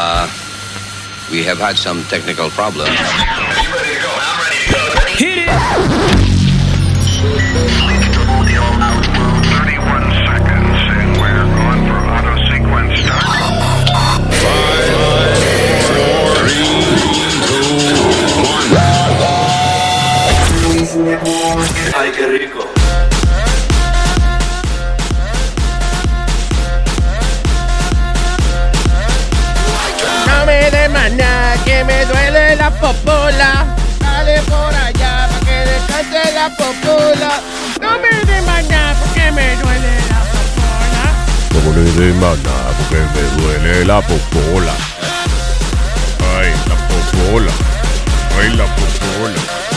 Uh, we have had some technical problems. Hit it! Ay, qué rico. Que me duele la popola. Dale por allá para que descanse la popola. No me de maná, porque me duele la popola. No me de maná porque me duele la popola. Ay, la popola. Ay, la popola.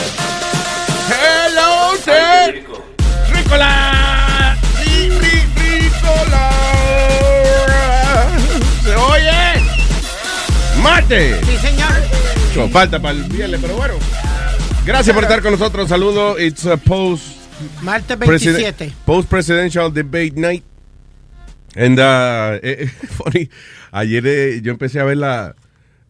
Sí, señor. Con falta para el viernes, pero bueno. Gracias por estar con nosotros. Saludos. It's a post Martes presiden- 27. post presidential debate night. And uh, eh, funny, ayer eh, yo empecé a ver la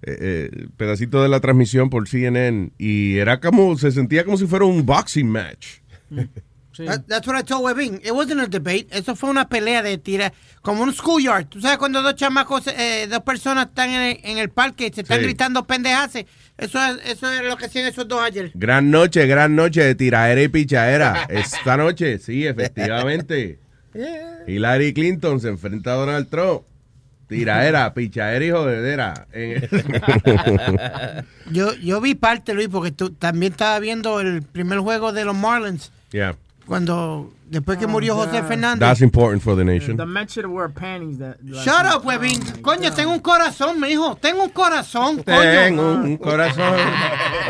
eh, eh, pedacito de la transmisión por CNN y era como se sentía como si fuera un boxing match. That- that's what I told Webin. It wasn't a debate. Eso fue una pelea de tira, como un schoolyard. Tú sabes cuando dos chamacos, eh, dos personas están en el, en el parque y se están Sí. gritando pendejaces. Eso es, eso es lo que hacían esos dos ayer. Gran noche, gran noche de tiraera y pichaera. Esta noche, sí, efectivamente. Hillary Clinton se enfrenta a Donald Trump. Tiraera, pichaera y jodedera. Yo, yo vi parte, Luis, porque tú también estaba viendo el primer juego de los Marlins. yeah, Cuando, después que murió Oh, José God. Fernández. that's important for the nation. The men should wear panties. That, like- Shut up, Webin. Coño, tengo un corazón, mijo. Tengo un corazón, Tengo coño. un corazón.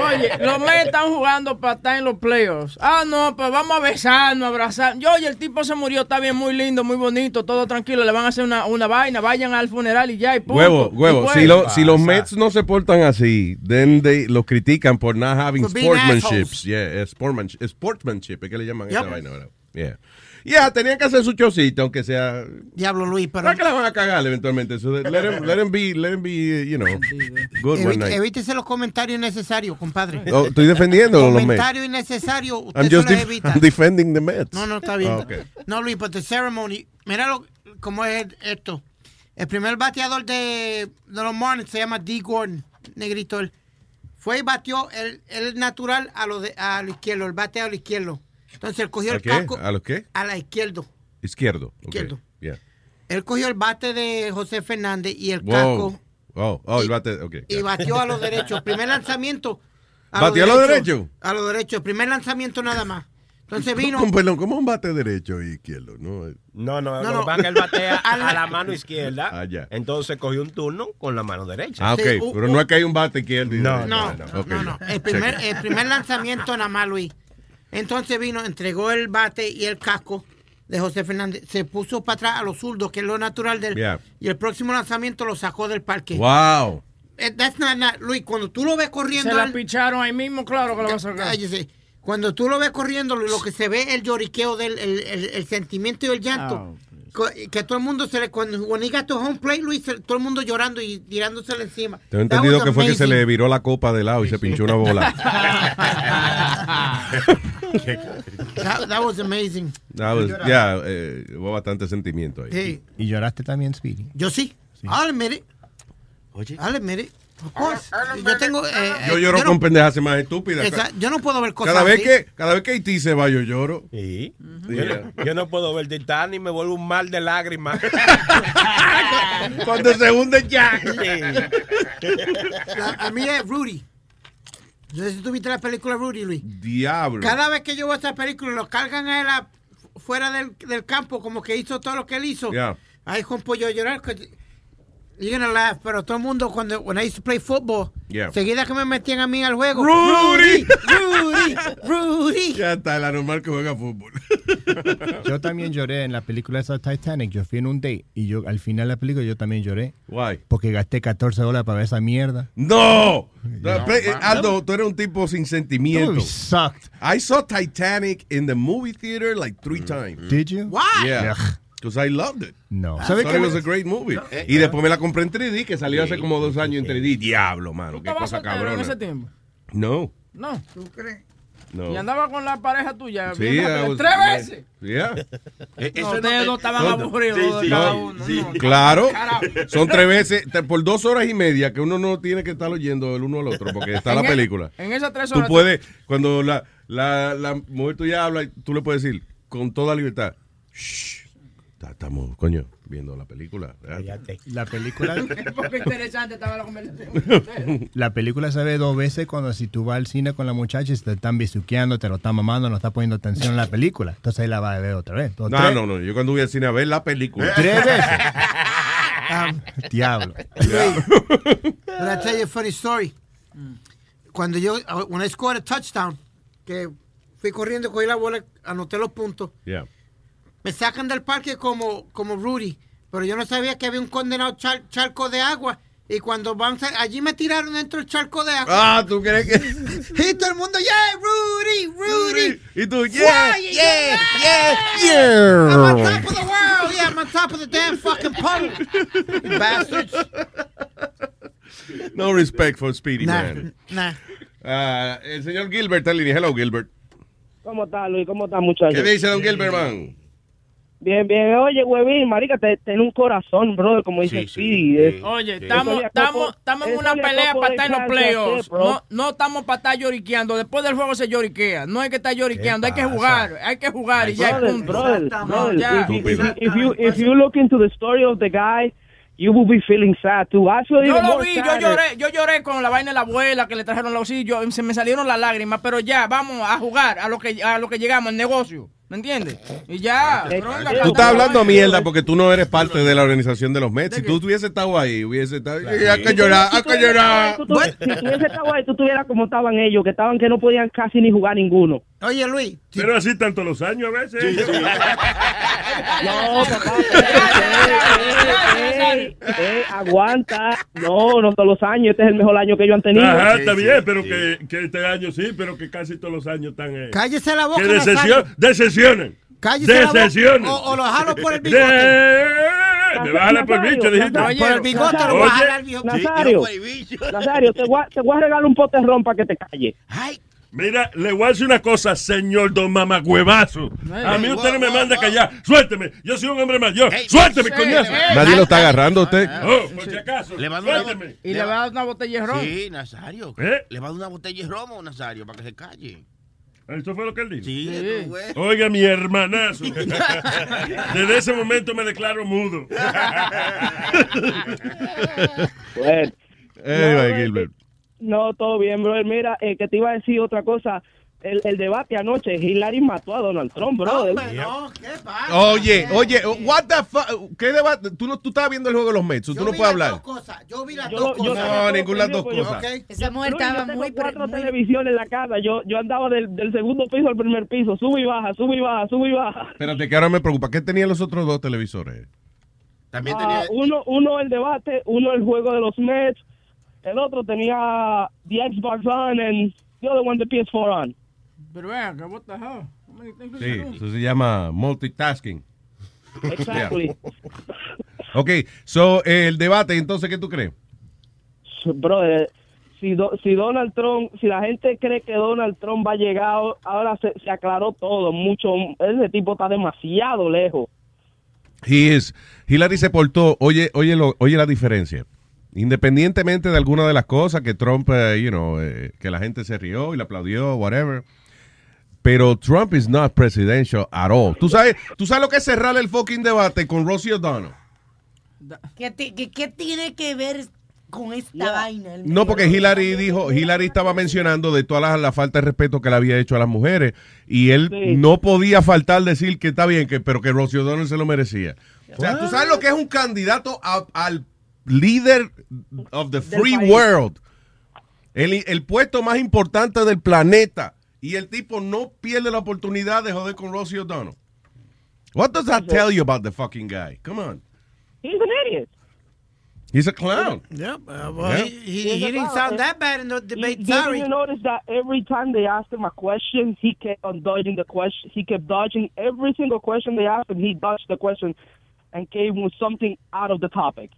Oye, los Mets están jugando para estar en los playoffs. Ah, no, pues vamos a besarnos, a abrazar. Yo, oye, el tipo se murió, está bien, muy lindo, muy bonito, todo tranquilo. Le van a hacer una, una vaina, vayan al funeral y ya, y punto. Huevo, Y huevo. pues, Si, lo- si los Mets no se portan así, then they los critican por not having sportsmanship. Yeah, sportsmanship, sportsmanship, es que le llaman esa Yep. vaina ahora. Yeah. Yeah, tenían que hacer su chocito, aunque sea. Diablo, Luis, pero. ¿Para que la van a cagar eventualmente? So let, them, let them be, let them be, you know, good one Evite- night. Evítese los comentarios innecesarios, compadre. Oh, estoy defendiendo los Mets. Comentario innecesario, usted I'm se lo evita. I'm defending the Mets. No, no, está bien. Ah, okay. No, Luis, but the ceremony. Mira lo, cómo es esto. El primer bateador de, de los Marlins se llama D. Gordon, negrito. Él fue y batió el, el natural a lo, de, a lo izquierdo, el bate a lo izquierdo. Entonces él cogió ¿A el qué? casco ¿A lo qué? a la izquierdo. Izquierdo. okay. Izquierdo. Yeah. Él cogió el bate de José Fernández y el Wow. casco Oh, oh, el bate, okay. y batió a los derechos. Primer lanzamiento. ¿Batió a los derechos? A los derechos. El primer lanzamiento nada más. Entonces vino. Con- perdón, ¿cómo un bate derecho y izquierdo? No, No, no, No, no. es que él batea A la- a la mano izquierda. Ah. Entonces cogió un turno con la mano derecha. Ah, ok, Sí, pero no es que hay un bate izquierdo. y No. No, no, no. El primer, el primer lanzamiento nada más, Luis. Entonces vino, entregó el bate y el casco de José Fernández. Se puso para atrás a los zurdos, que es lo natural del. Yeah. Y el próximo lanzamiento lo sacó del parque. Wow. Eh, that's not- not- Luis, cuando tú lo ves corriendo. Se la él- picharon ahí mismo, claro que lo va a sacar. Cuando tú lo ves corriendo, lo lo que se ve es el lloriqueo del el, el- el sentimiento y el llanto. Oh, que todo el mundo se le. Cuando when he got to home plate, Luis, todo el mundo llorando y tirándosele encima. Tengo That entendido was que fue que se amazing. le viró la copa de lado y se pinchó una bola. That, that was amazing. That was- yeah, eh, hubo bastante sentimiento ahí. Sí. ¿Y lloraste también, Speedy? Yo sí. I'll admit it. Oye. I'll admit it. Yo tengo. eh, Yo eh, lloro no- con pendejas más estúpidas. esa- yo no puedo ver cosas Cada vez así. que, cada vez que Haití se va, yo lloro. Sí. Yo, no, yo no puedo ver Titanic y me vuelvo un mal de lágrimas. Cuando se hunde Jack. La- a mí es Rudy. No sé si tú viste la película Rudy, Luis. Diablo. Cada vez que yo veo esa película, lo cargan a él a- fuera del, del campo, como que hizo todo lo que él hizo. Yeah. Ahí con pollo llorar. que- You're gonna laugh, pero todo el mundo, cuando when I used to play football, Yeah. seguida que me metían a mí al juego. Rudy. Rudy, Rudy. Ya está, el anormal que juega fútbol. Yo también lloré en la película esa Titanic. Yo fui en un date y yo al final de la película yo también lloré. Why? Porque gasté 14 dólares para ver esa mierda. No. No, Aldo, tú eres un tipo sin sentimiento. sucked. I saw Titanic in the movie theater like three times. Did you? Why? Yeah. Ugh. Because I loved it. No. I ¿Sabe thought qué it was a great movie. eh, y después me la compré en 3D, que salió hace como dos años en 3D. Diablo, mano. Qué ¿Estabas cosa soltero en cabrona. ese tiempo? No, No. ¿Tú crees? no. Y andaba con la pareja tuya. Sí, viendo la I pelea was- ¿Tres veces? Yeah. No, ustedes estaban No, aburridos sí, cada no, uno. sí, no. Claro, son tres veces, por dos horas y media, que uno no tiene que estar oyendo el uno al otro, porque está la e- película. en esas tres Tú horas- puedes, cuando la, la, la mujer tuya habla, tú le puedes decir con toda libertad, "Shh, estamos, coño, viendo la película. La película, interesante estaba la conversación. la película se ve dos veces cuando si tú vas al cine con la muchacha y te están bisuqueando, te lo están mamando, no estás poniendo atención en la película. Entonces ahí la vas a ver otra vez. No, tres- no, no, yo cuando voy al cine a ver la película. Tres veces. Um, Diablo. But I tell you a funny story. Cuando yo, when I scored a touchdown, que fui corriendo, cogí la bola, anoté los puntos, Yeah. Me sacan del parque como, como Rudy, pero yo no sabía que había un condenado char- charco de agua. Y cuando vamos a- allí me tiraron dentro del charco de agua. Ah, ¿tú crees que...? Y todo el mundo, yeah, Rudy, Rudy. Y tú, yeah, yeah, yeah, I'm on top of the world. Yeah, I'm on top of the damn fucking puddle. You bastards. No respect for Speedy, Nah, man. nah. Ah, el señor Gilbert está en línea. Hello, Gilbert. ¿Cómo está, Luis? ¿Cómo está, muchacho? ¿Qué dice don Gilbert, man? Bien, bien. Oye, huevín, marica, te, ten un corazón, brother, como dice Speedy. eh. Oye, Eso estamos le estamos en una le pelea para estar en los playoffs. No, no estamos para estar lloriqueando. Después del juego se lloriquea. No hay que estar lloriqueando, hay que jugar. Hay que jugar y ya. brother, punto. brother, No, brother, ya. if, you, if you look into the story of the guy, you will be feeling sad too. I feel Yo lo vi, yo lloré, yo lloré con la vaina de la abuela que le trajeron los hijos, se me salieron las lágrimas, pero ya, vamos a jugar a lo que a lo que llegamos, el negocio, ¿me entiendes? Y ya, Tú estás hablando mierda porque tú no eres parte de la organización de los Mets. Si tú hubiese estado ahí, hubiese estado... Hay que llorar, hay que llorar. Tú Si tuviese estado ahí, tú tuvieras como estaban ellos, que estaban que no podían casi ni jugar ninguno. Oye, Luis. Pero así tanto los años a veces. No, papá. Ey, ey, aguanta. No, no todos los años. Este es el mejor año que ellos han tenido. Ajá, está bien, pero que, que este año sí, pero que casi todos los años están. Eh, Cállese la boca, que. Cállese boca, Desesionen. o- o lo jalo por el bigote. De- Me vas a jalar por el bicho, dijiste. Por el bigote lo voy a jalar, viejo. Nazario, Nazario, te voy, a, te voy a regalar un poterrón para que te calle. Mira, le voy a decir una cosa, señor don mamagüevazo. A mí usted no me manda a callar. Suélteme, yo soy un hombre mayor. Suélteme, coñazo. Nadie lo está agarrando a usted. Oh, por si acaso. Le mando una Suélteme. Y le va a dar una botella de ron. Sí, Nazario. ¿Eh? Le va a dar una botella de romo, Nazario, para que se calle. ¿Eso fue lo que él dijo? Sí, fue. Oiga, mi hermanazo. Desde ese momento me declaro mudo. Bueno. Anyway, Gilbert. No, todo bien, brother. Mira, eh, que te iba a decir otra cosa. El, el debate anoche, Hillary mató a Donald Trump, brother. Oye, oye, what the fuck? ¿Qué debate? Tú, no, tú estabas viendo el juego de los Mets, tú no puedes hablar. Yo vi las Yo dos cosas. No, ninguna de las dos Yo- cosas. Esa mujer Luis, estaba yo tengo muy... cuatro muy- televisiones en la casa. Yo, yo andaba del, del segundo piso al primer piso. Sube y baja, sube y baja, sube y baja. Espérate, que ahora me preocupa. ¿Qué tenían los otros dos televisores? También Ah, tenía. uno, uno el debate, uno el juego de los Mets. El otro tenía the Xbox on and the other one the PS4 on. Pero vean, que what the hell? How many things Sí, eso se llama multitasking. Exactly. Ok, so, eh, el debate, entonces, ¿qué tú crees? Brother, si, Do- si Donald Trump, si la gente cree que Donald Trump va a llegar, ahora se, se aclaró todo, mucho, ese tipo está demasiado lejos. He is, Hillary se portó, oye, oye, lo, oye la diferencia. Independientemente de alguna de las cosas que Trump, eh, you know, eh, que la gente se rió y le aplaudió, whatever. Pero Trump is not presidential at all. ¿Tú sabes, ¿Tú sabes lo que es cerrar el fucking debate con Rosie O'Donnell? ¿Qué, ti- qué- qué tiene que ver con esta vaina? el No, porque? Hillary dijo, Hillary estaba mencionando de toda la, la falta de respeto que le había hecho a las mujeres y él Sí. no podía faltar decir que está bien, que, pero que Rosie O'Donnell se lo merecía. O sea, tú sabes lo que es un candidato a- al líder of the free world, el, el puesto más importante del planeta y el tipo no pierde la oportunidad de joder con Rosie O'Donnell. What does that tell you about the fucking guy? Come on. He's an idiot. He's a clown. Yeah, uh, well, Yeah. he, he, he didn't sound that bad in the debate. Did Sorry. you notice that every time they asked him a question, he kept on dodging the question. He kept dodging every single question they asked him. He dodged the question and came with something out of the topic.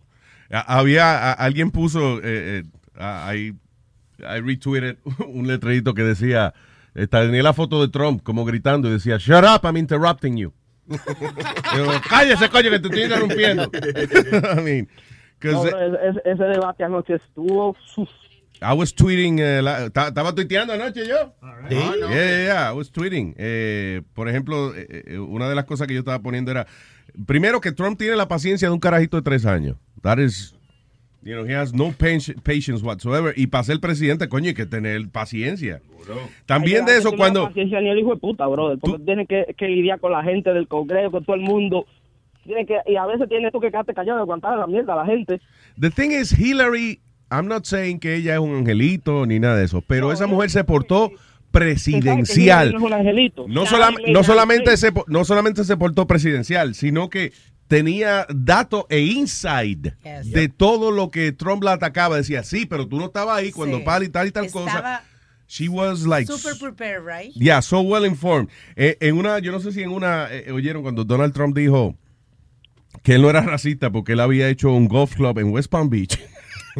Ah, Había, alguien puso, eh, eh, I, I retweeted un letrerito que decía, eh, tenía la foto de Trump como gritando y decía, shut up, I'm interrupting you. Yo, Cállese, coño, que te estoy interrumpiendo. I mean, No, bro, ese, ese debate anoche estuvo. I was tweeting, eh, estaba tuiteando anoche yo. Sí. Yeah, yeah, yeah, I was tweeting. Eh, por ejemplo, eh, eh, una de las cosas que yo estaba poniendo era, primero que Trump tiene la paciencia de un carajito de tres años. That is, you know, he has no patience whatsoever. Y para ser presidente, coño, hay que tener paciencia. También de que eso, tener cuando... paciencia ni el hijo de puta, brother. Porque tiene que, que lidiar con la gente del Congreso, con todo el mundo. Tiene que, y a veces tienes tú que quedarte callado y aguantar la mierda a la gente. The thing is, Hillary, I'm not saying que ella es un angelito ni nada de eso, pero esa mujer se portó presidencial. No es un angelito. No, solam- no solamente se, no solamente se portó presidencial, sino que tenía datos e inside de todo lo que Trump la atacaba. Decía, sí, pero tú no estabas ahí cuando Sí. tal y tal y tal cosa. She was like, super prepared, right? yeah, so well informed. Eh, en una, yo no sé si en una, eh, oyeron cuando Donald Trump dijo que él no era racista porque él había hecho un golf club en West Palm Beach,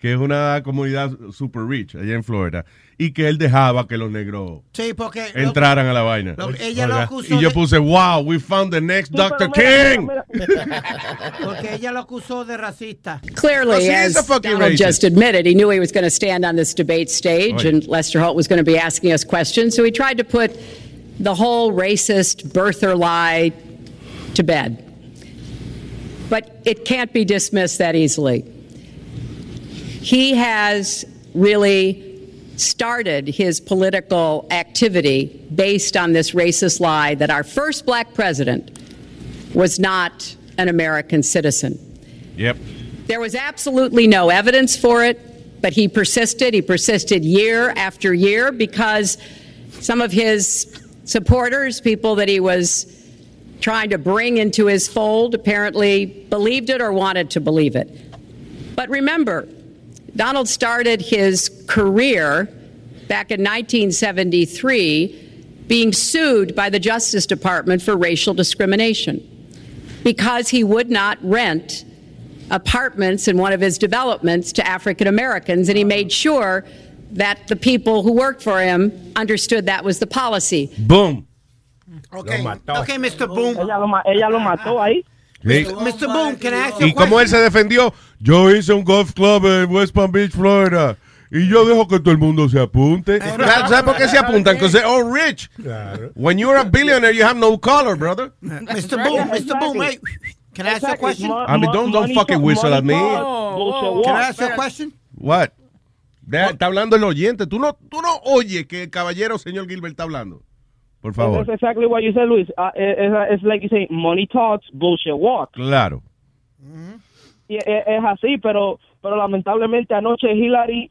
que es una comunidad super rich allá en Florida, y que él dejaba que los negros Sí, porque lo- entraran a la vaina. lo- ella lo acusó y yo puse, wow, we found the next Dr. King. porque ella lo acusó de racista. Clearly, Oh, she as a fucking Donald racist. just admitted, he knew he was going to stand on this debate stage, Right. and Lester Holt was going to be asking us questions. So he tried to put the whole racist birther lie to bed. But it can't be dismissed that easily. He has really started his political activity based on this racist lie that our first black president was not an American citizen. Yep. There was absolutely no evidence for it, but he persisted. He persisted year after year because some of his supporters, people that he was trying to bring into his fold, apparently believed it or wanted to believe it. But remember, Donald started his career back in 1973 being sued by the Justice Department for racial discrimination because he would not rent apartments in one of his developments to African Americans, and he made sure that the people who worked for him understood that was the policy. Boom. Okay, okay, Mr. Boom. Ella lo, ella lo mató ahí. Mr. Boom, can I ask you Y a como él se defendió, yo hice un golf club en West Palm Beach, Florida. Y yo dejo que todo el mundo se apunte. ¿Sabes por qué se apuntan? Because they're all rich. When you're a billionaire, you have no color, brother. Mr. Boom, Mr. Boom, wait. Can I ask you a question? I mean, don't, don't fucking whistle at me. Can I ask you a question? What? Deja- está hablando el oyente. Tú no, tú no oyes que el caballero señor Gilbert está hablando. Por favor. That's exactly what you said, Luis. Uh, it- it's, it's like you say, money talks, bullshit walks. Claro. Y es, es así, pero, pero lamentablemente anoche Hillary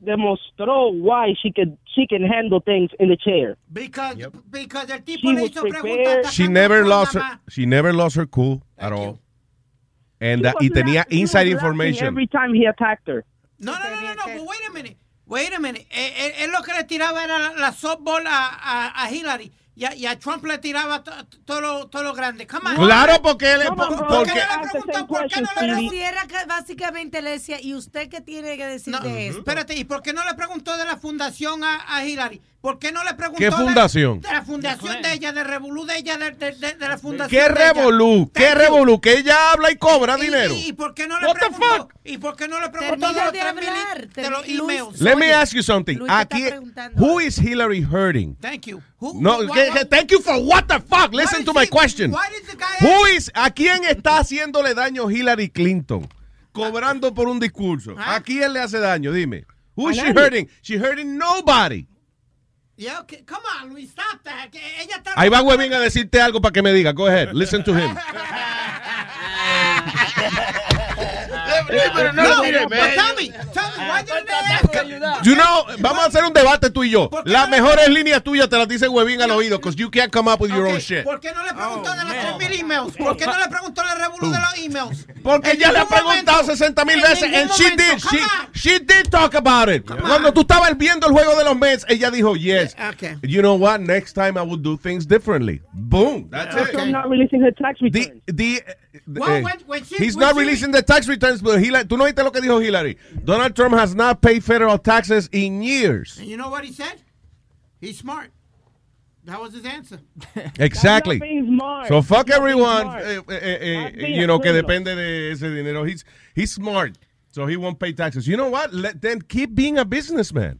demostró why she can, she can handle things in the chair. Because, because el tipo She le hizo preguntas. She never lost her, she never lost her cool at all. And, uh, y tenía inside information. Every time he attacked her. No, no, no, no, no, but wait a minute. Wait a minute. Eh, eh, Él, lo que le tiraba era la, la softball a, a, a Hillary. Y a, y a Trump le tiraba to- todo lo, todo lo grande. Come on. Claro, porque él- ¿Por, por- por qué porque- no le preguntó? ¿Por qué no le preguntó? era básicamente le decía, ¿y usted qué tiene que decir de esto? Espérate, ¿y por qué no le preguntó de la fundación a, a Hillary? ¿Por qué no le preguntó ¿Qué de- fundación? De, la fundación de ella, de Revolú de ella, de, de, de- de la fundación ¿Qué de ella. revolú? ¿Qué revolú? Que ella habla y cobra dinero. ¿Y, y por qué no le What the preguntó? ¿Y por qué no le preguntó de Termina los de tres mil hablar, y- de los emails? Let me ask you something. Luis Aquí, who is Hillary hurting? Thank you. Who- No, why- que- why- thank you for what the fuck. Listen to my question. the guy Who is, ¿A quién está haciéndole daño Hillary Clinton? Cobrando por un discurso. ¿A quién le hace daño? Dime. Who is she hurting? She hurting nobody. Yeah, okay. Come on, Luis, stop that. Que ella está... Ahí va Webin a decirte algo para que me diga. Go ahead. Listen to him. pero no him? You know, vamos a hacer un debate tú y yo. Las mejores líneas tuyas te las dice Huevín al oído, because you can't come up with your own shit. ¿Por qué no le preguntó de los 3.000 emails? ¿Por qué no le preguntó el revolú de los emails? Porque ya le ha preguntado momento, 60 mil veces and she did. She, she did talk about it. Cuando tú estabas viendo el juego de los Mets, ella dijo, yes. Okay. You know what? Next time I will do things differently. Boom. That's it. I'm not releasing her tax return. The, Well, eh, when- when she- he's when not she- releasing the tax returns, but Hillary, tú no oíste lo que dijo Hillary. Donald Trump has not paid federal taxes in years. And you know what he said? He's smart. That was his answer. Exactly. That's not being smart. So fuck That's everyone, smart. eh, eh, eh, That's you know, a que criminal. depende de ese dinero. He's, he's smart, so he won't pay taxes. You know what? Let, then keep being a businessman.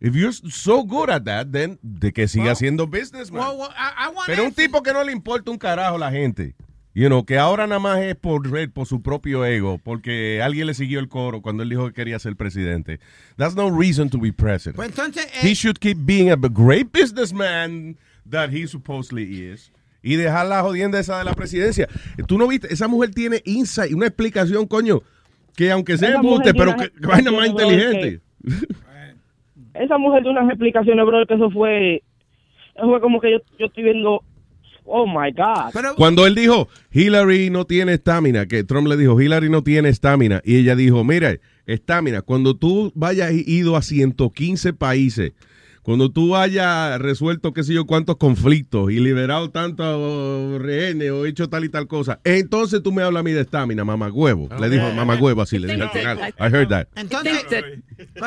If you're so good at that, then de que siga siendo businessman. Well, well, I, I want Pero un tipo que no le importa un carajo la gente. You know, que ahora nada más es por red, por su propio ego, porque alguien le siguió el coro cuando él dijo que quería ser presidente. That's no reason to be president. Pues entonces, He eh, should keep being a great businessman that he supposedly is. Y dejar la jodienda esa de la presidencia. Tú no viste, esa mujer tiene insight, una explicación, coño, que aunque sea embuste, pero que, que vaina más inteligente. Esa mujer de unas explicaciones, bro, que eso fue. Eso fue como que yo, yo estoy viendo. Oh my God. Cuando él dijo, Hillary no tiene estamina, que Trump le dijo, Hillary no tiene estamina, y ella dijo, mira, estamina, cuando tú vayas ido a 115 países, cuando tú hayas resuelto qué sé yo cuántos conflictos y liberado tantos rehenes o hecho tal y tal cosa, entonces tú me hablas a mí de estamina, mamá huevo. Le dijo mamá huevo así, le dijo al final. I heard that. entonces,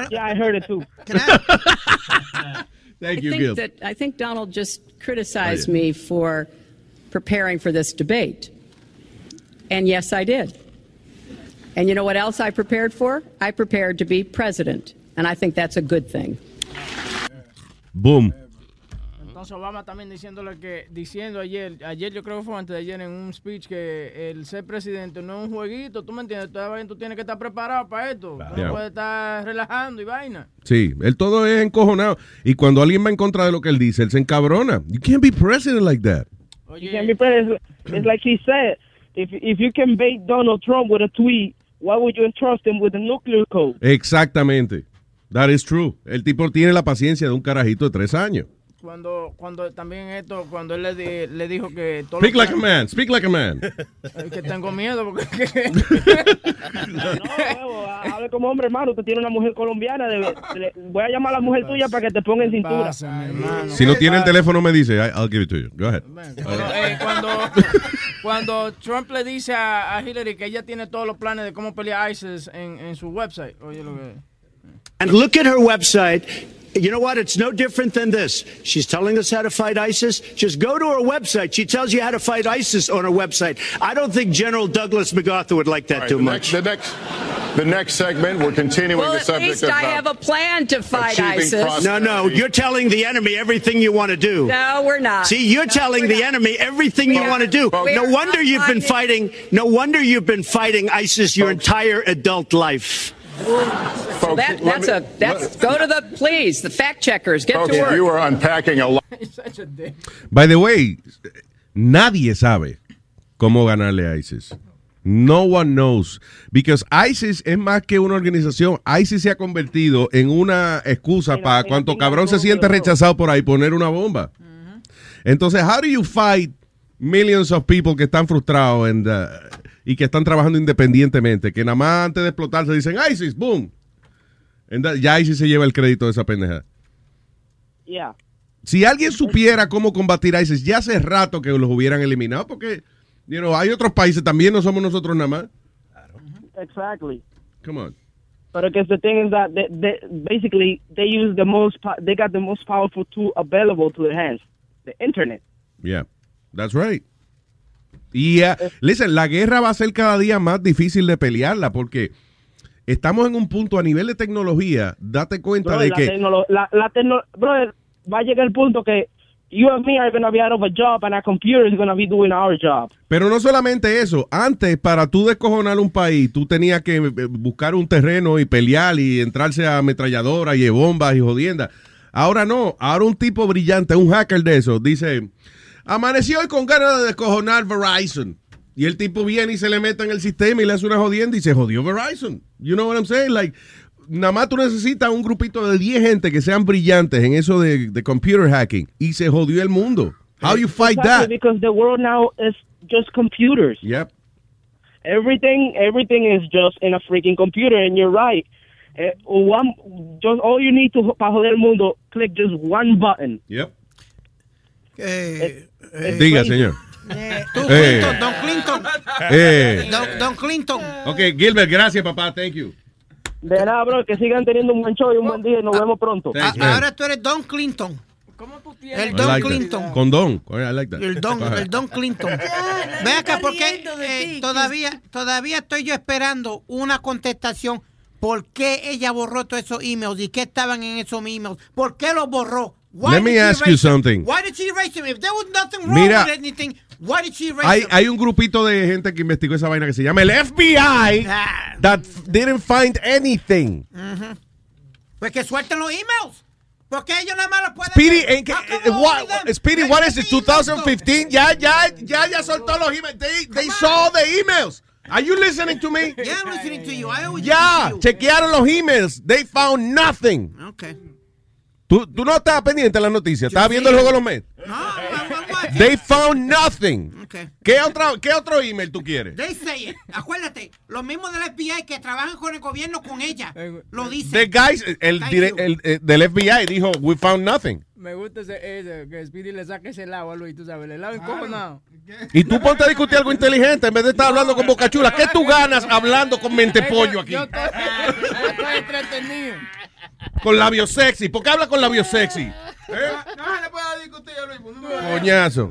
Yeah, I heard it too. Thank I think Gil. that I think Donald just criticized Oh, yeah. me for preparing for this debate. And yes, I did. And you know what else I prepared for? I prepared to be president. And I think that's a good thing. Boom. Entonces Obama también diciéndole que, diciendo ayer, ayer yo creo que fue antes de ayer en un speech que el ser presidente no es un jueguito, tú me entiendes, todavía tú tienes que estar preparado para esto, no puedes estar relajando y vaina. Sí, él todo es encojonado. Y cuando alguien va en contra de lo que él dice, él se encabrona. You can't be president like that. You can't be president. It's like he said. If if you can bait Donald Trump with a tweet, why would you entrust him with a nuclear code? Exactamente. That is true. El tipo tiene la paciencia de un carajito de tres años. Cuando, cuando también esto, cuando él le, di- le dijo que todo Speak like a man, speak like a man. Es que tengo miedo porque No, huevo, ha- hable como hombre, hermano. Usted tiene una mujer colombiana. debe- le- voy a llamar a la mujer tuya para que te ponga en cintura. Si no tiene el teléfono, me dice, I- I'll give it to you. Go ahead. Pero, eh, cuando, cuando Trump le dice a, a Hillary que ella tiene todos los planes de cómo pelear ISIS en, en su website, oye lo que And look at her website. You know what? It's no different than this. She's telling us how to fight ISIS. Just go to her website. She tells you how to fight ISIS on her website. I don't think General Douglas MacArthur would like that too the much. Next, the next, the next segment, we're continuing Well, the at least. I uh, have a plan to fight ISIS. prosperity. No, no, you're telling the enemy everything you want to do. No, we're not. See, you're No, telling the not. enemy everything you want to do. are- we No wonder you've been fighting- fighting. No wonder you've been fighting ISIS your entire adult life. So that, that's a that's go to the please the fact checkers get Folks, to work. you are unpacking a lot. By the way, nadie sabe cómo ganarle a ISIS. No one knows. Because ISIS es más que una organización. ISIS se ha convertido en una excusa para cuanto cabrón se siente rechazado por ahí poner una bomba. Entonces, how do you fight millions of people que están frustrados and, uh, y que están trabajando independientemente? Que nada más antes de explotar se dicen ISIS, boom. That- ya ISIS se lleva el crédito de esa pendejada. Yeah. Si alguien supiera cómo combatir a ISIS, ya hace rato que los hubieran eliminado, porque you know, hay otros países también, no somos nosotros nada más. Exactly. Come on. But I guess the thing is that they, they, basically they use the most, they got the most powerful tool available to their hands, the internet. Yeah, that's right. Y, uh, listen, la guerra va a ser cada día más difícil de pelearla, porque estamos en un punto a nivel de tecnología, date cuenta de que... la, la brother, va a llegar el punto que you and me are going to be out of a job and our computer is going to be doing our job. Pero no solamente eso, antes para tú descojonar un país, tú tenías que eh, buscar un terreno y pelear y entrarse a ametralladoras y bombas y jodiendas. Ahora no, ahora un tipo brillante, un hacker de esos, dice, amaneció hoy con ganas de descojonar Verizon. Y el tipo viene y se le mete en el sistema y le hace una jodienda y se jodió Verizon. You know what I'm saying? Like, nada más tú necesitas un grupito de 10 gente que sean brillantes en eso de, de computer hacking y se jodió el mundo. How you fight that? Because the world now is just computers. Yep. Everything, everything is just in a freaking computer, and you're right. Eh, one, just all you need to para joder el mundo, click just one button. Yep. Eh, Diga, señor. Tú, Eh. Clinton, Don Clinton. Eh. Don, Don Clinton. Ok, Gilbert, gracias, papá. Thank you. De nada, bro, que sigan teniendo un buen show y un buen día y nos vemos pronto. Thanks, A- man. ahora tú eres Don Clinton. El I Don like that. Clinton. Con Don. I like that. El Don, el Don Clinton. Ven acá, porque eh, todavía, todavía estoy yo esperando una contestación. ¿Por qué ella borró todos esos emails? ¿Y qué estaban en esos emails? ¿Por qué los borró? Why Let me ask you something. Why did she erase them? If there was nothing wrong Mira. with anything, why did she erase Hay, them? hay un grupito de gente que investigó esa vaina que se llama el FBI Ah. that didn't find anything. Ujú. Pues que suelten los emails. Porque ellos nada más los pueden Speedy, en que- How come eh, what-? Speedy, what is it? 2015? Ya, ya, ya, ya soltó los emails. They, they saw the emails. Are you listening to me? Yeah, I'm listening to you. I always listen to you. chequearon los emails. They found nothing. Okay. Tú, tú no estabas pendiente de las noticias. Estabas viendo el juego de los Mets. They found nothing. Okay. ¿Qué, otra, ¿Qué otro email tú quieres? They say it. Acuérdate, los mismos del FBI que trabajan con el gobierno con ella lo dicen. The guys, el, dire- el, eh, del FBI dijo, we found nothing. Me gusta ese, ese que Speedy le saque ese lado a Luis, tú sabes, el helado encojonado. Y tú ponte a discutir algo inteligente en vez de estar hablando con boca chula. ¿Qué tú ganas hablando con mente pollo aquí? Yo estoy, yo estoy entretenido. Con labios sexy. ¿Por qué habla con labios sexy? No se le puede discutir a Luis. Coñazo.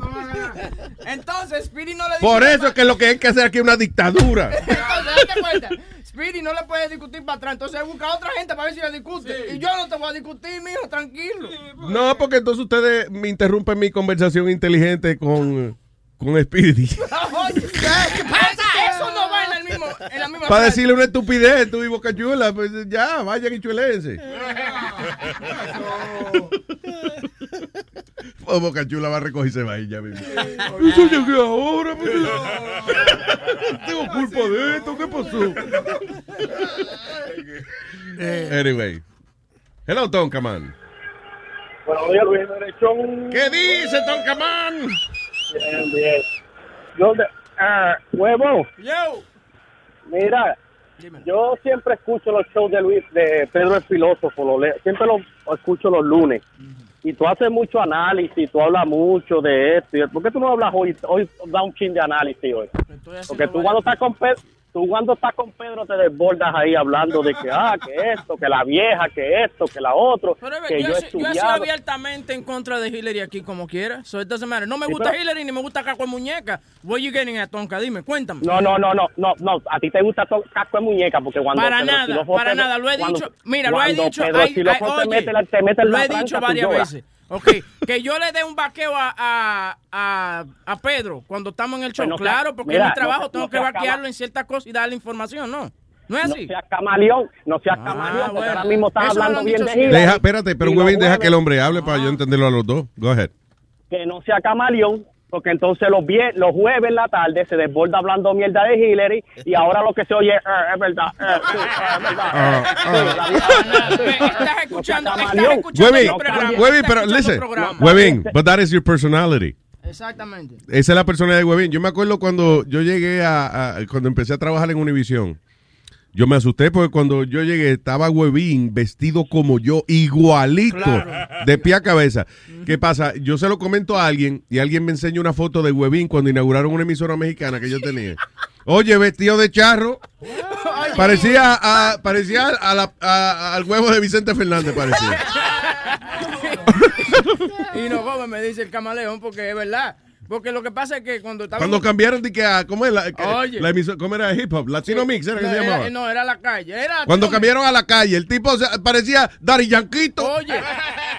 Entonces, Speedy no le dice. Por eso es que lo que hay que hacer aquí es una dictadura. Entonces, date cuenta. Speedy no le puede discutir para atrás. Entonces, busca a otra gente para ver si le discute. Y yo no te voy a discutir, mijo, tranquilo. No, porque entonces ustedes me interrumpen mi conversación inteligente con, con Speedy. Oye, ¿Qué pasa? En, la misma Para frase. decirle una estupidez, tú y boca chula, pues ya, vayan y chuelense. Oh, boca chula va a recoger y se va ir ya mismo. Eso llegué ahora, pues. Tengo culpa de esto, ¿qué pasó? Anyway. Hello, Tonkaman. Buenos días, Luis Derechón. ¿Qué dice Tonkaman? Bien, bien. ¿Dónde? Ah, huevo. Yo. Mira, yo siempre escucho los shows de Luis, de Pedro el Filósofo, lo le- siempre los escucho los lunes. Y tú haces mucho análisis, tú hablas mucho de esto. y ¿Por qué tú no hablas hoy? Hoy da un chin de análisis hoy. Porque tú cuando estás con Pedro, tú cuando estás con Pedro te desbordas ahí hablando de que, ah, que esto, que la vieja, que esto, que la otro, Pero que yo, yo he yo he sido abiertamente en contra de Hillary aquí como quiera. So it doesn't matter. No me Sí, gusta pero- Hillary ni me gusta Caco de Muñeca. What you getting at, Tonka? Dime, cuéntame. No, no, no, no, no, no. A ti te gusta casco de muñeca porque cuando Para Pedro nada, para te- nada. Lo he cuando- dicho, mira, lo he dicho. Pedro ay, Filósofo ay, te oye, mete la- te mete en lo he dicho varias veces. Ok, que yo le dé un vaqueo a, a, a, a Pedro cuando estamos en el show. Pues no sea- claro, porque mira, es mi trabajo, no- tengo no que vaquearlo en ciertas cosas y darle información, ¿no? No es No así. seas camaleón, no seas camaleón, porque bueno. ahora mismo estás Eso hablando bien de. Hillary. Deja, espérate, pero Webin, deja que el hombre hable para yo entenderlo a los dos. Go ahead. Que no sea camaleón, porque entonces los, vie- los jueves en la tarde se desborda hablando mierda de Hillary y ahora lo que se oye eh, es verdad, eh, sí, eh, es verdad. Ah, sí, ah. Estás escuchando, estás escuchando Webin. Webin, pero listen. Webin, but that is your personality. Exactamente. Esa es la personalidad de Webin. Yo me acuerdo cuando yo llegué a, a- cuando empecé a trabajar en Univision. Yo me asusté porque cuando yo llegué estaba Webin vestido como yo, igualito, de pie a cabeza. ¿Qué pasa? Yo se lo comento a alguien y alguien me enseña una foto de Webin cuando inauguraron una emisora mexicana que yo tenía. Oye, vestido de charro. Parecía, a, parecía a la- a- al huevo de Vicente Fernández, parecía. Y no me dice el camaleón, porque es verdad. Porque lo que pasa es que cuando estaba. Cuando cambiaron de que a, ¿cómo, es la, que- Oye. la emisora- ¿cómo era hip hop? Latino Mix, ¿era que se era- llamaba? no, era la calle. Era Cuando Latino cambiaron a la calle, el tipo parecía Dari Yanquito. Oye,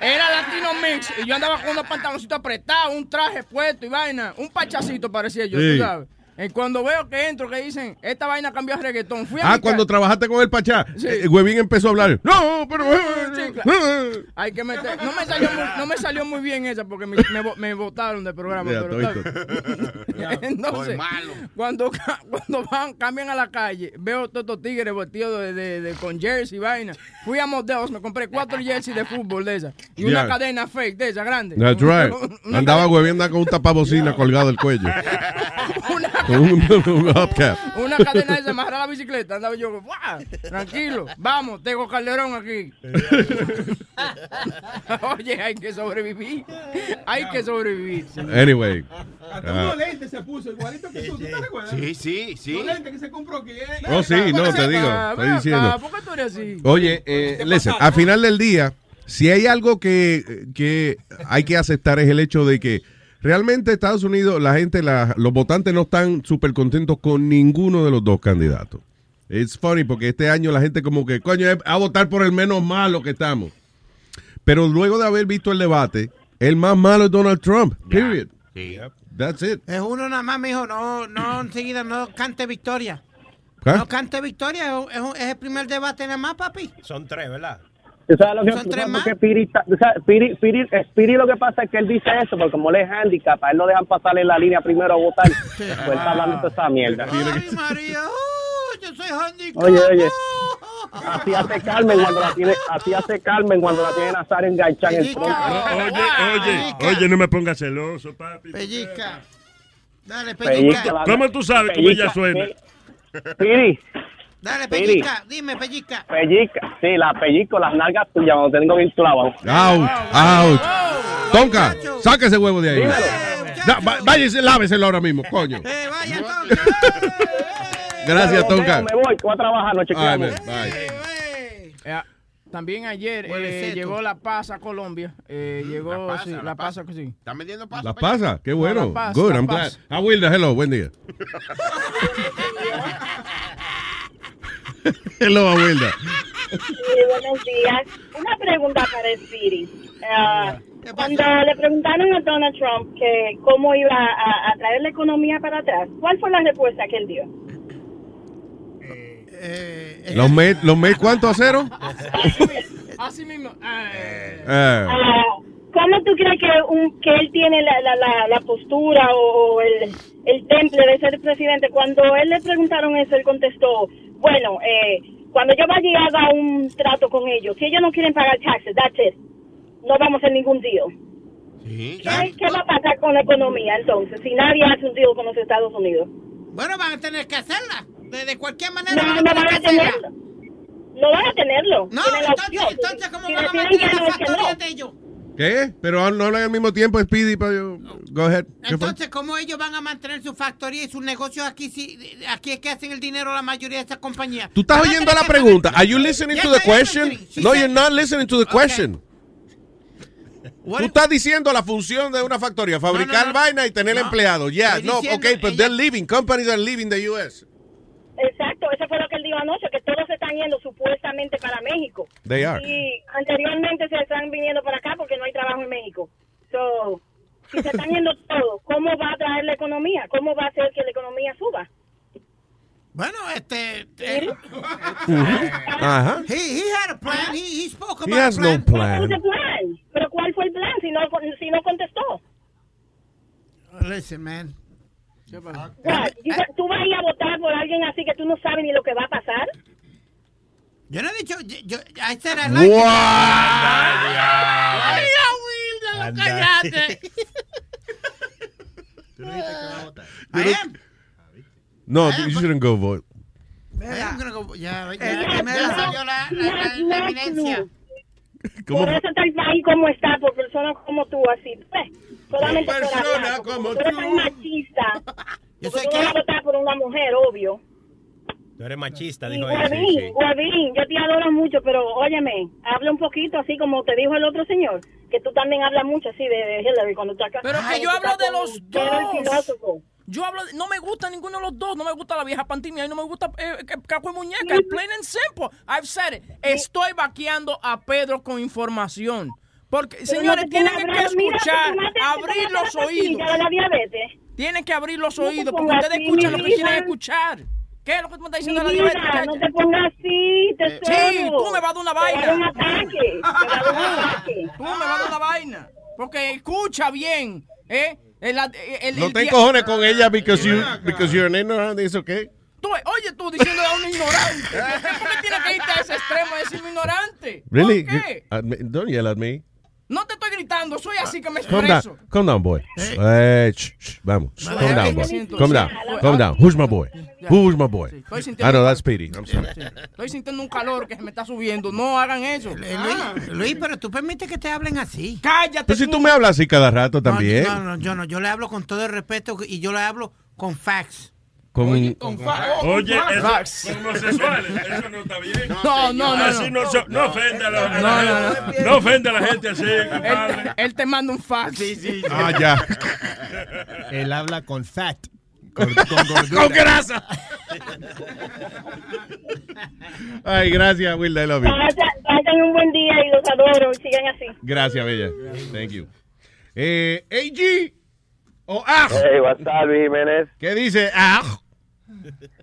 era Latino Mix y yo andaba con unos pantaloncitos apretados, un traje puesto y vaina, un pachacito parecía yo, Sí. tú sabes. Y cuando veo que entro, que dicen, esta vaina cambió a reggaetón. Fui a Ah, cuando trabajaste con el Pachá, Sí. eh, Huevín empezó a hablar. No, pero... Sí, claro. Hay que meter. No me salió muy, no me salió muy bien esa porque me, me, me botaron del programa. Ya, pero. Entonces, cuando, cuando van, cambian a la calle, veo todos estos tigres vestidos de, de- de- con jersey y vaina. Fui a Modelos, me compré cuatro jerseys de fútbol de esas. Y una cadena fake de esa grande. That's right. Andaba Huevín andaba con un tapabocina colgado del cuello. un, un hubcap. Una cadena de amarrar la bicicleta. Andaba yo, ¡guau! Tranquilo, vamos, tengo Calderón aquí. Oye, hay que sobrevivir. Hay que sobrevivir. Anyway. Hasta ah, unos lentes se puso, igualito que tú. ¿Tú te recuerdas? Sí, sí, sí. Los lentes que se compró que Oh, sí, no, te digo, estoy diciendo. ¿Por qué tú eres así? Oye, eh, listen, al final del día, si hay algo que, que hay que aceptar es el hecho de que realmente Estados Unidos, la gente, la- los votantes no están súper contentos con ninguno de los dos candidatos. It's funny porque este año la gente como que, coño, a votar por el menos malo que estamos. Pero luego de haber visto el debate, el más malo es Donald Trump, period. That's it. Es uno nada más, mijo. No, no, enseguida no cante victoria. ¿Ah? No cante victoria. Es, un- es el primer debate nada más, papi. Son tres, ¿verdad? ¿Tú sabes lo que Son tres más. Piri, sabes, Piri, Piri, eh, Piri lo que pasa es que él dice eso, porque como él es handicap, a él no dejan pasarle la línea primero a votar. Pues él está hablando de esa mierda. Ay, María, oh, yo soy handicap. Oye, oye. Así hace Carmen cuando la tiene, así hace Carmen cuando la tiene Nazario enganchada en el tronco. Oye, oye, oye, no me pongas celoso, papi. Pellizca. Dale, Pellizca pellizca. la- ¿Cómo tú sabes cómo ella suena? Piri, Dale, Piri. pellizca. Dime, pellizca. pellizca, sí, la pellizco, las nalgas tuyas, cuando tengo bien clavado. Ouch, ouch. Tonka, saque ese huevo de ahí. Da- váyase, láveselo ahora mismo, coño. Gracias, Tonka. Me voy, voy a trabajar, no Ay, chequeamos. bye. Eh, también ayer eh, llegó la paz a Colombia. Eh, llegó, La pasa, sí, la la pasa. pasa que sí. ¿Están vendiendo paso? ¿Las pasa? Qué bueno. la pasa, Good, la I'm glad. pasa. Ah, Wilda, hello, buen día. hello, Wilda. Sí, buenos días. Una pregunta para Spirit. Ah, cuando le preguntaron a Donald Trump que cómo iba a, a traer la economía para atrás, ¿cuál fue la respuesta que él dio? ¿Los Mets, los Mets cuánto a cero? Así mismo. Eh, Ah, ¿Cómo tú crees que, un, que él tiene la, la, la, la postura o el, el temple de ser presidente? Cuando él le preguntaron eso, él contestó, bueno, eh, cuando yo vaya y haga un trato con ellos, si ellos no quieren pagar taxes, that's it. No vamos a hacer ningún deal. ¿Qué, qué va a pasar con la economía entonces si nadie hace un deal con los Estados Unidos? Bueno, van a tener que hacerla. De, de cualquier manera. No, van no a tener van a que hacerla. tenerlo. No van a tenerlo. No, la entonces, entonces ¿cómo Si van a mantener no, no. factorías de ellos? ¿Qué? Pero no hablan al mismo tiempo, Speedy, yo. Go ahead. ¿Qué fue? Entonces, ¿cómo ellos van a mantener su factoría y sus negocios aquí? Si, aquí es que hacen el dinero la mayoría de estas compañías. Tú estás oyendo la pregunta. Are you listening Yes, to the question? No, you're not listening to the question. What Tú estás diciendo la función de una factoría, fabricar no, no. vaina y tener empleados. Yeah, Estoy no, okay, but ella- they're leaving. Companies are leaving the U.S. Exacto, eso fue lo que él dijo anoche, que todos se están yendo supuestamente para México. They are. Y anteriormente se están viniendo para acá porque no hay trabajo en México. So, si se están yendo todos, ¿cómo va a traer la economía? ¿Cómo va a hacer que la economía suba? Bueno, este. eh, Ajá. he, he had a plan. He, he spoke He about has a no plan. ¿Cuál fue plan. el plan? ¿Pero cuál fue el plan si no, si no contestó? Listen, man. ¿Tú vas a ir a votar por alguien así que tú no sabes ni lo que va a pasar? Yo no he dicho. Yo, yo, I said I like Wow. Ay, Wilda, cállate. I am. No, you shouldn't go vote. I am gonna go. Ya, ya, Eh, ya me no, salió la, ¿Cómo? Por eso está el país como está, por personas como tú, así. Pues, solamente por Persona como tú eres tú. machista. Yo sé tú vas a que. votar por una mujer, obvio. Tú eres machista, dijo él. Guavín, Guavín, yo te adoro mucho, pero óyeme, habla un poquito así como te dijo el otro señor, que tú también hablas mucho así de, de Hillary cuando tú acá. Pero que Ay, yo tú hablo estás de los dos. Yo hablo, de- no me gusta ninguno de los dos. No me gusta la vieja pantimia y no me gusta eh, Caco y Muñeca. Plain and simple. I've said it. Estoy vaqueando a Pedro con información. Porque, Pero señores, no tienen que. Mira, escuchar, abrir los oídos. de la diabetes. Tiene que abrir los No oídos porque ustedes así, escuchan lo que quieren escuchar. ¿Qué es lo que tú me estás diciendo la diabetes? no te pongas así, te Sí, tú me vas a dar una Te va a vaina. dar un ataque. Te va a dar un ataque. Tú me vas a dar una vaina. Porque escucha bien, ¿eh? El, el- el- No te encojones con ella because you because you're an ignorant, it's okay. Tú, oye, tú diciendo a un ignorante. ¿Por qué tienes que irte a ese extremo de decirme ignorante? Really? ¿Por qué? You- admi- don't yell at me. No te estoy gritando, soy así que me Calm down, expreso. calm down, boy. Eh, sh- sh- vamos, calm down, ¿qué boy. siento? Calm Sí. down, Ah, calm down. Who's my boy? Who's my boy? Estoy I sintiendo know un that's Speedy. I'm sorry. Sí. Estoy sintiendo un calor que se me está subiendo. No hagan eso. Luis, Luis, pero tú permites que te hablen así. Cállate. Pues si tú me hablas así cada rato también. No, no, yo no, yo le hablo con todo el respeto y yo le hablo con facts. Con, Oye, eso, con homosexuales, eso no está bien. No, no, no, Así no. no, no ofenda a la, No, no, gente. No ofenda a la gente así, Él, él te manda un fax. Sí, sí. Ah, ya. Él habla con fat. Con, con. Con grasa. Ay, gracias, Will. I love you. Pasen pasen un buen día y los adoro. Sigan así. Gracias, Bella. Thank you. Eh, AG o AJ. Hey, what's up, Luis Jiménez? ¿Qué dice AJ?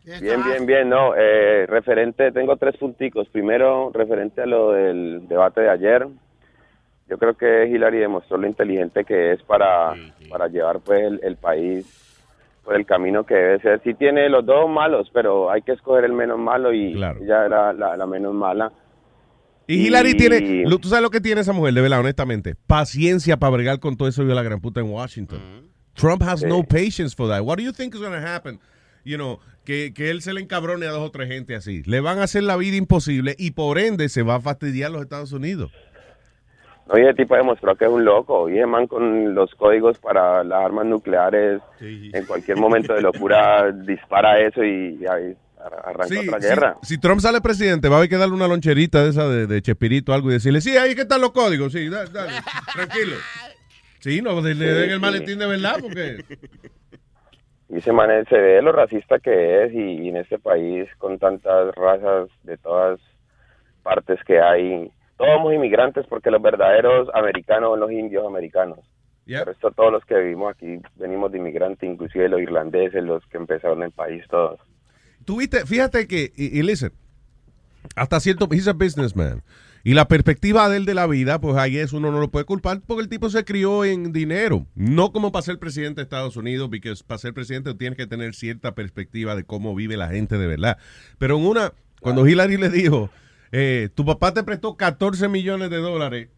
Bien, bien, bien. No, eh, referente, tengo tres punticos. Primero, referente a lo del debate de ayer. Yo creo que Hillary demostró lo inteligente que es para, para llevar pues el, el país por el camino que debe ser. Sí tiene los dos malos, pero hay que escoger el menos malo y ella era la, la menos mala. Y Hillary Y- tiene, tú sabes lo que tiene esa mujer, de verdad, honestamente. Paciencia para bregar con todo eso de la gran puta en Washington. Trump has no patience for that. What do you think is going to happen? You know, que, que él se le encabrone a dos o tres gente así. Le van a hacer la vida imposible y por ende se va a fastidiar los Estados Unidos. Y el tipo demostró que es un loco. Y ese man con los códigos para las armas nucleares, en cualquier momento de locura dispara eso y, y ahí ar- arranca Sí, otra sí, guerra. si Trump sale presidente, va a haber que darle una loncherita de esa de, de Chespirito o algo y decirle, sí, ahí que están los códigos, sí, dale, dale, tranquilo. Sí, no, le le den el maletín de verdad, porque... Y man se ve lo racista que es y, y en este país con tantas razas de todas partes que hay, todos somos inmigrantes porque los verdaderos americanos son los indios americanos. Yeah. El resto, todos los que vivimos aquí venimos de inmigrantes, inclusive los irlandeses, los que empezaron el país, todos. Tuviste, fíjate que, y, y listen, hasta cierto, he's a businessman. Y la perspectiva de él de la vida, pues ahí es uno no lo puede culpar porque el tipo se crió en dinero. No como para ser presidente de Estados Unidos, porque para ser presidente tienes que tener cierta perspectiva de cómo vive la gente de verdad. Pero en una, cuando Hillary le dijo, eh, tu papá te prestó 14 millones de dólares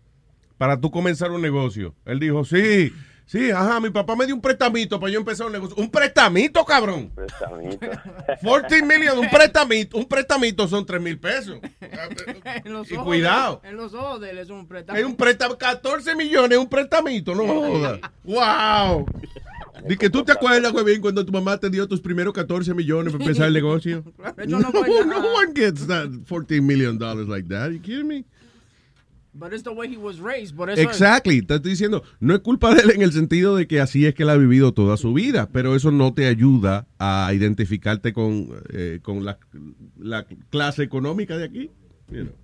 para tú comenzar un negocio. Él dijo, sí, sí, ajá, mi papá me dio un prestamito para yo empezar un negocio. ¿Un prestamito, cabrón? Prestamito. 14 million, un prestamito, un prestamito son 3 mil pesos. En los Y ojos cuidado. de- en los ojos de él es un préstamo. Es un préstamo, 14 millones, un prestamito, no jodas. ¡Wow! Di que tú te acuerdas, güey, bien, cuando tu mamá te dio tus primeros 14 millones para empezar el negocio. No, no no one gets that 14 million dollars like that. You kidding me? But it's the way he was raised. Por eso es- Exactly, te estoy diciendo, no es culpa de él en el sentido de que así es que él ha vivido toda su vida, pero eso no te ayuda a identificarte con, eh, con la, la clase económica de aquí. You know.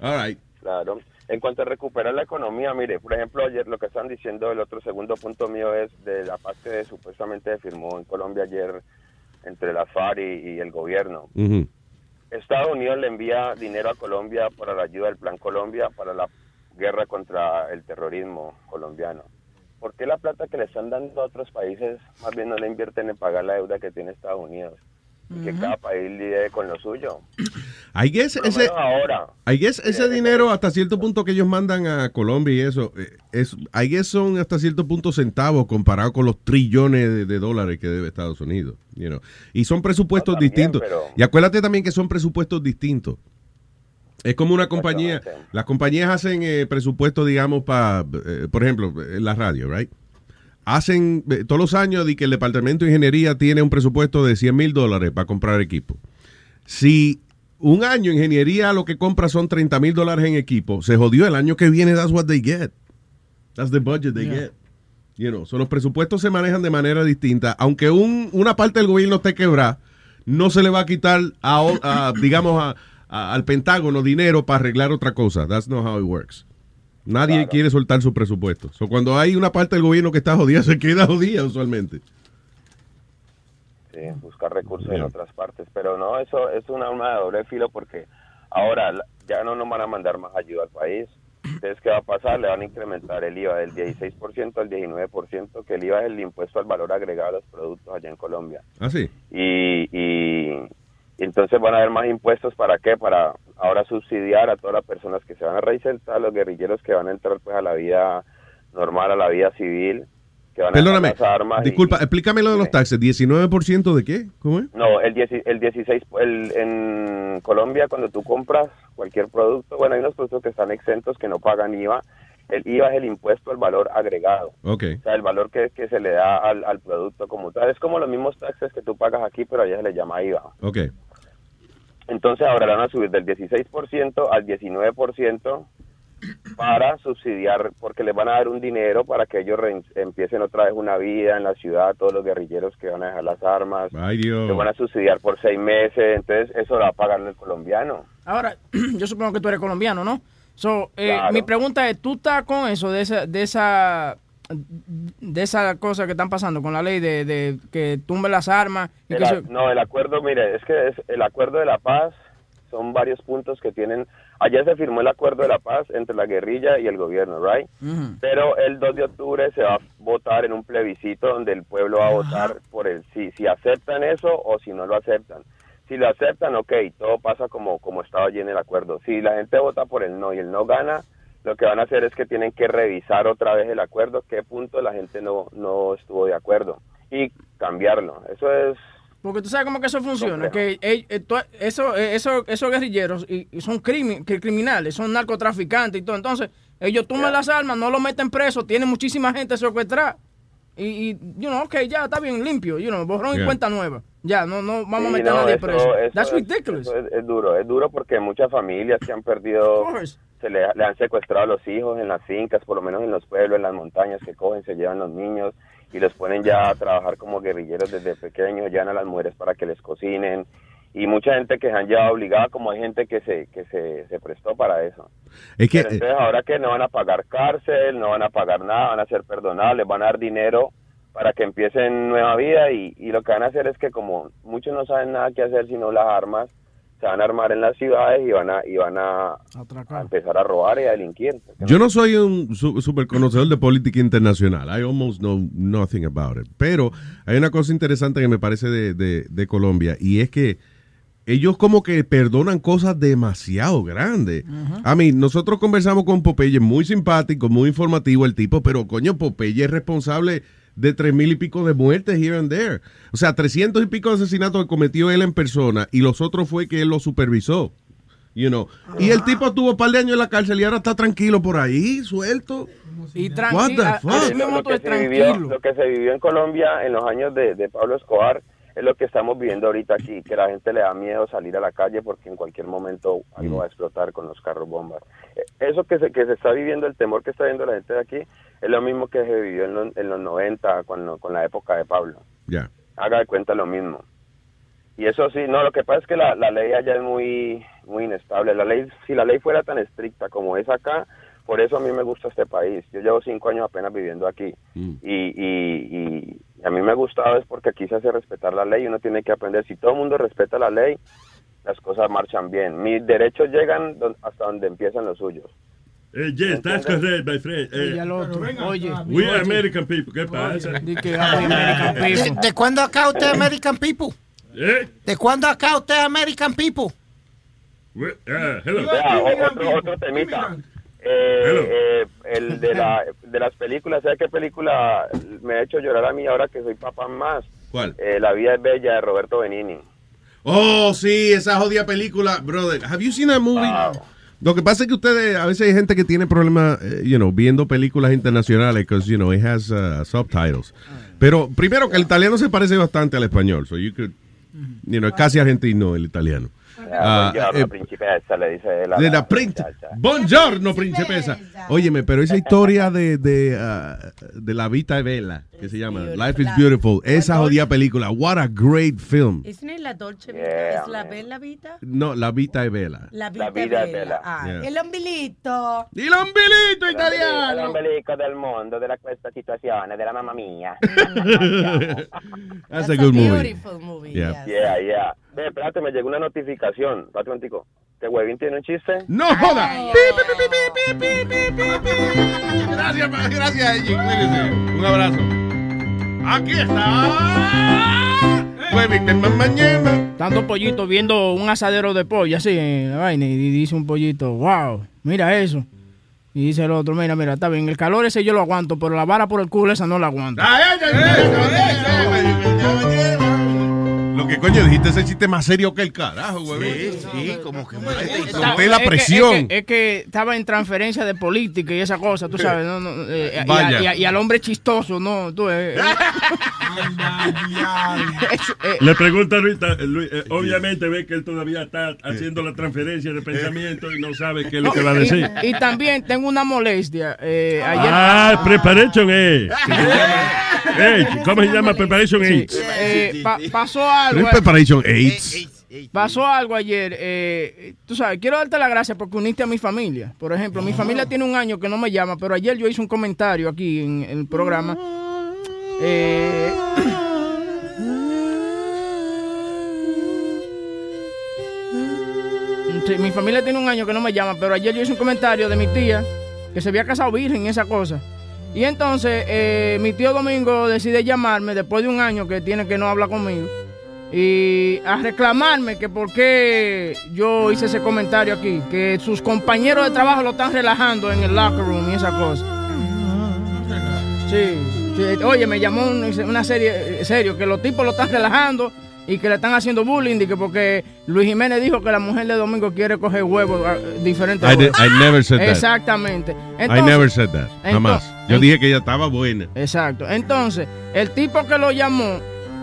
All right. Claro. En cuanto a recuperar la economía, mire, por ejemplo, ayer lo que están diciendo, el otro segundo punto mío es de la paz que supuestamente firmó en Colombia ayer entre la FARC y, y el gobierno. Ujú. Estados Unidos le envía dinero a Colombia para la ayuda del Plan Colombia para la guerra contra el terrorismo colombiano. ¿Por qué la plata que le están dando a otros países más bien no la invierten en pagar la deuda que tiene Estados Unidos? Que cada país lidie con lo suyo. I guess Por ese, ahora. I guess ese dinero hasta cierto punto que ellos mandan a Colombia y eso, eh, es, I guess son hasta cierto punto centavos comparado con los trillones de, de dólares que debe Estados Unidos. you know. Y son presupuestos también, distintos. pero- Y acuérdate también que son presupuestos distintos. Es como una compañía, las compañías hacen eh, presupuestos, digamos, para, por ejemplo, en la radio, right? Hacen eh, todos los años de que el Departamento de Ingeniería tiene un presupuesto de 100 mil dólares para comprar equipo. Si un año ingeniería lo que compra son 30 mil dólares en equipo, se jodió el año que viene, that's what they get. That's the budget they Yeah. get. You know, so los presupuestos se manejan de manera distinta. Aunque un, una parte del gobierno esté quebrada, no se le va a quitar, a, digamos, a- a- al Pentágono dinero para arreglar otra cosa. That's not how it works. Nadie quiere soltar su presupuesto. So, cuando hay una parte del gobierno que está jodida, se queda jodida usualmente. sí, buscar recursos en otras partes. Pero no, eso es un arma de doble filo porque ahora ya no nos van a mandar más ayuda al país. Entonces, ¿qué va a pasar? Le van a incrementar el IVA del 16% al 19%, que el IVA es el impuesto al valor agregado a los productos allá en Colombia. Ah, sí. Y, y entonces van a haber más impuestos para qué? Para ahora subsidiar a todas las personas que se van a reinsertar, a los guerrilleros que van a entrar pues a la vida normal, a la vida civil, que van a Perdóname, dejar las armas. y- disculpa, explícame lo de los taxes. ¿19% de qué? ¿Cómo es? no, el, 10 el 16, el, en Colombia cuando tú compras cualquier producto, bueno, hay unos productos que están exentos que no pagan IVA. El IVA es el impuesto al valor agregado. Ok. O sea, el valor que, que se le da al, al producto como tal. Es como los mismos taxes que tú pagas aquí, pero allá se le llama IVA. Ok. Entonces ahora le van a subir del 16% al 19% para subsidiar, porque les van a dar un dinero para que ellos re- empiecen otra vez una vida en la ciudad, todos los guerrilleros que van a dejar las armas, Ay, Dios. les van a subsidiar por seis meses, entonces eso lo va a pagar el colombiano. Ahora, yo supongo que tú eres colombiano, ¿no? So, eh, Claro. Mi pregunta es, ¿tú estás con eso, de esa, de esa, de esa cosa que están pasando con la ley de, de que tumben las armas? Y El que a- se- no, el acuerdo, mire, es que es el acuerdo de la paz son varios puntos que tienen. Ayer se firmó el acuerdo de la paz entre la guerrilla y el gobierno, ¿right? Pero el 2 de octubre se va a votar en un plebiscito donde el pueblo va a votar por el sí, si aceptan eso o si no lo aceptan. Si lo aceptan, ok, todo pasa como, como estaba allí en el acuerdo. Si la gente vota por el no y el no gana, lo que van a hacer es que tienen que revisar otra vez el acuerdo, qué punto la gente no, no estuvo de acuerdo y cambiarlo. Eso es Porque tú sabes cómo que eso funciona, que eh, eso, eh, eso- esos guerrilleros y, y son crimi- criminales, son narcotraficantes y todo. Entonces, ellos tumban las armas, no lo meten preso, tienen muchísima gente secuestrada. Y, y you know, ok, ya está bien limpio, you know, borrón y cuenta nueva. Ya, no, no vamos a meter no, a nadie eso- preso. eso That's es- ridiculous. eso es, es duro, es duro porque muchas familias que han perdido, se le, le han secuestrado a los hijos en las fincas, por lo menos en los pueblos, en las montañas, que cogen, se llevan los niños y los ponen ya a trabajar como guerrilleros desde pequeños, llevan a las mujeres para que les cocinen y mucha gente que se han llevado obligada, como hay gente que se que se, se prestó para eso. Es que, Pero entonces ahora que no van a pagar cárcel, no van a pagar nada, van a ser perdonados, les van a dar dinero para que empiecen nueva vida y, y lo que van a hacer es que como muchos no saben nada que hacer sino las armas, se van a armar en las ciudades y van a y van a, a empezar a robar y a delinquir. Yo no soy un su- super conocedor de política internacional. I almost know nothing about it. Pero hay una cosa interesante que me parece de, de- de Colombia y es que ellos como que perdonan cosas demasiado grandes. A mí, nosotros conversamos con Popeye, muy simpático, muy informativo el tipo, pero coño, Popeye es responsable de tres mil y pico de muertes here and there. O sea, trescientos y pico de asesinatos que cometió él en persona y los otros fue que él lo supervisó. You know. Y el tipo tuvo un par de años en la cárcel y ahora está tranquilo por ahí, suelto. Y tranquilo, lo, que se vivió, tranquilo. lo que se vivió en Colombia en los años de, de Pablo Escobar es lo que estamos viviendo ahorita aquí, que la gente le da miedo salir a la calle porque en cualquier momento algo va a explotar con los carros bombas. Eh, Eso que se, que se está viviendo, el temor que está viendo la gente de aquí, es lo mismo que se vivió en, los- en los 90 con, lo- con la época de Pablo. Ya. Haga de cuenta lo mismo. Y eso sí, no, lo que pasa es que la, la ley allá es muy, muy inestable. La ley, si la ley fuera tan estricta como es acá, por eso a mí me gusta este país. Yo llevo cinco años apenas viviendo aquí. Y, y, y a mí me ha gustado es porque aquí se hace respetar la ley y uno tiene que aprender. Si todo el mundo respeta la ley, las cosas marchan bien. Mis derechos llegan hasta donde empiezan los suyos. Eh, yes, that's correct, my friend. Eh, Y al otro. Oye. we oye. American people, ¿qué pasa? Que American people. ¿De, de cuándo acá usted es American people? ¿Eh? ¿De cuándo acá usted es American people? We- ah, hello. O- otro, otro temita. Eh, eh, el de, la, de las películas, ¿sabe qué película me ha hecho llorar a mí ahora que soy papá más? ¿Cuál? Eh, la vida es bella de Roberto Benini. Oh, sí, esa jodida película, brother. Have you seen that movie? Lo que pasa es que ustedes, a veces hay gente que tiene problemas, eh, you know, viendo películas internacionales, because, you know, it has uh, subtitles. Pero primero que el italiano se parece bastante al español, so you could, you know, es casi argentino el italiano. Ah, Buongiorno, eh, principessa, le dice la, de la prince. Buongiorno, princesa. Óyeme, pero esa historia de, de, ah, de la Vita e Vela, que se llama Life is Beautiful, esa jodida película, what a great film. ¿Es no es la Dolce Vita? Yeah, ¿Es la Bella Vita? No, la Vita e Vela. La Vita vida es Bella. bella. Ah, Yeah. el ombilito. Il ombilito italiano! L'ombelico del mondo, della questa situazione, della mamma mia. That's a good movie. Beautiful movie. Yeah. yes. Yeah, yeah. Ve, espérate, me llegó una notificación. Espérate un momentico. ¿Que Huevín tiene un chiste? ¡No joda! Gracias, pa- gracias, Eji. Cuídese. Un abrazo. Aquí está. Huevín de mañana. Tanto pollito viendo un asadero de pollo así en la vaina y dice un pollito, wow, mira eso. Y dice el otro, mira, mira, está bien, el calor ese yo lo aguanto, pero la vara por el culo esa no la aguanto. Lo que coño dijiste ese chiste más serio que el carajo, huevín. Sí, sí, como que Conté la es que- presión. Es que, es que estaba en transferencia de política y esa cosa, tú sabes. No, no, eh, y a- Vaya. y, a- y al hombre chistoso, no, tú. eh, eh. Eh, Le pregunta ahorita, eh, Luis, eh, obviamente ve que él todavía está haciendo la transferencia de pensamiento y no sabe qué es lo que va a decir. y, y también tengo una molestia. eh, ayer, Ah, Preparation. Ey, ¿Cómo se llama Preparation Sí, A? eh, pa- pasó algo. Es Preparation AIDS. Pasó algo ayer. eh, tú sabes, quiero darte la gracia porque uniste a mi familia. Por ejemplo, mi familia tiene un año que no me llama, pero ayer yo hice un comentario aquí en el programa. Eh, sí, mi familia tiene un año que no me llama, pero ayer yo hice un comentario de mi tía que se había casado virgen y esa cosa. Y entonces eh, mi tío Domingo decide llamarme después de un año que tiene que no habla conmigo y a reclamarme que por qué yo hice ese comentario aquí, que sus compañeros de trabajo lo están relajando en el locker room y esa cosa. Sí, sí, oye, me llamó un- una serie, eh, serio, que los tipos lo están relajando y que le están haciendo bullying, y que porque Luis Jiménez dijo que la mujer de Domingo quiere coger huevos ah, diferentes. I, did-. I never said that. Exactamente. I Entonces- never said that. Jamás. Yo dije que ella estaba buena. Exacto. Entonces, el tipo que lo llamó,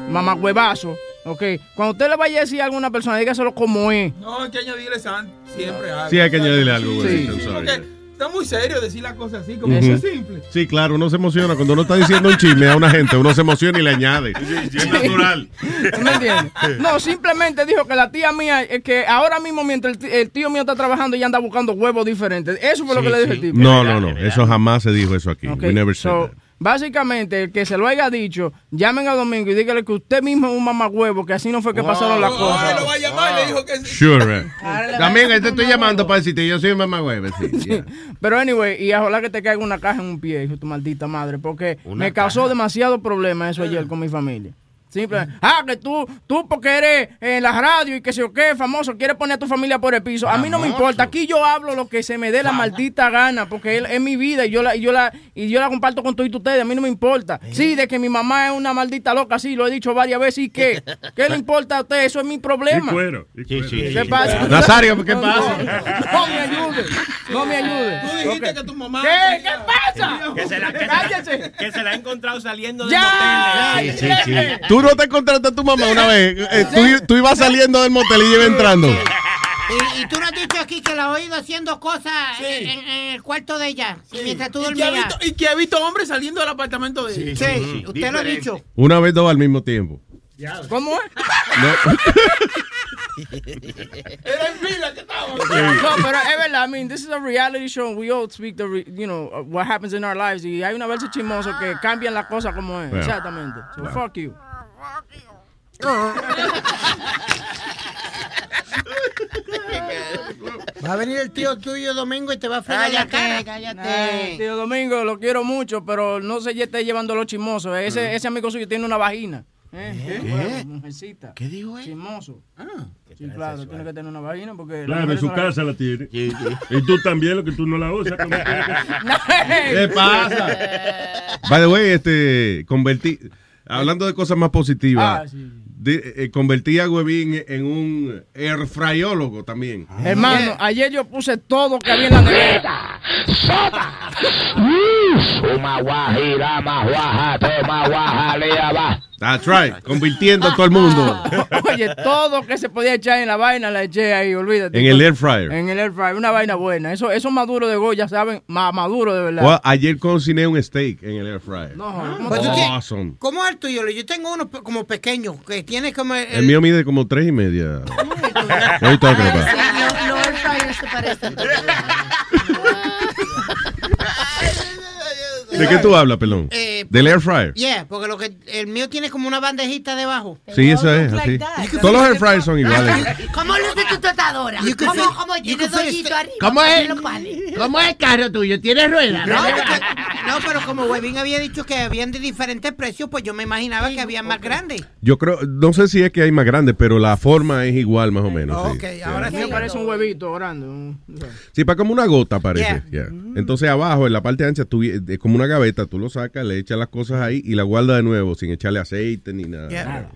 mamagüevazo, ok, cuando usted le vaya a decir a alguna persona, dígaselo como es. No, hay que añadirle san- siempre algo. Sí, hay que añadirle algo, Sí, sí, está muy serio decir las cosas así, como es simple. Sí, claro, uno se emociona. Cuando uno está diciendo un chisme a una gente, uno se emociona y le añade. es natural. ¿Tú me entiendes? No, simplemente dijo que la tía mía, eh, que ahora mismo mientras el, tío mío está trabajando, ella anda buscando huevos diferentes. Eso fue lo que le dijo el tipo. No, no, no. Eso jamás se dijo eso aquí. Ok, We never said so, that. Básicamente, el que se lo haya dicho, llamen a Domingo y dígale que usted mismo es un mamagüevo, que así no fue que pasaron las cosas. lo va a llamar, le dijo que sí. Sure. eh. También te estoy llamando para decirte, yo soy mamá hueve. Sí, yeah. Pero anyway, y ojalá que te caiga una caja en un pie, hijo tu maldita madre, porque Una me causó demasiado problema eso ayer con mi familia. Ah, que tú, tú porque eres en la radio y que sé yo qué, famoso, quieres poner a tu familia por el piso. A mí no me importa. Aquí yo hablo lo que se me dé la maldita gana, porque él es mi vida y yo la, y yo la, y yo la comparto con todos ustedes. A mí no me importa. Sí, de que mi mamá es una maldita loca, sí, lo he dicho varias veces. ¿Y qué? ¿Qué le importa a usted? Eso es mi problema. Y cuero, y cuero. ¿Qué pasa? Nazario, ¿qué No, pasa? No, no me ayude. No me ayude. Tú dijiste que tu mamá. ¿Qué? ¿Qué pasa? Que se la, que se la, que se la ha encontrado saliendo del Ya. motel. Sí, sí, sí. Tú no te encontraste a tu mamá una vez. Eh, tú, tú ibas saliendo del motel y ella iba entrando. Y, y tú no has dicho aquí que la he oído haciendo cosas en, en- en el cuarto de ella, mientras tú Y que, ha dormías. visto, y que ha visto hombres saliendo del apartamento de él. Sí, usted lo ha dicho. Una vez dos al mismo tiempo. ¿Cómo es? No. Era en fila que estaba. No, pero es verdad. I mean, this is a reality show. We all speak the, re- you know, what happens in our lives. Y hay una vez chismoso que cambian las cosas como es. Yeah. Exactamente. So Yeah. fuck you. Va a venir el tío tuyo domingo y te va a fregar la cara. Eh, tío Domingo, lo quiero mucho, pero no se esté llevando los chismosos. Ese, ese amigo suyo tiene una vagina. ¿Eh? ¿Qué? Mujercita. ¿Qué dijo él? Chismoso. Sí, claro, tiene que tener una vagina porque... Claro, en su casa la tiene. Y tú también, lo que tú no la usas. ¿Qué pasa? By the way, este, convertí, hablando de cosas más positivas, Ah, sí. eh, convertí a Huevín en un airfryólogo también. Hermano, ayer yo puse todo que había en la nevera. Uma guajira, más guaja, toma guajalea, va. That's right, convirtiendo a todo el mundo Oye, todo que se podía echar en la vaina la eché ahí, olvídate. en el air fryer. En el air fryer, una vaina buena. Eso, eso maduro de Goya, saben, más maduro de verdad. Well, ayer cociné un steak en el air fryer. No, ¿cómo tienes- Awesome. ¿Cómo es el tuyo? Yo tengo uno como pequeño, que tiene como... El, El mío mide como tres y media. Talking about? Los los air fryers se parecen. ¿De qué tú hablas, pelón? Eh, Del air fryer. Yeah, porque lo que el mío tiene como una bandejita debajo. Sí, eso es así. Todos los air fryers son iguales. ¿Cómo luce tu tostadora? ¿Cómo, cómo tiene a- arriba? ¿Cómo es? ¿Cómo es el carro tuyo? ¿Tiene ruedas? No, pero como Webin había dicho que habían de diferentes precios, pues yo me imaginaba que había más grandes. Yo creo, no sé si es que hay más grandes, pero la forma es igual más o menos. sí. Ok, ahora sí. parece un huevito grande. Sí, para como una gota parece. yeah. Entonces abajo, en la parte ancha, es como una gaveta, tú lo sacas, le echas las cosas ahí y la guardas de nuevo sin echarle aceite ni nada. Yeah.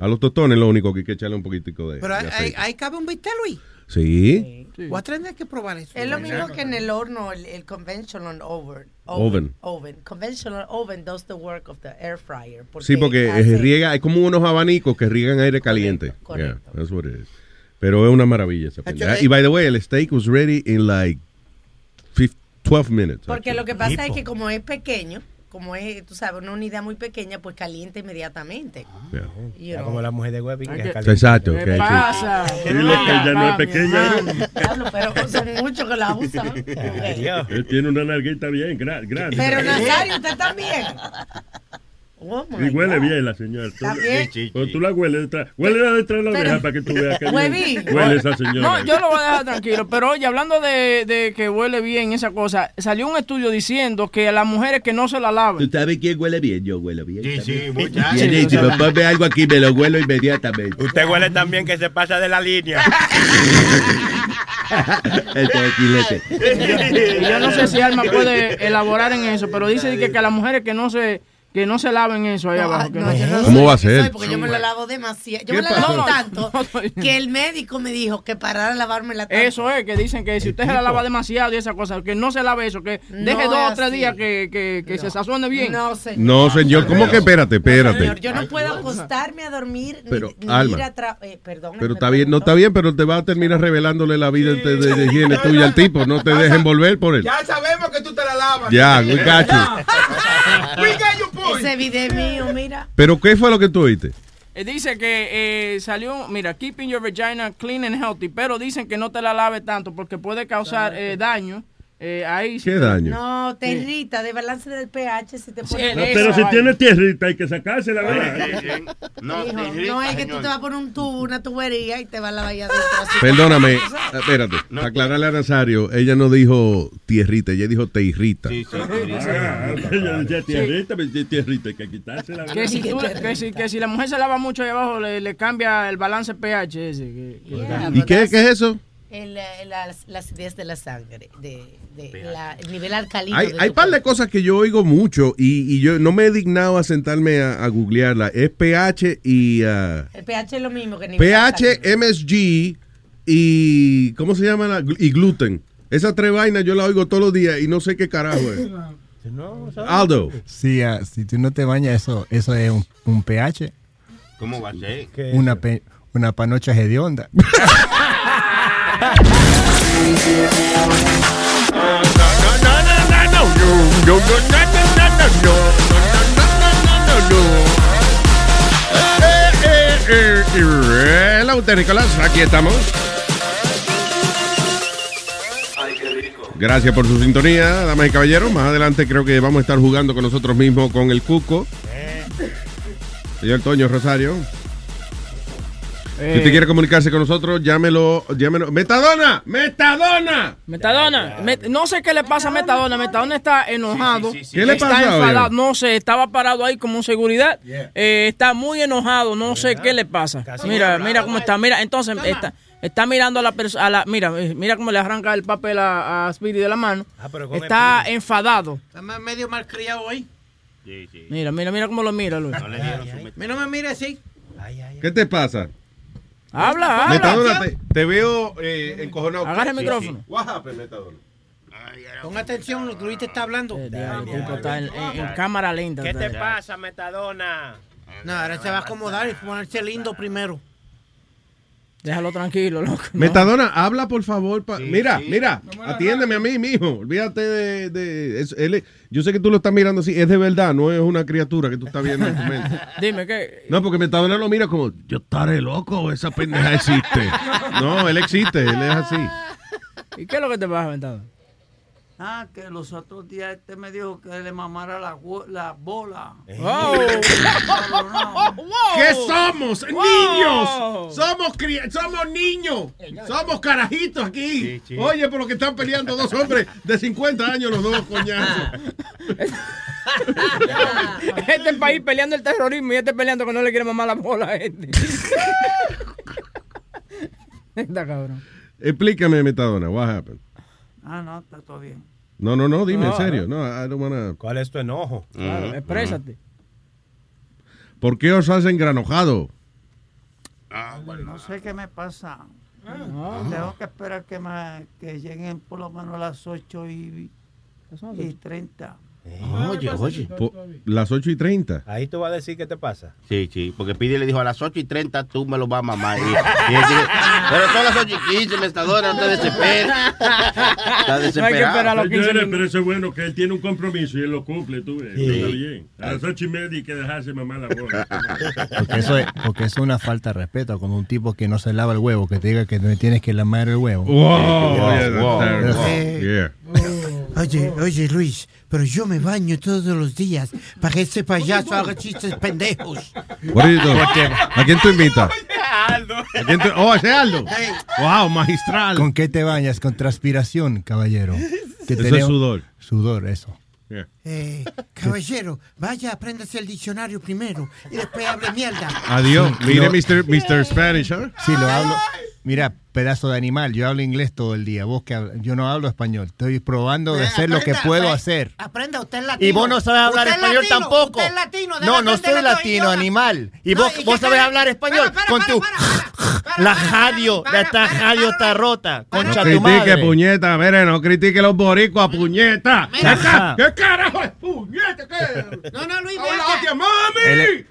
A los tostones lo único que hay que echarle un poquitico de, Pero de ahí, cabe un bistec, Luis. Sí. Voy a tener que probar eso. Es lo mismo que en el horno, el, el conventional oven. Oven. Oven. Conventional oven does the work of the air fryer. Sí, porque hace- riega, hay como unos abanicos que riegan aire caliente. Yeah, that's what it is. Pero es una maravilla esa pendeja. Y by the way, el steak was ready in like 15 12 minutes. Porque lo que pasa es que como es pequeño, como es, tú sabes, una unidad muy pequeña, pues calienta inmediatamente. Yeah. You know. como la mujer de Webby. que caliente. Exacto. ¿Qué sí. pasa? Dile que ella no es pequeña. Diablo, pero son muchos que la usan. Él tiene una narguita bien gra- grande. Pero Nazario, usted también. Oh, Y huele God. bien la señora. Tú, bien. o tú la hueles detrás. Huele detrás de la Pero- oreja para que tú veas que bien huele esa señora. No, yo lo voy a dejar tranquilo. Pero oye, hablando de, de que huele bien esa cosa, salió un estudio diciendo que a las mujeres que no se la laven. ¿Tú sabes quién huele bien? Yo huelo bien. Sí, sí, también. muchacho. Bienísimo. Ponme algo aquí, me lo huelo inmediatamente. Usted huele también que se pasa de la línea. El tequilete. Y yo no sé si Alma puede elaborar en eso, pero dice que, que a las mujeres que no se que no se laven eso ahí abajo. no. ¿Cómo va a ser? Porque yo me la lavo demasiado. Yo ¿Qué me la lavo tanto que el médico me dijo que parara de lavarme la Eso es, que dicen que si usted se la lava demasiado y esa cosa, que no se lave eso, que deje No dos o es tres así. días que, que, que se sazone bien. No, señor. No, señor, ¿cómo que espérate, espérate? Señor, yo no puedo acostarme a dormir ni- Pero, ni, Alma. ir a tra- eh, perdón. Pero está bien, no está bien, pero te va a terminar revelándole la vida de, de- de higiene tuya al tipo. No te dejes envolver por él. Ya sabemos que tú te la lavas. Ya, we got you. We got your point. Ese video mío, mira. ¿Pero qué fue lo que tú oíste? Eh, Dice que eh, salió, mira, keeping your vagina clean and healthy, pero dicen que no te la lave tanto porque puede causar eh, daño. Eh, ahí sí ¿Qué daño? No, te irrita de balance del pH si te pones. No, pero si tiene tierrita hay que sacársela, ¿verdad? No, Hijo, te irrita, no es que tú te vas a poner un tubo, una tubería y te va a lavar allá adentro. Perdóname, espérate. aclararle a Nazario, ella no dijo tierrita, ella dijo te irrita. Ah, yo decía tierrita, me decía tierrita, hay que quitársela. Que si, tú- que, si, que si la mujer se lava mucho ahí abajo, le, le cambia el balance pH ese. que- que- ¿Y qué, qué es eso? El, eh, la, la acidez de la sangre, de, de la- el nivel alcalino. Hay, tu par de cosas que yo oigo mucho y, y yo no me he dignado a sentarme a, a googlearla. Es pH y ah, El pH es lo mismo que el nivel pH, alcalino. MSG y ¿cómo se llama? la- y gluten. Esas tres vainas yo las oigo todos los días y no sé qué carajo es. Aldo. Sí, ah, si tú no te bañas, eso, eso es un, un pH. ¿Cómo va a ser? Una, pe- una panocha hedionda. Hello, usted, Nicolás, aquí estamos. Gracias por su sintonía, damas y caballeros. Más adelante creo que vamos a estar jugando con nosotros mismos con el Cuco. Señor Toño Rosario. Si Eh, usted quiere comunicarse con nosotros, llámelo, llámelo. ¡Metadona! ¡Metadona! Metadona, Met- no sé qué le pasa a Metadona. Metadona está enojado. ¿Qué le está pasa, enfadado. No sé, estaba parado ahí como seguridad. Eh, está muy enojado. No sé qué le pasa. Mira, mira cómo está. Mira, entonces está, está mirando a la persona. Mira, eh, mira cómo le arranca el papel a, a Speedy de la mano. pero con Está enfadado. Está me- medio mal criado hoy. Mira, mira, mira cómo lo mira, Luis. Mira, no me mire así. ¿Qué te pasa? Habla, habla. Metadona, te, te veo eh, encojonado. Agarra el micrófono. happened, Metadona? Pon atención lo que Luis te está hablando. El tipo está en, en- en cámara lenta. ¿Qué te pasa, Metadona? No, ahora se va a acomodar y ponerse lindo primero. Déjalo tranquilo, loco. no. Metadona, habla por favor. pa- mira, sí. mira, atiéndeme a mí, mijo. Olvídate de. de- es- él es- yo sé que tú lo estás mirando así, es de verdad, no es una criatura que tú estás viendo en tu mente. Dime, ¿qué? No, porque Metadona lo mira como, yo estaré loco, esa pendeja existe. No, él existe, él es así. ¿Y qué es lo que te pasa, Ventado? Ah, que los otros días este me dijo que le mamara la, la bola. Wow. ¿Qué somos? ¡Niños! Somos, cri- somos niños. Somos carajitos aquí. Oye, por lo que están peleando dos hombres de 50 años los dos coñazos. Este país peleando el terrorismo y este peleando que no le quiere mamar la bola a gente. Está cabrón. Explícame, Metadona, what happened? Ah, no, está todo bien. No, no, no, dime en serio. No, I don't wanna- ¿Cuál es tu enojo? Claro, exprésate. ¿Por qué os hacen granojado? No sé qué me pasa. Ah. Tengo que esperar que, me, que lleguen por lo menos las 8 y, y 30. Oye, oye. Po- las 8 y 30. Ahí tú vas a decir qué te pasa. Sí, sí, porque Pidi le dijo a las 8 y 30 tú me lo vas a mamar. Y, y él dice, pero son las 8 y 15, Metadona, no te desesperes. Está desesperado. Señores, pero eso es bueno que él tiene un compromiso y él lo cumple, tú ves. Sí. Está bien. A las ocho y media hay que dejarse mamar la bola. Porque eso, es, porque eso es una falta de respeto. Como un tipo que no se lava el huevo, que te diga que me tienes que lamer el huevo. Wow, yeah, that's terrible. Eh, Yeah. Oye, oye, Luis, pero yo me baño todos los días para que ese payaso haga chistes pendejos. ¿A quién tú invitas? ¿A quién tú- Oh, ese Aldo. Wow, magistral. ¿Con qué te bañas? Con transpiración, caballero. Que Eso es sudor. Sudor, eso. Eh, caballero, vaya, apréndase el diccionario primero y después hable mierda. Adiós. Mire, Mr. Mr. Spanish, ¿eh? Sí, lo hablo. Mira, pedazo de animal, yo hablo inglés todo el día. Vos que habla- yo no hablo español. Estoy probando de hacer lo que puedo aprenda. hacer. Aprenda, usted latino. Y vos no sabes hablar español latino, tampoco. Usted es latino, No, no soy latino, animal. Y No, vos, ¿y vos cara- hablar español con tu... La radio, esta radio está rota. No Concha tu critique, madre. puñeta. Mire, no critique los boricuas, puñeta. ¿Qué, ca- qué carajo es puñeta? ¿Qué? No, no, Luis, Hola, mami.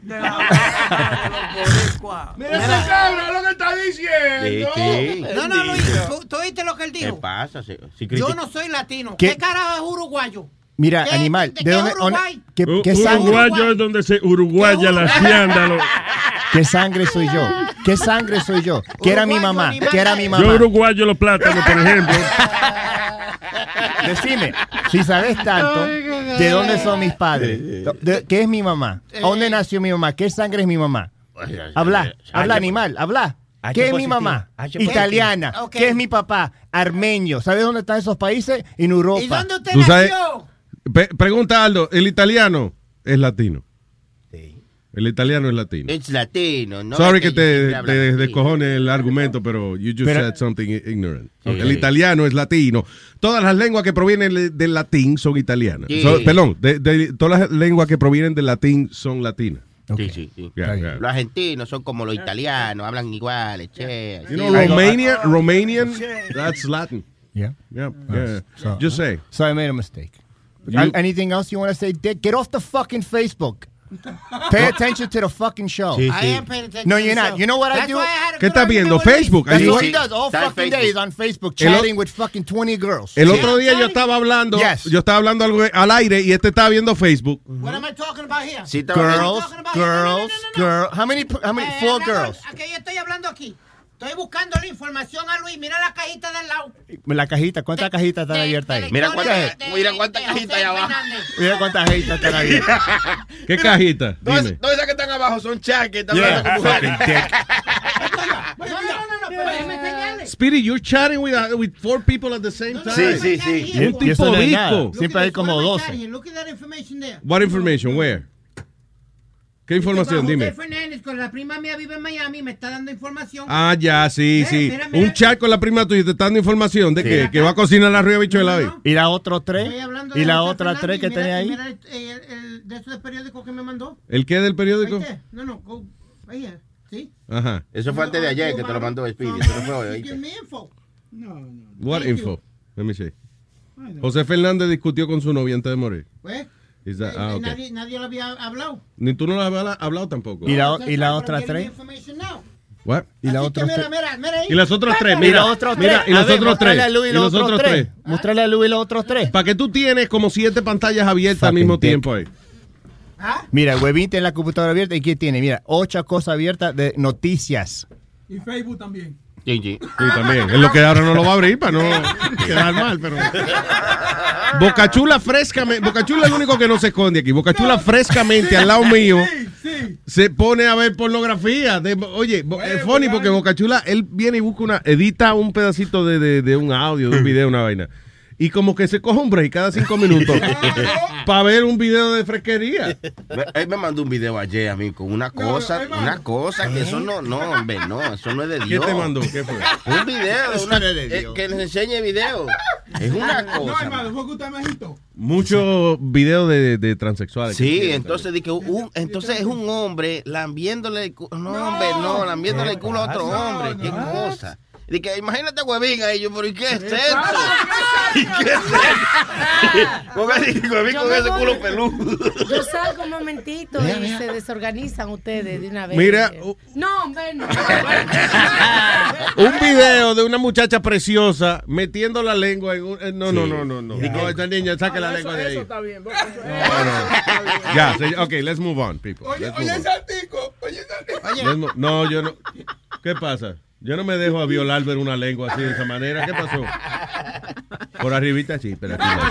Mira ese cabra lo que está diciendo. Sí, sí. No, no, Luis, ¿tú, tú oíste lo que él ¿Qué dijo? pasa? Si, si Yo no soy latino. ¿Qué? ¿Qué, carajo es uruguayo? Mira, ¿Qué- animal, de ¿de qué dónde? Uruguay? ¿Qué, qué Uruguayo es donde se uruguaya la hacienda. ¿Qué sangre soy yo? ¿Qué sangre soy yo? ¿Qué era mi mamá? ¿Qué era mi Yo mamá? uruguayo los plátanos, por ejemplo. Decime, si sabes tanto, ¿de dónde son mis padres? ¿De- ¿Qué es mi mamá? ¿A dónde nació mi mamá? ¿Qué sangre es mi mamá? Habla, habla animal, habla. ¿Qué es mi mamá? Italiana. ¿Qué es mi papá? Armenio. ¿Sabes dónde están esos países? En Europa. ¿Y dónde usted nació? Pregunta Aldo, ¿el italiano es latino? El italiano es latino. Es latino, ¿no? Sorry que te, te así. descojone el argumento, pero you just Pero- said something ignorant. Sí. El italiano es latino. Todas las lenguas que provienen del latín son italianas. Sí. So- perdón, de- de- todas las lenguas que provienen del latín son latinas. Sí, sí, sí. Yeah, yeah. Los argentinos son como los italianos, hablan iguales, che. You know. Romania, Romanian, that's Latin. Yeah. Yeah, yeah. So- Just say. So I made a mistake. You- An- Anything else you want to say, Dick? Get off the fucking Facebook. Pay attention to the fucking show. Sí, I sí. am paying attention No, to you're the not. show. You know what I do? why I had a ¿Qué estás viendo? Facebook. That's what he does all Está fucking Facebook. days on Facebook, chatting with fucking 20 girls. El otro día yo estaba hablando, Yes. yo estaba hablando algo al aire y este estaba viendo Facebook. What am I talking about here? Sí, Girls, girls, no, no. girls. How many? How many? Eh, Four hablando- girls. Aquí yo estoy hablando aquí. Estoy buscando la información a Luis. Mira la cajita del lado. La cajita, ¿cuántas cajitas están abiertas ahí? Mira De- cuánta, de- mira cuánta de cajita José hay abajo. Mira cuántas cajitas están abiertas. ¿Qué cajita? Todas, esas que están abajo son chas que están. No, no, no, no, pero déjeme enseñarle. Speedy, you're chatting with, uh, with four people at the same time. Sí, sí, sí. Y- Un tipo rico. Siempre hay como 12. Look at that information there. What information? Where? ¿Qué información? José Dime. Fernández, con la prima mía vive en Miami, me está dando información. Ah, ya, sí, Mira, sí. mira, mira. Un chat con la prima tuya te está dando información de que, que va a cocinar la ría bichuela hoy. ¿Y la otra tres? ¿Y la José otra Fernández, tres que mira- tenés ahí? Mira el, el- el- de esos periódicos que me mandó. ¿El qué del periódico? No, no, go, ahí. ¿Sí? Ajá. Eso fue antes de ayer que te lo mandó Speedy. Eso no me info. No, no. What info? Let me see. José Fernández discutió con su novia antes de morir. Pues, that- eh, ah, ok. nadie, nadie lo había hablado. Ni tú no lo habías hablado tampoco. ¿Y la, y la otra tres? What? ¿Y la otra mira, tres? mira, mira ahí. Y los otros tres, ¿Y mira. los otros mira, tres? y los otros mostrale tres. Y los otros tres. Mostrale a Luis los otros tres. Para que tú tienes como siete pantallas abiertas al mismo dick. tiempo ahí. Mira, huevín tiene la computadora abierta y ¿qué tiene? Mira, ocho cosas abiertas de noticias. Y Facebook también. Sí, sí. Sí, también. Es lo que ahora no lo va a abrir para no quedar mal, pero. Bocachula frescamente. Bocachula es el único que no se esconde aquí. Bocachula frescamente al lado mío se pone a ver pornografía. De- oye, bo- es funny porque Bocachula, él viene y busca una. Edita un pedacito de, de- de un audio, de un video, una vaina. Y como que se coge un break cada cinco minutos para ver un video de fresquería. Él me mandó un video ayer a mí con una cosa, una cosa que eso no, no, hombre, no, eso no es de ¿Qué Dios. te mandó? ¿Qué fue? Un video, Eso una- no es de eh, Dios. que les enseñe video. Es una No, cosa. hermano, fue que usted me agitó. Muchos videos de, de transexuales. Sí, entonces di que un, entonces es un hombre lambiéndole el culo. No, hombre, no, lambiéndole el culo a otro hombre. Qué cosa. Di que imagínate Huevín ahí, yo, pero ¿y qué es esto? ¿Y qué es esto? Con ese- Huevín Yo con ese culo peludo. Yo salgo un momentito y se desorganizan ustedes de una vez. Mira, uh, No, hombre, no. Un video de una muchacha preciosa metiendo la lengua en un... eh, No, no, no, no, no. No, esta niña, saque la lengua de ahí. Eso está bien. Ya, ok, let's move on, people. Oye, oye. Santico, oye, Santico. No, yo no... ¿Qué pasa? Yo no me dejo a violar ver una lengua así de esa manera. ¿Qué pasó? Por arribita sí, pero aquí no.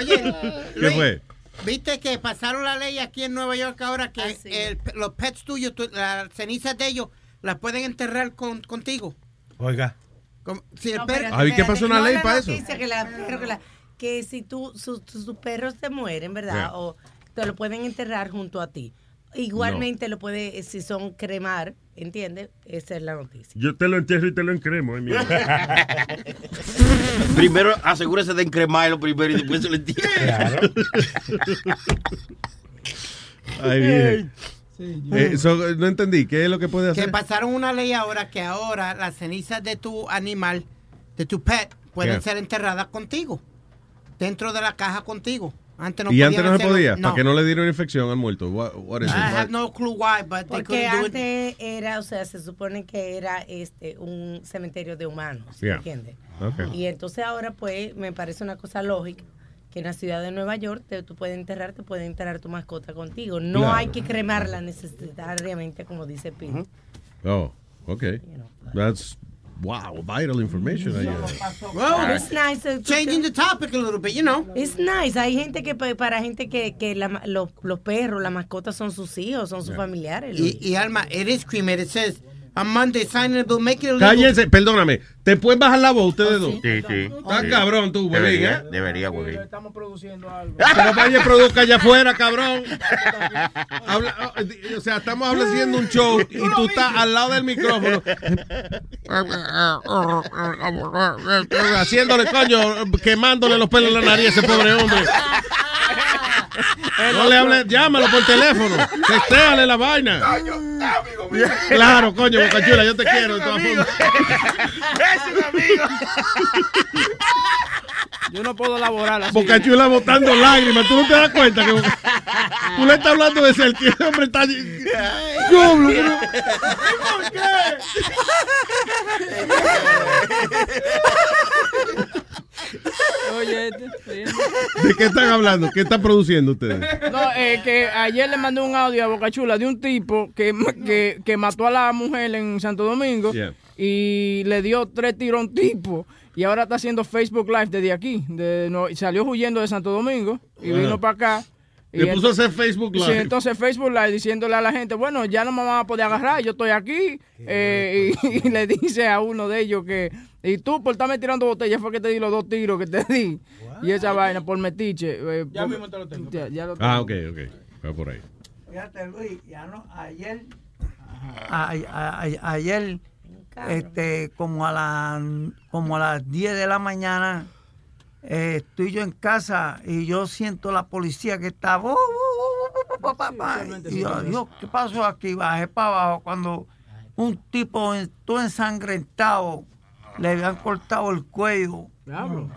Oye, ¿Qué Luis, fue? ¿Viste que pasaron la ley aquí en Nueva York ahora que el- los pets tuyos, las cenizas de ellos, las pueden enterrar con, contigo? Oiga. Como- si el No, perro- Ay, ¿qué pasó una no ley la para eso? Que, la- que, la- que si tú, sus perros te mueren, ¿verdad? Yeah. O te lo pueden enterrar junto a ti. Igualmente lo puede, si son cremar, ¿entiendes? Esa es la noticia. Yo te lo entierro y te lo encremo. eh, mira. Primero asegúrese de encremarlo primero y después se lo entierra. Ay, bien. Eh, so, no entendí. ¿Qué es lo que puede Que hacer? pasaron una ley ahora que ahora las cenizas de tu animal, de tu pet, pueden Yeah. ser enterradas contigo. Dentro de la caja contigo. Antes no y antes no se podía, No. para que no le diera una infección al muerto. What, what is I it? have no clue why, but they Porque couldn't do it. antes era, o sea, se supone que era este un cementerio de humanos, Yeah. ¿entiendes? Okay. Y entonces ahora, pues, me parece una cosa lógica que en la ciudad de Nueva York te, tú puedes enterrar, te puede enterrar tu mascota contigo. No Claro. hay que cremarla necesariamente, como dice Pete. Oh, okay. That's wow, vital information. Well, It's nice. changing the topic a little bit, you know. It's nice. Hay gente que, pa- para gente que, que la ma- los, los perros, las mascotas son sus hijos, son sus familiares. Y, y Alma, it is cremated. It says, on Monday, signing the bill, make it a. Cállense, perdóname. ¿Te pueden bajar la voz ustedes dos? Sí, sí. Está Sí. cabrón tú, Huevín, Debería, ¿eh? debería, Huevín. Estamos produciendo algo. Pero vaya produzca allá afuera, cabrón. Habla- o sea, estamos haciendo un show y tú estás al lado del micrófono. Haciéndole, coño, quemándole los pelos en la nariz a ese pobre hombre. No le hables, llámalo por teléfono. Testéale la vaina. Claro, coño, Boca Chula, yo te quiero de todas formas. Es un amigo. Yo no puedo elaborar así. Boca Chula botando lágrimas. ¿Tú no te das cuenta que tú le estás hablando de ser que el hombre está... ¿Cómo? ¿Por qué? Oye, sí. ¿De qué están hablando? ¿Qué están produciendo ustedes? No, eh, que ayer le mandé un audio a Bocachula de un tipo que, que, que mató a la mujer en Santo Domingo Yeah. y le dio tres tiros a un tipo. Y ahora está haciendo Facebook Live desde aquí. De, no, salió huyendo de Santo Domingo y Ajá. vino para acá. Y Le puso a hacer Facebook Sí, Live. entonces Facebook Live diciéndole a la gente, bueno, ya no me van a poder agarrar, yo estoy aquí. Eh, y, y le dice a uno de ellos que, y tú por estarme tirando botellas fue que te di los dos tiros que te di. Y esa vaina por metiche. eh, Ya por- mismo te lo tengo. Ya, ya lo Ah, tengo. ok, ok. Va por ahí. Fíjate, Luis, ya no, ayer, a- a- a- ayer, este, como a las como a las 10 de la mañana, eh, estoy yo en casa y yo siento la policía que está, "Bu, bu, bu, bu, bu, pa, pa", y yo, Dios, ¿qué pasó aquí? Bajé para abajo cuando un tipo todo ensangrentado le habían cortado el cuello. Diablo.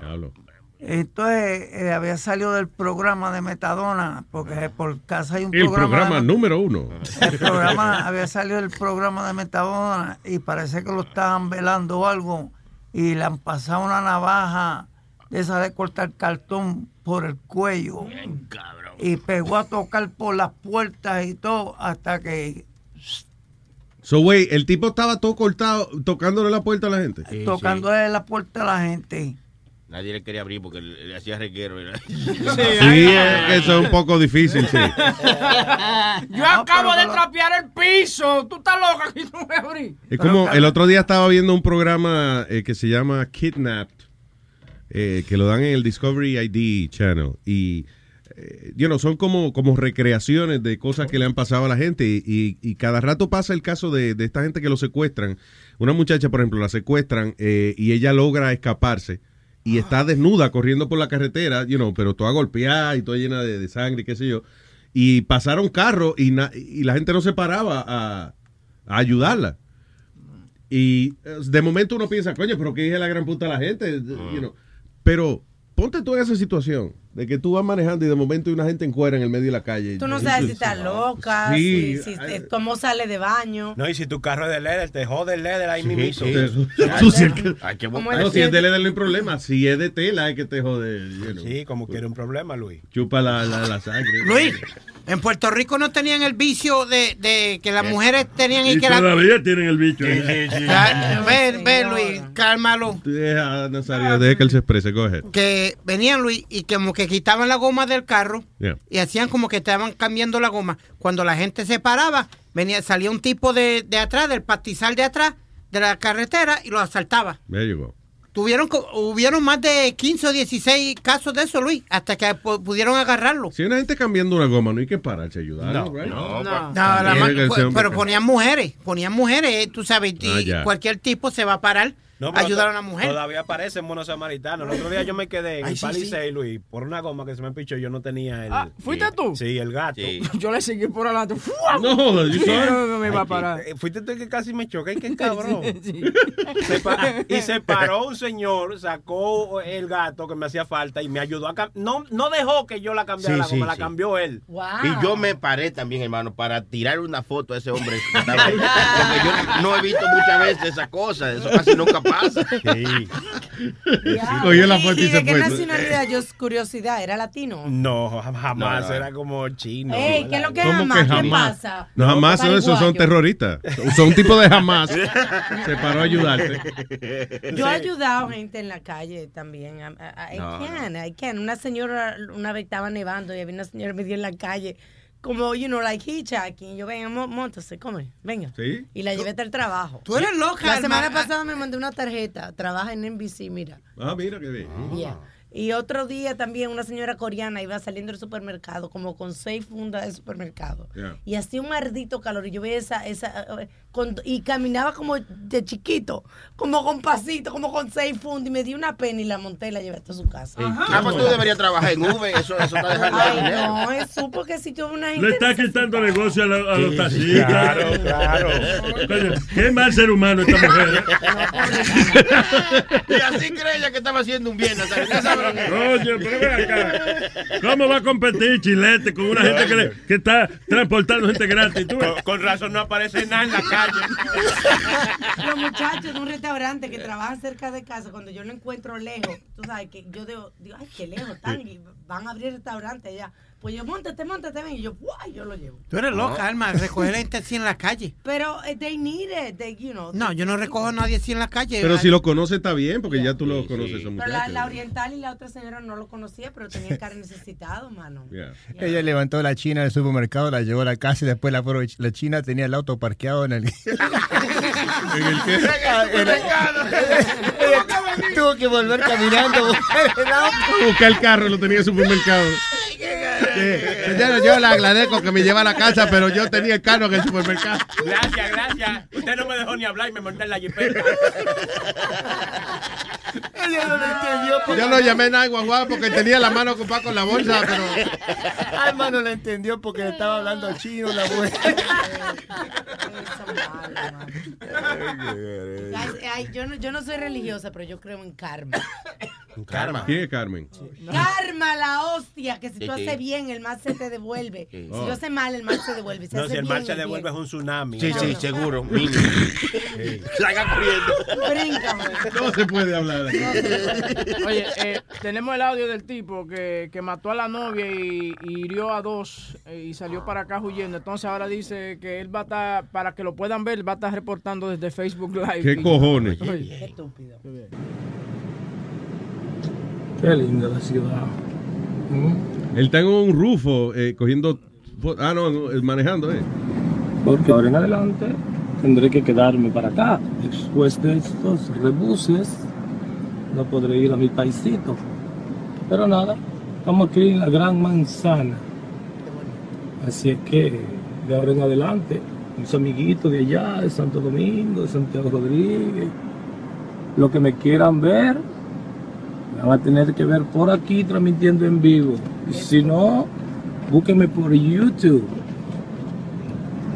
Entonces eh, había salido del programa de Metadona, porque por casa hay un El programa de- número uno. el programa había salido del programa de Metadona y parece que lo estaban velando o algo y le han pasado una navaja de esa de cortar cartón por el cuello y pegó a tocar por las puertas y todo hasta que So, güey, el tipo estaba todo cortado, tocándole la puerta a la gente. tocándole la puerta a la gente. Nadie le quería abrir porque le, le hacía reguero. ¿verdad? Sí, es que eso es un poco difícil, sí. Yo acabo de trapear el piso. Tú estás loca que no me abrí. Es como el otro día estaba viendo un programa eh, que se llama Kidnapped, eh, que lo dan en el Discovery ID Channel. Y, eh, you know, son como, como recreaciones de cosas que le han pasado a la gente. Y, y- y cada rato pasa el caso de, de esta gente que lo secuestran. Una muchacha, por ejemplo, la secuestran eh, y ella logra escaparse. Y está desnuda corriendo por la carretera, you know, pero toda golpeada y toda llena de, de sangre, qué sé yo. Y pasaron carros y, y la gente no se paraba a, a ayudarla. Y eh, de momento uno piensa, coño, pero ¿qué dije la gran puta a la gente? You know. Pero ponte tú en esa situación de que tú vas manejando y de momento hay una gente en cuera en el medio de la calle. Tú no sabes si está loca, Sí. si, si- eh, cómo sale de baño. No, y si tu carro es de leather, te jode el leather ahí Sí, mismo. sí. Sí que- Como No, si es de leather no hay problema. Si es de tela es que te jode. you know. Sí, como quiere un problema, Luis. Chupa la, la, la sangre. Luis, en Puerto Rico no tenían el vicio de, de que las mujeres tenían y Y que la... todavía tienen el bicho. Ya, Ven, ven, Luis, cálmalo. Deja, Nazario, deja que él se exprese. Ahead. Que venían, Luis, y como que quitaban la goma del carro Yeah. y hacían como que estaban cambiando la goma. Cuando la gente se paraba, venía, salía un tipo de, de atrás, del pastizal de atrás, de la carretera, y lo asaltaba. There you go. Tuvieron, hubieron más de 15 o 16 casos de eso, Luis, hasta que pu- pudieron agarrarlo. Si una gente cambiando una goma, no hay que pararse a ayudarlo, No, right? no, pues, No, que pero ponían mujeres, ponían mujeres, tú sabes, y Ah, cualquier tipo se va a parar No, ayudar a una mujer. Todavía aparecen monos samaritanos. El otro día yo me quedé en Ay, el sí, Palisade, Luis, por una goma que se me pichó. Yo no tenía el. Ah, ¿fuiste tú? Sí, el gato. Yo le seguí por adelante. No. No, no me iba a parar. eh, Fuiste tú el que casi me choqué, qué cabrón. Sí, sí. Se pa- y se paró un señor, sacó el gato que me hacía falta y me ayudó a no No dejó que yo la cambiara Sí, la sí, goma, la sí. cambió él. Y yo me paré también, hermano, para tirar una foto a ese hombre que estaba ahí. Porque yo no he visto muchas veces esa cosa. Eso casi nunca pasa. Cogió la foto y, ¿Y se de qué nacionalidad? Yo curiosidad, ¿era latino? No, jamás, No, no. era como chino. Ey, ¿qué es lo que ¿Cómo jamás? que ¿Qué jamás? pasa? No, jamás son esos son terroristas. Son un tipo de jamás. Se paró a ayudarte. Yo he ayudado gente en la calle también. I, I- I No, can, I can. Una señora, una vez estaba nevando y había una señora me dio en la calle, como, you know, like hitchhiking. Yo, venga, mo- móntese, come, venga. ¿Sí? Y la llevé hasta el trabajo. Tú eres loca, La semana pasada me mandé una tarjeta. Trabaja en NBC, mira. Ah, mira qué bien. Yeah. Y otro día también una señora coreana iba saliendo del supermercado como con seis fundas de supermercado. Yeah. Y hacía un maldito calor y yo veía esa, esa eh, con- y caminaba como de chiquito, como con pasito, como con seis fundas y me dio una pena y la monté y la llevé hasta su casa. Ah, pues tú deberías trabajar en Uber. Eso, eso está dejando de Ay, dinero. no, es supo que si tuve una gente... Le está quitando negocio a, la- a los Sí, taxistas. claro, claro. Qué mal ser humano esta mujer. ¿eh? Y así cree ella que estaba haciendo un bien. Nazario. ¿Usted sabe lo que- Coño, pero ven acá. ¿Cómo va a competir Chilete con una gente que, le- que está transportando gente gratis? ¿Tú? Con, con razón no aparece nada en la calle. Los muchachos de un restaurante que trabajan cerca de casa, cuando yo lo encuentro lejos, tú sabes que yo digo, digo ay, qué lejos están, y van a abrir restaurante allá. Pues yo, montate, montate, ven, y yo, guay, yo lo llevo. Tú eres loca, Alma, recoger gente así en la calle. Pero eh, they need it, they, you know. No, yo no recojo a nadie así en la calle. Pero si lo conoce está bien, porque ya tú lo conoces, esos Pero la, muchachos. la oriental y la otra señora no lo conocía, pero tenía cara necesitado, mano. Yeah. Ella levantó la china del supermercado, la llevó a la casa y después la, aprovech- la china tenía el auto parqueado en el... ¿En el qué? Ah, Tuvo que volver caminando a buscar el auto. Buscar el carro, lo tenía en el supermercado. Señora, yo le agradezco que me lleva a la casa, pero yo tenía el carro en el supermercado. Gracias, gracias. Usted no me dejó ni hablar y me monté en la jipeta. Ella no lo entendió. porque- Yo no llamé nada guagua porque tenía la mano ocupada con la bolsa, pero... Alma no lo entendió porque estaba hablando chino la mujer. Ay, ay, yo, no, yo no soy religiosa, pero yo creo en karma. Karma. ¿Quién es Carmen? Karma, la hostia, que si tú Sí, sí. haces bien, el mal se te devuelve. Sí. Si yo hace mal, el mal se devuelve. Si No, si el bien, mar se el devuelve es bien. un tsunami. Sí, sí, seguro. Salga corriendo. Bríncame. No se puede hablar. Oye, eh, tenemos el audio del tipo que, que mató a la novia y, y hirió a dos eh, y salió para acá huyendo. Entonces ahora dice que él va a estar, para que lo puedan ver, va a estar reportando desde Facebook Live. ¿Qué cojones? Oye. Qué estúpido. Qué linda la ciudad. Él está en un rufo eh, cogiendo... Ah, no, manejando, ¿eh? Porque ahora en adelante tendré que quedarme para acá. Después de estos rebuses, no podré ir a mi paisito. Pero nada, estamos aquí en la Gran Manzana. Así es que de ahora en adelante, mis amiguitos de allá, de Santo Domingo, de Santiago Rodríguez, lo que me quieran ver, me van a tener que ver por aquí transmitiendo en vivo. Y si no, búsquenme por YouTube.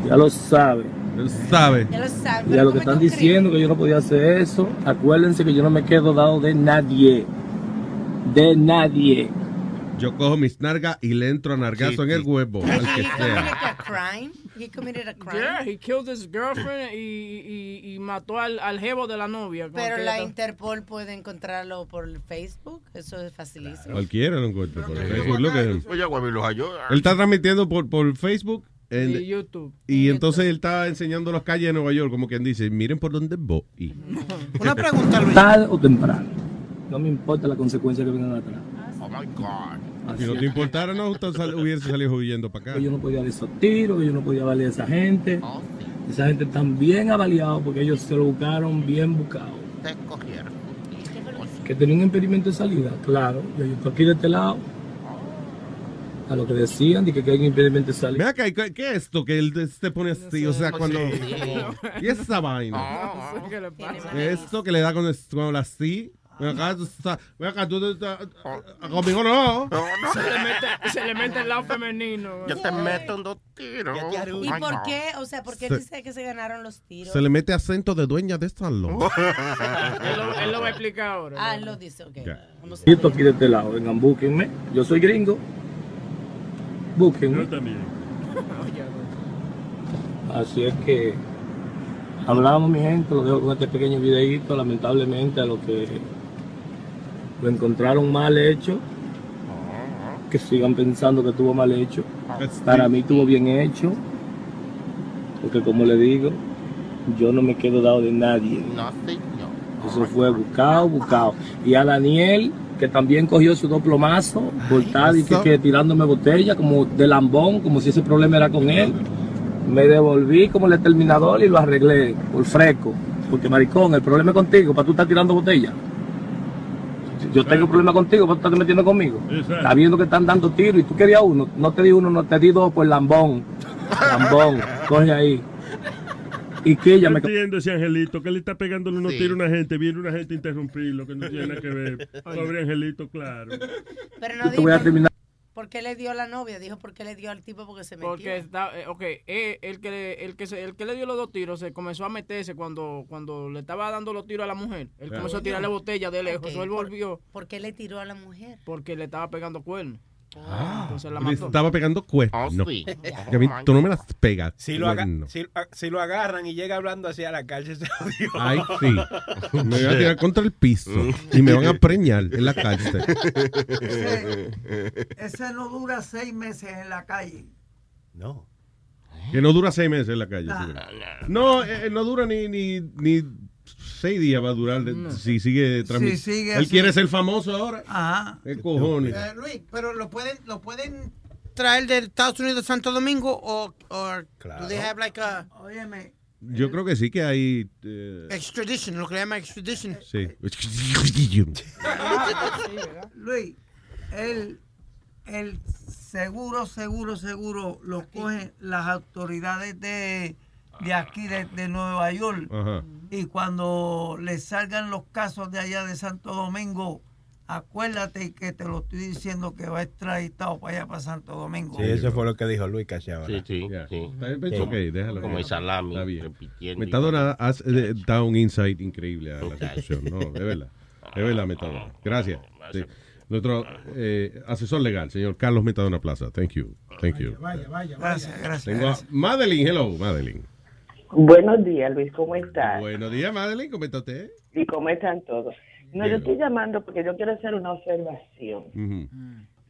Ya lo saben. Él sabe. Ya lo sabes. Y a lo que ¿cómo están diciendo que yo no podía hacer eso, acuérdense que yo no me quedo dado de nadie. De nadie. Yo cojo mis nargas y le entro a nargazo en el huevo, al que sea. He committed a crime. Yeah, he killed his girlfriend y, y, y mató al, al jevo de la novia. Pero la Interpol puede encontrarlo por Facebook. Eso es facilísimo. Cualquiera lo encuentra por Facebook. Look at him. Halló. Él está transmitiendo por, por Facebook. en- Y YouTube. Y entonces él está enseñando las calles de Nueva York, como quien dice, miren por dónde voy. Una pregunta, Luis. Tarde o temprano. No me importa la consecuencia que vengan atrás. Oh my God. Si no te importara, no, usted sal- hubiese salido huyendo para acá. Yo no podía dar esos tiros, yo no podía valer a esa gente. Esa gente están bien avaliados porque ellos se lo buscaron bien buscado. Te cogieron. Que tenía un impedimento de salida, claro. Yo estoy aquí de este lado. A lo que decían, de que, que hay un impedimento de salida. Mira acá, ¿qué, qué es esto que él te pone así? O sea, cuando... ¿Qué es esa vaina? No sé qué le pasa. Esto que le da con, con la así. Acá, acá, tú conmigo no. Se le mete, se le mete el lado femenino. Yo te meto en dos tiros. ¿Y Ay, por no. qué? O sea, ¿por qué Se- dice que se ganaron los tiros? Se le mete acento de dueña de salón. Él lo, él lo va a explicar ahora. Ah, él lo dice, ok. Yo estoy aquí de este lado, vengan, búsquenme. Yo soy gringo. Búsquenme. Yo también. Así es que hablamos, mi gente, lo dejo con este pequeño videíto. Lamentablemente, a lo que lo encontraron mal hecho, que sigan pensando que estuvo mal hecho. Para mí estuvo bien hecho, porque como le digo, yo no me quedo dado de nadie. Eso fue buscado, buscado. Y a Daniel, que también cogió su dos plomazos por estar y que, tirándome botella, como de lambón, como si ese problema era con él. Me devolví como el terminador y lo arreglé por fresco. Porque maricón, el problema es contigo, para tú estar tirando botella. Yo tengo un problema contigo, tú estás metiendo conmigo. Exacto. Está viendo que están dando tiros y tú querías uno. No te di uno, no te di dos por lambón. Lambón, coge ahí. Y que ella Yo me... entiendo ese angelito que le está pegándole unos Sí. tiros a una gente, viene una gente a interrumpirlo, que no tiene nada que ver. Pobre angelito, claro. Pero no te voy a dijo terminar. Por qué le dio a la novia. Dijo por qué le dio al tipo porque se metió. Porque está, eh, ok, eh, el que le, el que se- el que le dio los dos tiros se comenzó a meterse cuando, cuando le estaba dando los tiros a la mujer. Él Claro. comenzó a tirarle botella de lejos. Él por- volvió ¿Por qué le tiró a la mujer? porque le estaba pegando cuernos. Entonces la Le mató. estaba pegando cuernos. Oh, sí. Que a mí- tú no me las pegas. Si lo, aga- cuerno. si, ah, si lo agarran y llega hablando así a la calle, se jodió. Ay, sí. Me voy a tirar contra el piso y me van a preñar en la cárcel. Ese, ese no dura seis meses en la calle. No. Que no dura seis meses en la calle. Señor. No, eh, no dura ni, ni, ni seis días va a durar de- si sigue transmitiendo. sigue Él así. quiere ser famoso ahora. Ajá. ¿Qué cojones? Eh, Luis, pero lo pueden, lo pueden traer de Estados Unidos a Santo Domingo o, o do they have like a Óyeme, Yo creo que sí que hay. eh, extradition, lo que le llama extradition? sí. Luis, él el seguro, seguro, seguro lo cogen las autoridades de, de aquí, de, de Nueva York. Ajá. Y cuando le salgan los casos de allá de Santo Domingo, acuérdate que te lo estoy diciendo que va extraditado para allá, para Santo Domingo. Sí, eso fue lo que dijo Luis casi ahora. Sí, sí, sí. It's okay, déjalo. Como el salami, Está bien. repitiendo. Metadona has eh, dado un insight increíble a la situación. No, es verdad. Es verdad, Metadona. Gracias. Sí. Nuestro eh, asesor legal, señor Carlos Metadona Plaza. Thank you. Thank you. Vaya, vaya, Gracias, gracias. Tengo a Madeline. Hello, Madeline. Buenos días, Luis, ¿cómo estás? Buenos días, Madeline. ¿Cómo está usted? ¿Y cómo están todos? No, yo estoy llamando porque yo quiero hacer una observación.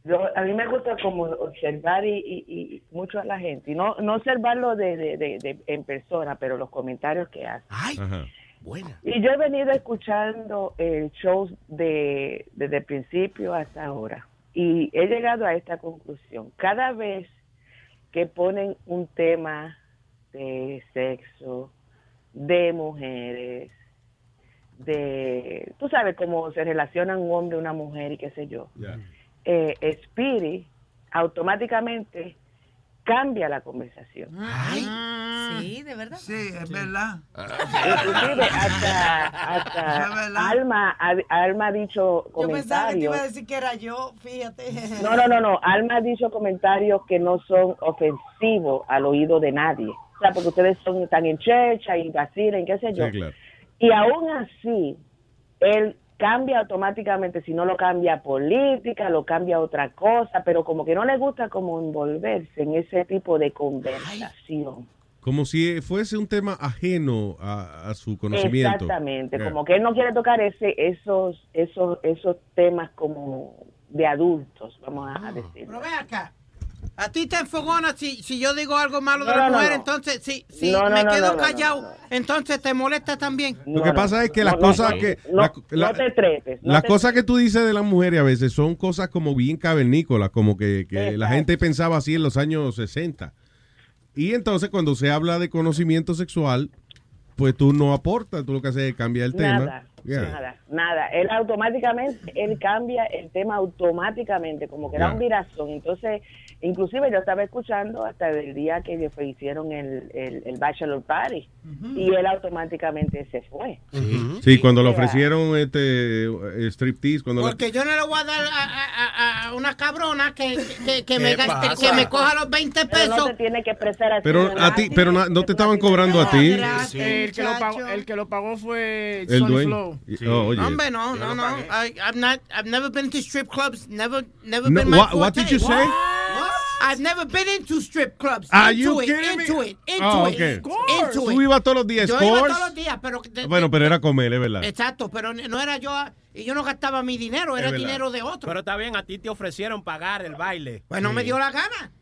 Yo, a mí me gusta como observar y, y- y mucho a la gente, y no, no observarlo de, de- de- de- en persona, pero los comentarios que hacen. Ajá. Buena. Y yo he venido escuchando el show de, desde el principio hasta ahora y he llegado a esta conclusión. Cada vez que ponen un tema de sexo, de mujeres, de, tú sabes cómo se relaciona un hombre, una mujer y qué sé yo, eh, Speedy automáticamente cambia la conversación. Sí, de verdad. Sí, es verdad. Inclusive hasta, hasta Alma, ha- Alma ha dicho Yo pensaba que te comentarios. iba a decir que era yo, fíjate. No, no, no, no. Alma ha dicho comentarios que no son ofensivos al oído de nadie. O sea, porque ustedes son tan en checha y vacilen, qué sé yo. Sí, claro. Y aún así, él cambia automáticamente, si no lo cambia política, lo cambia otra cosa, pero como que no le gusta como envolverse en ese tipo de conversación. Como si fuese un tema ajeno a, a su conocimiento. Exactamente, Yeah. como que él no quiere tocar ese, esos, esos, esos temas como de adultos, vamos a decir. Pero ve acá. A ti te enfogona si, si yo digo algo malo de la no, mujer, no. entonces si, si No, no, me quedo no, no, callado, no, entonces te molesta también. Lo que pasa es que las cosas no, que... no, la- te trepes. no las te cosas que tú dices de las mujeres a veces son cosas como bien cavernícolas, como que, que la gente pensaba así en los años 60. Y entonces cuando se habla de conocimiento sexual, pues tú no aportas, tú lo que haces es cambiar el Nada, tema. Yeah. nada, nada. Él automáticamente, él cambia el tema automáticamente, como que da un virazón. Entonces, inclusive yo estaba escuchando hasta el día que ellos hicieron el, el, el Bachelor Party y él automáticamente se fue. Sí, cuando le ofrecieron este eh, striptease, cuando le- Porque yo no le voy a dar a, a- a- una cabrona que, que, que me, que me coja los 20 Pero pesos. no te tiene que expresar así. Pero a ti, pero no, no te estaban cobrando a ti. El que, lo pagó, el que lo pagó fue El Sony dueño. Flow. Y- oh, oye. Hombre, no, no, no. I, I've not, I've never been to strip clubs. Never, never No, been my what- what did you say? I've never been into strip clubs. Are into you it, kidding me? into it, into Oh, it, okay. into Tú it. ibas todos los días, Yo iba todos los días, pero de- Bueno, pero era comer, es verdad. exacto, pero no era yo, y yo no gastaba mi dinero, era dinero de otro. Pero está bien, a ti te ofrecieron pagar el baile. Pues no me dio la gana.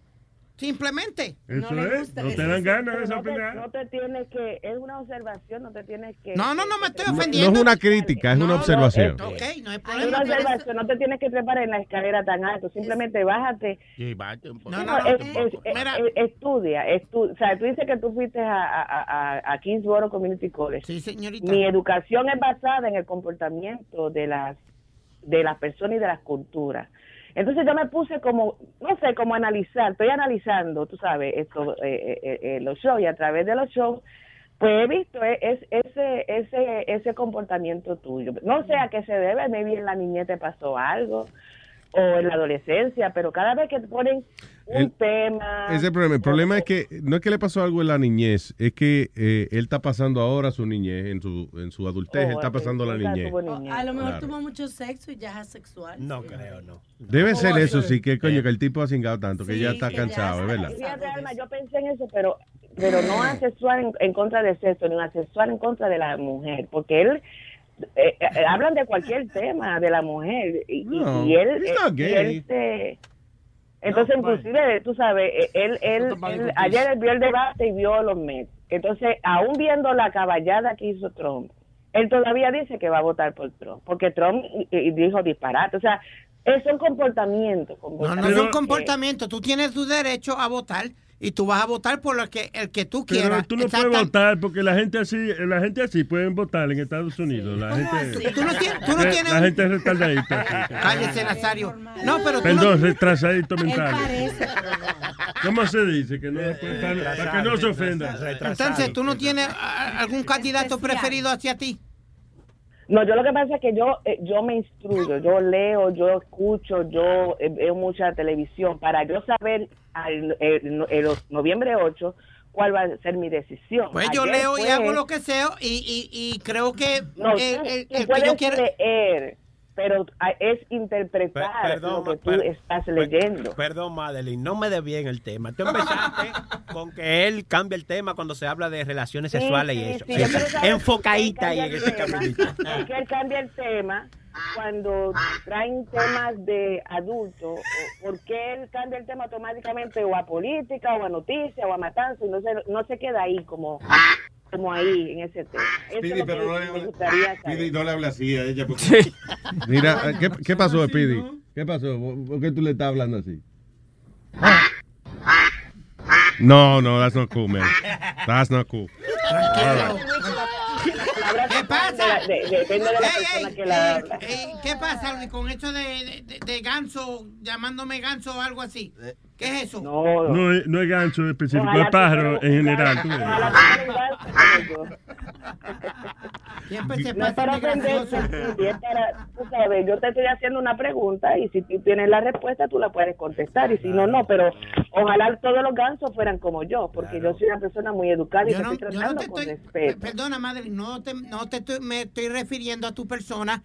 Simplemente. Eso es, no te dan ganas de esa no te, opinión. no te tienes que, es una observación, no te tienes que... No, no, no me estoy No, no ofendiendo. es una crítica, es una observación. Ok, no hay Es problema. una observación, no te tienes que trepar en la escalera tan alto, simplemente bájate. Sí, bate un poco. No, no, es- no, es- es- es- estudia, estu- o sea, tú dices que tú fuiste a, a, a, a Kingsboro Community College. Sí, señorita. Mi educación es basada en el comportamiento de las de las personas y de las culturas. Entonces yo me puse como, no sé, como analizar, estoy analizando, tú sabes, esto, eh, eh, eh, los shows y a través de los shows, pues he visto eh, es, ese, ese, ese comportamiento tuyo. No sé a qué se debe, maybe en la niñez te pasó algo, o en la adolescencia, pero cada vez que te ponen un El- tema... Ese es el problema. El problema es que no es que le pasó algo en la niñez, es que eh, él está pasando ahora su niñez, en su, en su adultez, Oh, él está pasando la niñez. A lo mejor Claro. tuvo mucho sexo y ya es asexual. No creo, no. Debe ser eso, sí, que coño, que el tipo ha cingado tanto, que ya está que ya cansado, es verdad. Fíjate, Alma, yo pensé en eso, pero pero no asexual en, en contra del sexo, ni asexual en contra de la mujer, porque él eh, eh, hablan de cualquier tema de la mujer y, No, y él, eh, y gay. él se- entonces inclusive tú sabes eh, él, él, él- ayer vio el debate y vio los Mets entonces aún viendo la caballada que hizo Trump él todavía dice que va a votar por Trump porque Trump eh, eh, dijo disparate. O sea es un comportamiento, No, no es un comportamiento. Tú tienes tu derecho a votar y tú vas a votar por el que, el que tú Pero quieras. tú no puedes votar porque la gente así, la gente así pueden votar en Estados Unidos. La gente, así? Tú no tienes- tú no Eh, tienes la un- gente es retardadita. sí. Cállese, Nazario. No, pero tú Perdón, no... retrasadito mental. ¿Cómo se dice? Que no se puede estar- para que no se ofenda. Entonces, ¿tú no tienes algún candidato preferido hacia ti? No, yo lo que pasa es que yo eh, yo me instruyo, yo leo, yo escucho, yo eh, veo mucha televisión para yo saber al, el, el noviembre 8 cuál va a ser mi decisión. Pues yo leo y hago lo que sea y, y, y creo que No, el, tú- el- que yo quiero... leer, pero es interpretar perdón, lo que tú estás leyendo. Perdón, Madeline, no me dé bien el tema. Tú empezaste con que él cambia el tema cuando se habla de relaciones Sí, sexuales y eso. sí, Enfocadita ahí en ese tema. ¿Por qué él cambia el tema cuando traen temas de adultos? ¿Por qué él cambia el tema automáticamente o a política o a noticia o a matanza y no se, no se queda ahí como, como ahí en ese tema? Eso Speedy, es lo pero que no le me gustaría saber. Speedy, no le hable así a ella. Porque... Mira, eh, ¿qué, qué pasó, Speedy? ¿Qué pasó? ¿Por qué tú le estás hablando así? No, no, that's not cool, man. That's not cool. Right. ¿Qué pasa? De- de- depende de la Ey, persona ey, que la ey, habla. ey, ¿Qué pasa Luis, con esto de, de, de ganso, llamándome ganso o algo así? ¿Qué es eso? No es, no es gancho específico, es pájaro en general. tú ves. Siempre se No es pasa para es para, tú sabes, yo te estoy haciendo una pregunta y si tú tienes la respuesta tú la puedes contestar y si no, no, pero ojalá todos los gansos fueran como yo, porque yo soy una persona muy educada y Yo te no, estoy yo no tratando te con estoy, respeto. perdona madre, no te, no te estoy, me estoy refiriendo a tu persona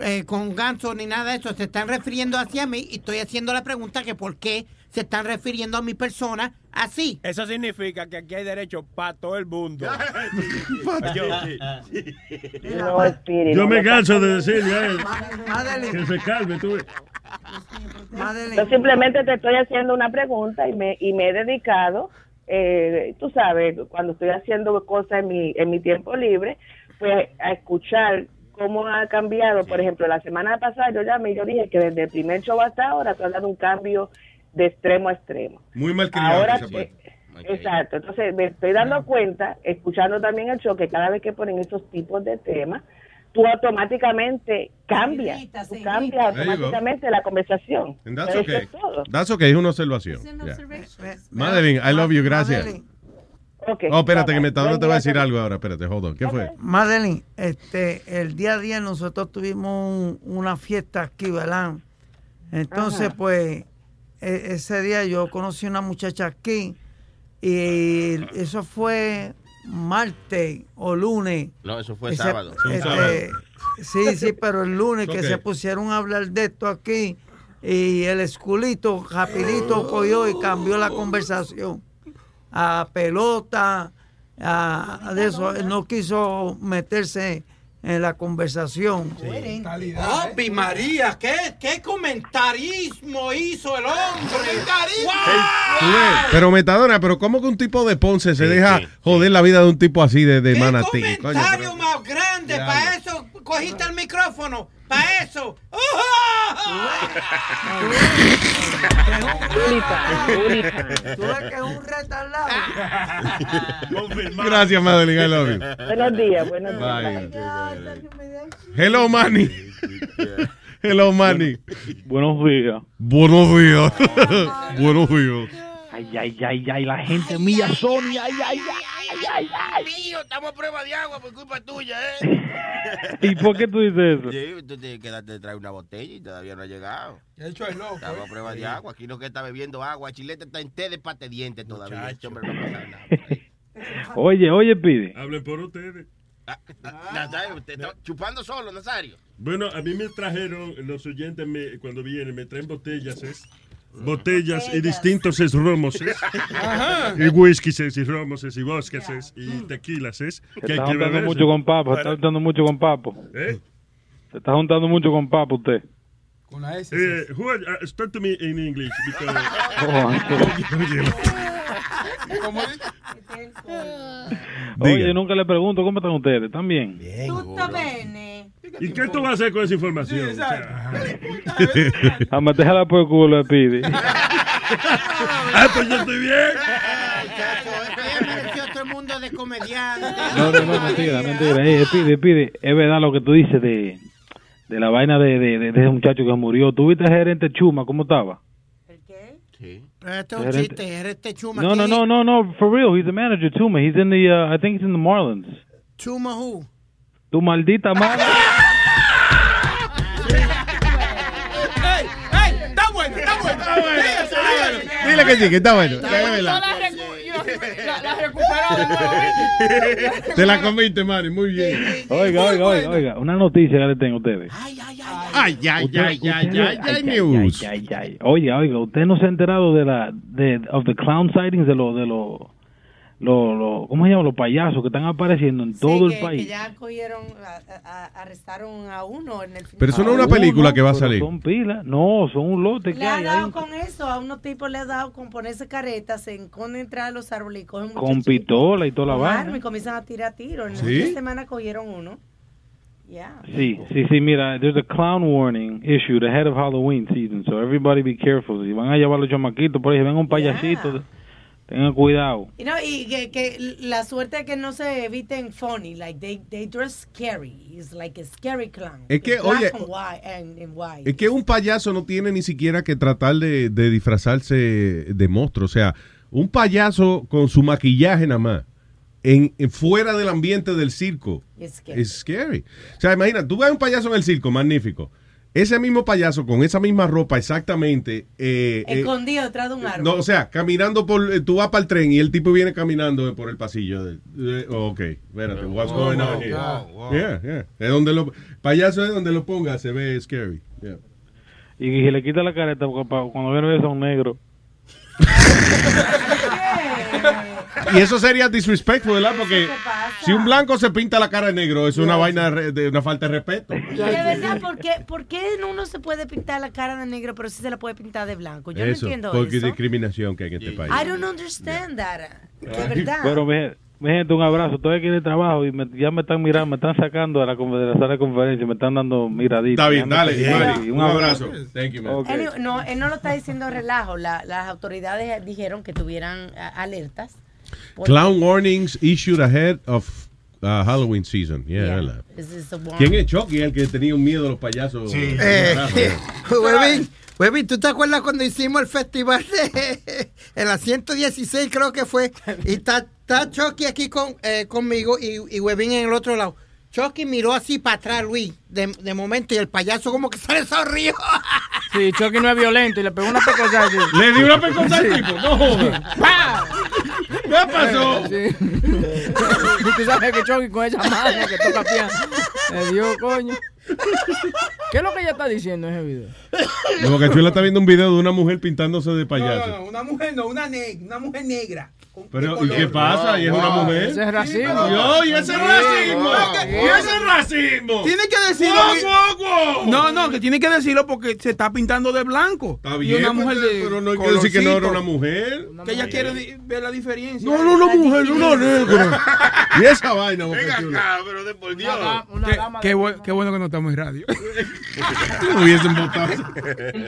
eh, con ganso ni nada de eso, se están refiriendo hacia mí y estoy haciendo la pregunta que por qué se están refiriendo a mi persona así. Eso significa que aquí hay derecho para todo el mundo. No, Spirit, Yo me canso de decirle a él que se calme. Tú. Yo simplemente te estoy haciendo una pregunta y me, y me he dedicado, eh, tú sabes, cuando estoy haciendo cosas en mi, en mi tiempo libre, pues a escuchar cómo ha cambiado. Por ejemplo, la semana pasada yo llamé y yo dije que desde el primer show hasta ahora tú has dado un cambio de extremo a extremo. Muy mal criado. Ahora, que se fue. eh, exacto. Entonces me estoy dando cuenta, escuchando también el show, que cada vez que ponen esos tipos de temas, tú automáticamente cambias, tú cambias automáticamente la conversación. And that's Eso okay. es todo. That's okay, es una observación. Yeah. Madeline, I love you, gracias. Oh, espérate, que me está, te voy a decir algo ahora. Espérate, hold on. ¿Qué fue? Madeline, este, el día a día nosotros tuvimos un- una fiesta aquí, ¿verdad? Entonces, Ajá. pues, ese día yo conocí una muchacha aquí y eso fue martes o lunes. No, eso fue Ese- sábado. este, sí, sí, pero el lunes que se pusieron a hablar de esto aquí y el esculito rapidito cogió y cambió la conversación a pelota, a, a de eso, él no quiso meterse en la conversación. ¡Papi María! ¿Qué, ¿Qué comentarismo hizo el hombre? Ves, Pero Metadona, pero ¿cómo que un tipo de Ponce se deja joder la vida de un tipo así de, de manatí? Coño, comentario más grande! Para eso cogiste el micrófono. Para eso. Tú ves que es un retardado. pero- Gracias, Madeline, I love you. Buenos días, buenos Bye. días. Hello, Manny. Hello, Manny. Buenos días. Buenos días. Buenos días. Ay, ay, ay, ay, la gente mía, Sony, ay, ay, ay, ay, ay. Mío, estamos a prueba de agua por culpa tuya, ¿eh? ¿Y por qué tú dices eso? Sí, tú tienes que darte traer una botella y todavía no ha llegado. De hecho, es loco. Estamos a prueba de agua. Aquí no que está bebiendo agua. Chilete está en té de pate diente todavía. Este hombre no pasa nada. Oye, oye, pide. Hablen por ustedes. Nazario, te está chupando solo, Nazario. Bueno, a mí me trajeron, los oyentes me- cuando vienen, me traen botellas, ¿es? Botellas y distintos es romos, ¿es? Ajá. Y whiskies es, y romos es, y bosques es, y tequilas es. Se Que hay está que juntando beber. mucho con Papo, se está juntando mucho con Papo. ¿Eh? Se está juntando mucho con Papo usted. Con la S. Eh, uh, speak to me in English because... Oye, nunca le pregunto cómo están ustedes, ¿están bien? Tutto bene. ¿Y qué tú vas a hacer con esa información? O sea, A meterla por el culo, pide. Ah, pues yo estoy bien. mereció otro mundo de comediantes. No, no, no, mentira, mentira. Eh, pide, pide. Es verdad lo que tú dices de, de la vaina de, de, de ese muchacho que murió. ¿Tú viste al gerente Chuma cómo estaba? Pero Este es un Gerente- chiste, eres este chuma. No, no, no, no, no, for real. He's the manager, Chuma. He's in the, uh, I think he's in the Marlins. Chuma who? Tu maldita madre. Dile que sí, que está bueno. La, de verdad. la, recuperó. Te la comiste, Mari, muy bien. Oiga, oiga, oiga, oiga. Una noticia que le tengo a ustedes. Ay, ay, ay, Usted- ay, usted- ay, ay, ay, ay, news. ay, ay, ay. Oiga, oiga, usted no se ha enterado de la de of the clown sightings de los de los lo, lo, ¿cómo se llama? Los payasos que están apareciendo en todo que, el país. que ya cogieron, a- a- arrestaron a uno en el Pero eso de no es una película que va a salir. Son pilas. No, son un lote que Le ha hay. dado ahí. con eso, a unos tipos le ha dado con ponerse caretas, se esconden entrar a los árboles y cogen Con pistola y toda la vaina. y comienzan a tirar tiros. En ¿Sí? de semana cogieron uno. Yeah. Sí, sí, sí, mira, there's a clown warning issued ahead of Halloween season, so everybody be careful. Si van a llevar los chamaquitos por ahí, si ven un payasito, tengan cuidado. You know, y que, que la suerte es que no se eviten funny, like they, they dress scary. It's like a scary clown. Es que, Black oye, and white, and, and white. Es que un payaso no tiene ni siquiera que tratar de, de disfrazarse de monstruo. O sea, un payaso con su maquillaje nada más, en, en- fuera del ambiente del circo, It's scary. es scary. O sea, imagina, tú ves un payaso en el circo, magnífico. Ese mismo payaso con esa misma ropa exactamente. eh, eh, Escondido detrás de un árbol. no, o sea, caminando por. eh, Tú vas para el tren y el tipo viene caminando por el pasillo. De, de- ok, espérate, what's going on here? Yeah, yeah. Es donde lo, payaso es donde lo ponga, se ve scary. Yeah. Y si le quita la careta, cuando viene a ver son negros. Y eso sería disrespectful, ¿verdad? Porque si un blanco se pinta la cara de negro, es una vaina de, una falta de respeto. Y de verdad, ¿por qué, ¿por qué uno se puede pintar la cara de negro, pero sí se la puede pintar de blanco? Yo eso, no entiendo porque eso. discriminación que hay en este país. I don't understand that. De verdad. Pero mi, gen- mi gente, un abrazo. Estoy aquí de trabajo y me- ya me están mirando, me están sacando de la, de la sala de conferencia, me están dando miraditas. Está bien, dale. Mari, un abrazo. Thank you, man. No, él no lo está diciendo relajo. La- las autoridades dijeron que tuvieran a- alertas. Clown warnings issued ahead of uh, Halloween season. Yeah. ¿Quién es Chucky? El que tenía un miedo a los payasos. Carajo, eh. Webin, Webin, ¿tú te acuerdas cuando hicimos el festival de, en la 116 creo que fue? Y está, está Chucky aquí con, eh, conmigo y, y Webin en el otro lado. Chucky miró así para atrás, Luis, de, de momento, y el payaso como que sale sonrió. Sí, Chucky no es violento y le pegó una pecosa. ¿Le dio una pecosa al tipo? No. ¡Pah! ¿Qué pasó? Sí. Y tú sabes que Chucky con esa mano que toca piano. Le dio coño. ¿Qué es lo que ella está diciendo en ese video? No, que Chula está viendo un video de una mujer pintándose de No, payaso. no, no, una mujer no, una, ne- una mujer negra. Pero, ¿y qué pasa? ¿Y es una mujer? Ese es racismo. No, y ese es racismo. Y ese es racismo. Tiene que decirlo. No, no, que tiene que decirlo porque se está pintando de blanco. Está Y bien, una mujer de pero no hay que decir que no era una mujer. Que ella quiere ver la diferencia. No, no, una mujer, una negra. Y esa vaina, Boca Chula. pero de por Dios. Qué, qué bu- qué bueno que no estamos en radio. Hubiesen votado.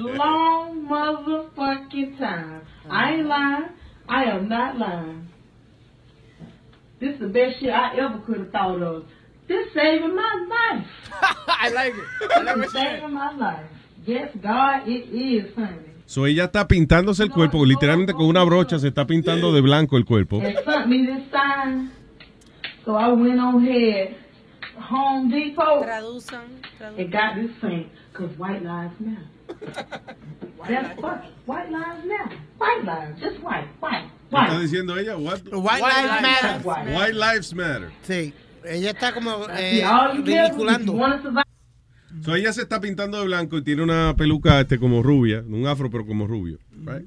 long motherfucking time. I lying. I am not lying. This is the best shit I ever could have thought of. This saving my life. I like it. This is saving my life. Yes, God, it is, honey. So ella está pintándose el cuerpo, literalmente con una brocha se está pintando de blanco el cuerpo. And sent me this sign. So I went on ahead. Home Depot. Traducen, It got this thing. Because white lives matter. That's what. White lives matter. White lives. Just white. White. ¿Qué está White. diciendo ella? What? White, Lives Matter. White Lives Matter. Sí, ella está como eh, ridiculando. So ella se está pintando de blanco y tiene una peluca este como rubia, un afro pero como rubio, right?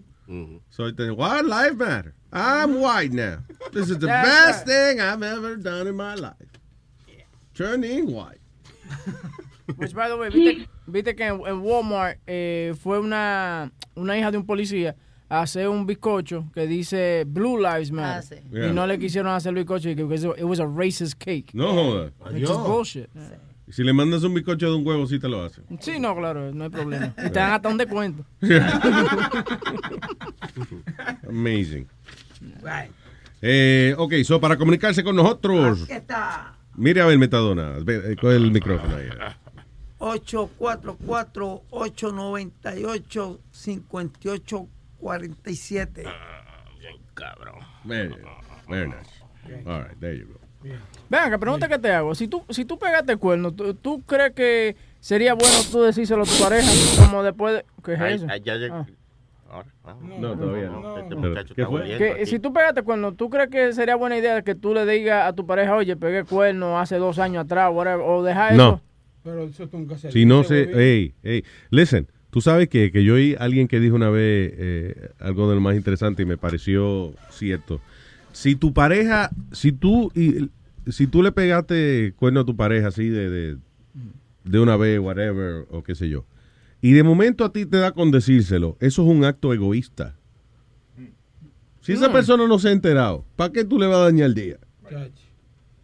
So ella dice, White Lives Matter. I'm white now. This is the That's best thing I've ever done in my life. Turning white. Which, by the way, viste, viste que en, en Walmart eh, fue una, una hija de un policía a hacer un bizcocho que dice Blue Lives Matter. Ah, sí. Yeah. Y no le quisieron hacer el bizcocho porque it was a racist cake. No joda. Is bullshit. Si le mandas un bizcocho de un huevo, sí te lo hace. Sí, no, claro, no hay problema. Y te dan hasta un descuento. Amazing. Eh, ok, so para comunicarse con nosotros. Mire a ver, Metadona. Eh, Coge el micrófono ahí. 844-898-5847. Cabrón. Very, very nice. All right, there you go. Venga, pregunta que te hago. Si tú, si tú pegaste el cuerno, ¿tú, tú crees que sería bueno tú decírselo a tu pareja? Como después de... ¿Qué es Ay, eso? ay, ya, ya. Ah. Ah. No, todavía no. Este Pero, muchacho ¿qué está Que, si tú pegaste cuerno, ¿tú crees que sería buena idea que tú le digas a tu pareja, oye, pegué cuerno hace dos años atrás, whatever, o deja eso? No. Pero eso nunca se Si no bebé. hey, hey, listen, tú sabes que, que yo oí a alguien que dijo una vez eh, algo de lo más interesante y me pareció cierto. Si tu pareja, si tú, y, si tú le pegaste cuerno a tu pareja así de, de, de una vez, whatever, o qué sé yo, y de momento a ti te da con decírselo, eso es un acto egoísta. Si esa Mm. persona no se ha enterado, ¿para qué tú le vas a dañar el día?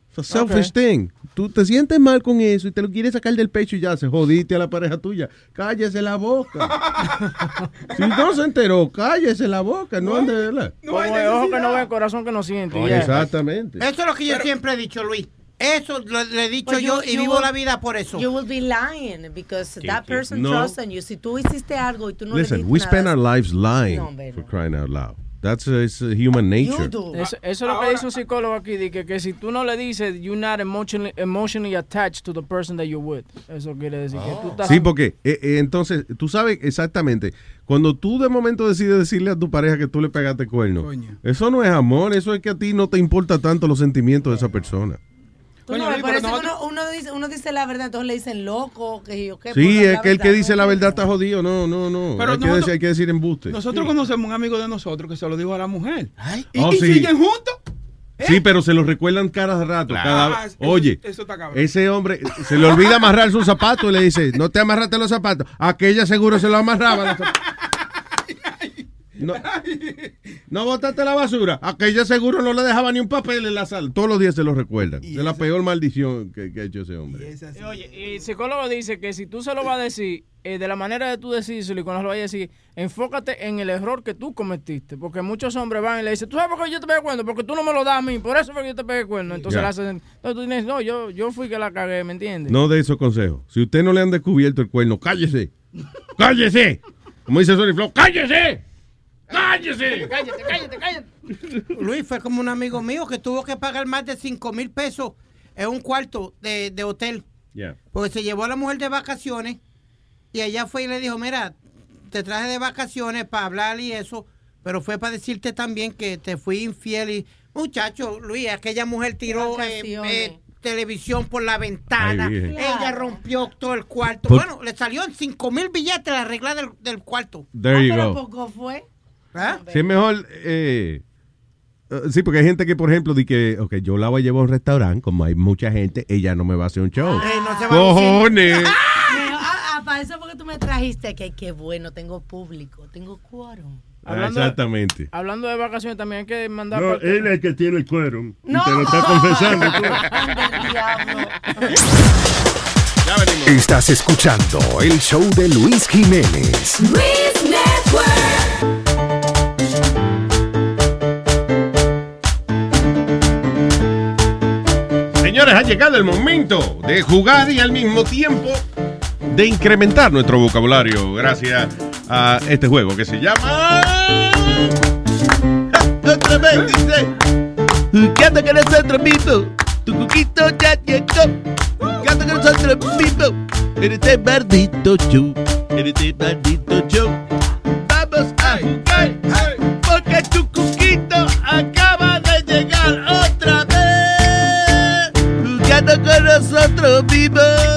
It's a selfish thing. Tú te sientes mal con eso y te lo quieres sacar del pecho y ya se jodiste a la pareja tuya. Cállese la boca. si no se enteró, cállese la boca. No ande, ¿verdad? Como el ojo que no ve, corazón que no siente. Exactamente. Eso es lo que yo siempre he dicho, Luis. Eso lo, le he dicho But yo you- y you vivo will- la vida por eso. You will be lying because ¿Qué, that person No. trusts in you. Si tú hiciste algo y tú no le Listen, dices we nada, spend our lives lying No, for crying out loud. That's uh, it's, uh, human nature. Eso, eso es lo que dice un psicólogo aquí, de que, que si tú no le dices, you're not emotionally, emotionally attached to the person that you're with. Eso quiere decir que tú estás... Sí, porque eh, eh, entonces, tú sabes exactamente, cuando tú de momento decides decirle a tu pareja que tú le pegaste cuerno, eso no es amor, eso es que a ti no te importa tanto los sentimientos de esa persona. No, por eso uno, uno dice, uno dice la verdad, entonces le dicen loco, que yo qué. Sí, por es que el que dice la verdad está jodido. No, no, no. Pero hay, que decir, hay que decir embuste. Nosotros conocemos un amigo de nosotros que se lo dijo a la mujer. y, Oh, y sí. siguen juntos. Sí, pero se lo recuerdan cada rato. Claro. cada- Ah, eso- Oye, eso ese hombre se le olvida amarrar sus zapatos y le dice, no te amarraste los zapatos. Aquella seguro se lo amarraba. No, no botaste la basura. Aquella seguro no le dejaba ni un papel en la sala. Todos los días se lo recuerdan. Es la peor maldición que, que ha hecho ese hombre. Y Oye, y el psicólogo dice que si tú se lo vas a decir, eh, de la manera de tú decírselo y cuando lo vayas a decir, enfócate en el error que tú cometiste. Porque muchos hombres van y le dicen, ¿tú sabes por qué yo te pegué cuerno? Porque tú no me lo das a mí, por eso fue que yo te pegué cuerno. Entonces Ya. le hacen, entonces tú dices, no, yo, yo fui que la cagué, ¿me entiendes? No de esos consejos. Si usted no le han descubierto el cuerno, cállese. ¡Cállese! Como dice Sony Flow, ¡cállese! ¡Cállese! Cállate, cállate, cállate. Luis fue como un amigo mío que tuvo que pagar más de 5 mil pesos en un cuarto de, de hotel. Yeah. Porque se llevó a la mujer de vacaciones y allá fue y le dijo, mira, te traje de vacaciones para hablar y eso, pero fue para decirte también que te fui infiel y, muchacho, Luis, aquella mujer tiró eh, eh, televisión por la ventana, Ay, ella rompió todo el cuarto. Bueno, le salió en 5 mil billetes la regla del, del cuarto. There you Pero go. poco fue. ¿Ah? Sí, es mejor. eh, eh, sí, porque hay gente que, por ejemplo, di que, ok, yo la voy a llevar a un restaurante, como hay mucha gente, ella no me va a hacer un show. Eh, no se va a ¡Cojones! Mejor- Ah, ah, para eso porque tú me trajiste que qué bueno, tengo público, tengo quórum. Ah, Exactamente. Hablando de vacaciones, también hay que mandar... No, él es el que tiene el cuero. Y No. te lo está confesando. tú. Estás escuchando el show de Luis Jiménez. Luis Network. Señores, ha llegado el momento de jugar y al mismo tiempo de incrementar nuestro vocabulario gracias a este juego que se llama... Otra vez dice... Gato con nosotros mismos. Tu cuquito ya llegó. Gato con nosotros mismos. En este maldito show. En este maldito show. Nosotros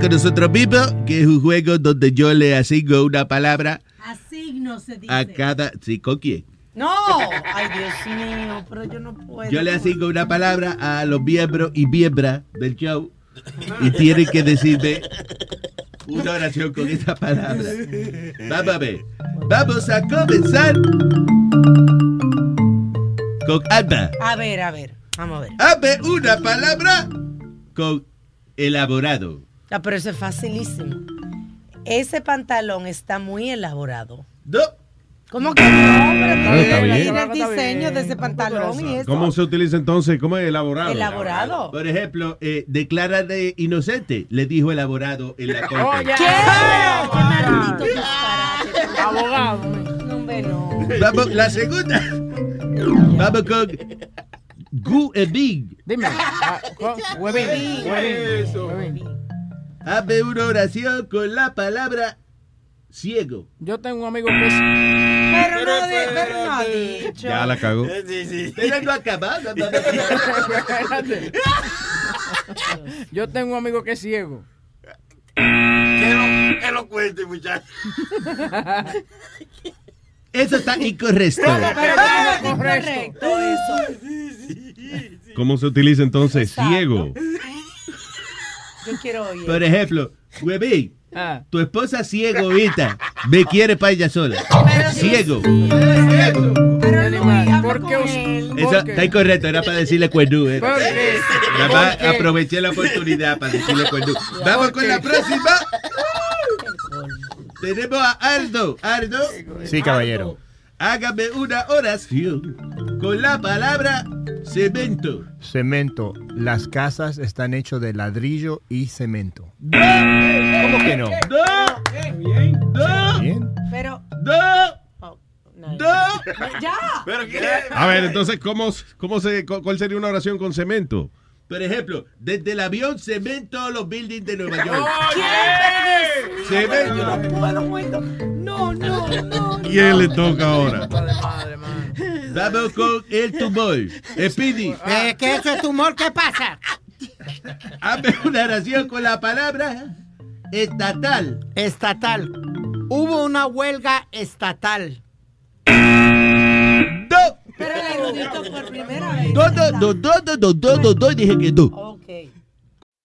con nosotros mismos, que es un juego donde yo le asigno una palabra Asigno se dice. a cada... ¿Sí, con quién? No. Ay, Dios mío, pero yo no puedo. Yo le asigno una palabra a los miembros y miembras del show y tienen que decirme una oración con esa palabra. Vamos a ver. Vamos a comenzar con Alba. A ver, a ver. Vamos a ver. Hazme una palabra con elaborado. Ah, pero eso es facilísimo. Ese pantalón está muy elaborado. No. ¿Cómo que no? Tiene bien. el diseño de ese pantalón y eso. ¿Cómo se utiliza entonces? ¿Cómo es elaborado? Elaborado. Por ejemplo, eh, declara de inocente, le dijo elaborado en la corte. ¿Qué? ¡Qué maldito disparate! Abogado. No, hombre, no. Vamos, la segunda. Vamos con Gu e Big. Dime. ah, Huevín. Huevín. Hazme una oración con la palabra ciego. Yo tengo un amigo que es. Pero no, pero ha dicho. Ya la cagó. Pero no acabado. no, no, no. Espérate. Yo tengo un amigo que es ciego. Que lo, que lo cuente, muchacho. Eso está incorrecto. Pero no es incorrecto eso. ¿Cómo se utiliza entonces? Ciego. Yo quiero oír. Por ejemplo, Huevín, Ah. tu esposa ciego ahorita me quiere para ella sola. Ciego. Está incorrecto, era para decirle. Eh. ¿Por qué? Nada más ¿Por qué? aproveché la oportunidad para decirle cuerdú. Vamos con la próxima. Tenemos a Aldo. Aldo. Sí, caballero. Hágame una oración con la palabra cemento. Cemento. Las casas están hechas de ladrillo y cemento. ¿Cómo que no? ¡No! ¡No! Bien. Pero. ¡No! ¡No! ¡Ya! ¿Pero qué? A ver, entonces, ¿cómo, cómo se, cu- ¿cuál sería una oración con cemento? Por ejemplo, desde el avión cemento los buildings de Nueva York. Pero yo no puedo, muerto. No, no, no. ¿Quién le toca ahora? Vamos con el tumor. Speedy. Eh, ¿Qué es ese tumor? ¿Qué pasa? Hazme una oración con la palabra estatal. Estatal. Hubo una huelga estatal. Pero el erudito por primera vez. Do, do, do, do, do, do, do, dije que do. Okay.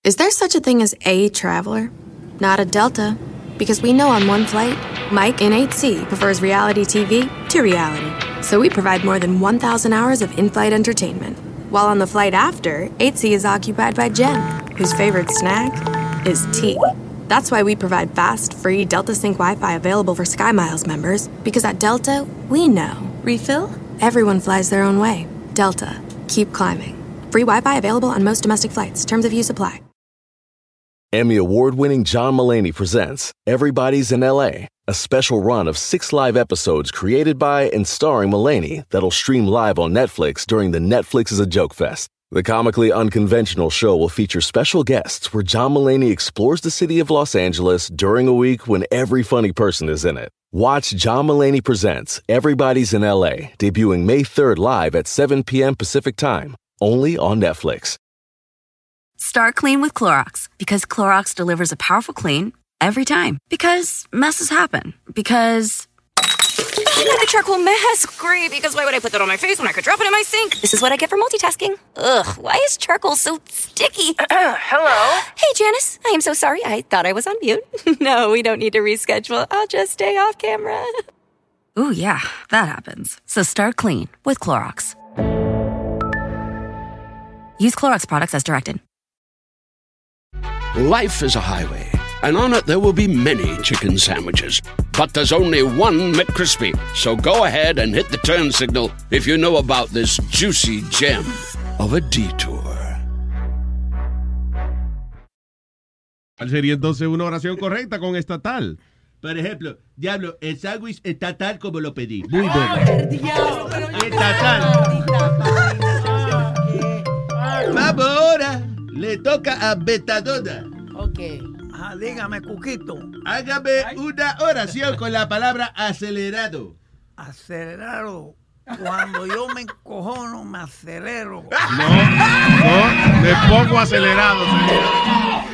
Is there such a thing as a traveler? Not a Delta, because we know on one flight, Mike in 8C prefers reality TV to reality. So we provide more than 1,000 hours of in flight entertainment. While on the flight after, 8C is occupied by Jen, whose favorite snack is tea. That's why we provide fast, free Delta Sync Wi Fi available for SkyMiles members, because at Delta, we know. Refill? Everyone flies their own way. Delta. Keep climbing. Free Wi Fi available on most domestic flights. Terms of use apply. Emmy award winning John Mullaney presents Everybody's in LA, a special run of six live episodes created by and starring Mullaney that'll stream live on Netflix during the Netflix is a Joke Fest. The comically unconventional show will feature special guests where John Mullaney explores the city of Los Angeles during a week when every funny person is in it. Watch John Mullaney Presents Everybody's in LA, debuting May 3rd live at 7 p.m. Pacific Time, only on Netflix. Start clean with Clorox because Clorox delivers a powerful clean every time. Because messes happen. Because. The charcoal mask. Great, because why would I put that on my face when I could drop it in my sink? This is what I get for multitasking. Ugh, why is charcoal so sticky? Hello? Hey, Janice. I am so sorry. I thought I was on mute. no, we don't need to reschedule. I'll just stay off camera. Ooh, yeah, that happens. So start clean with Clorox. Use Clorox products as directed. Life is a highway, and on it there will be many chicken sandwiches. But there's only one McCrispy. So go ahead and hit the turn signal if you know about this juicy gem of a detour. ¿Cuál sería entonces una oración correcta con estatal? Por ejemplo, diablo, el sándwich estatal como lo pedí. Muy bueno. Estatal. Vamos ahora. Le toca a Betadona. Ok. Ah, dígame, Cuquito. Hágame una oración con la palabra acelerado. Acelerado. Cuando yo me encojono, me acelero. No, me pongo acelerado.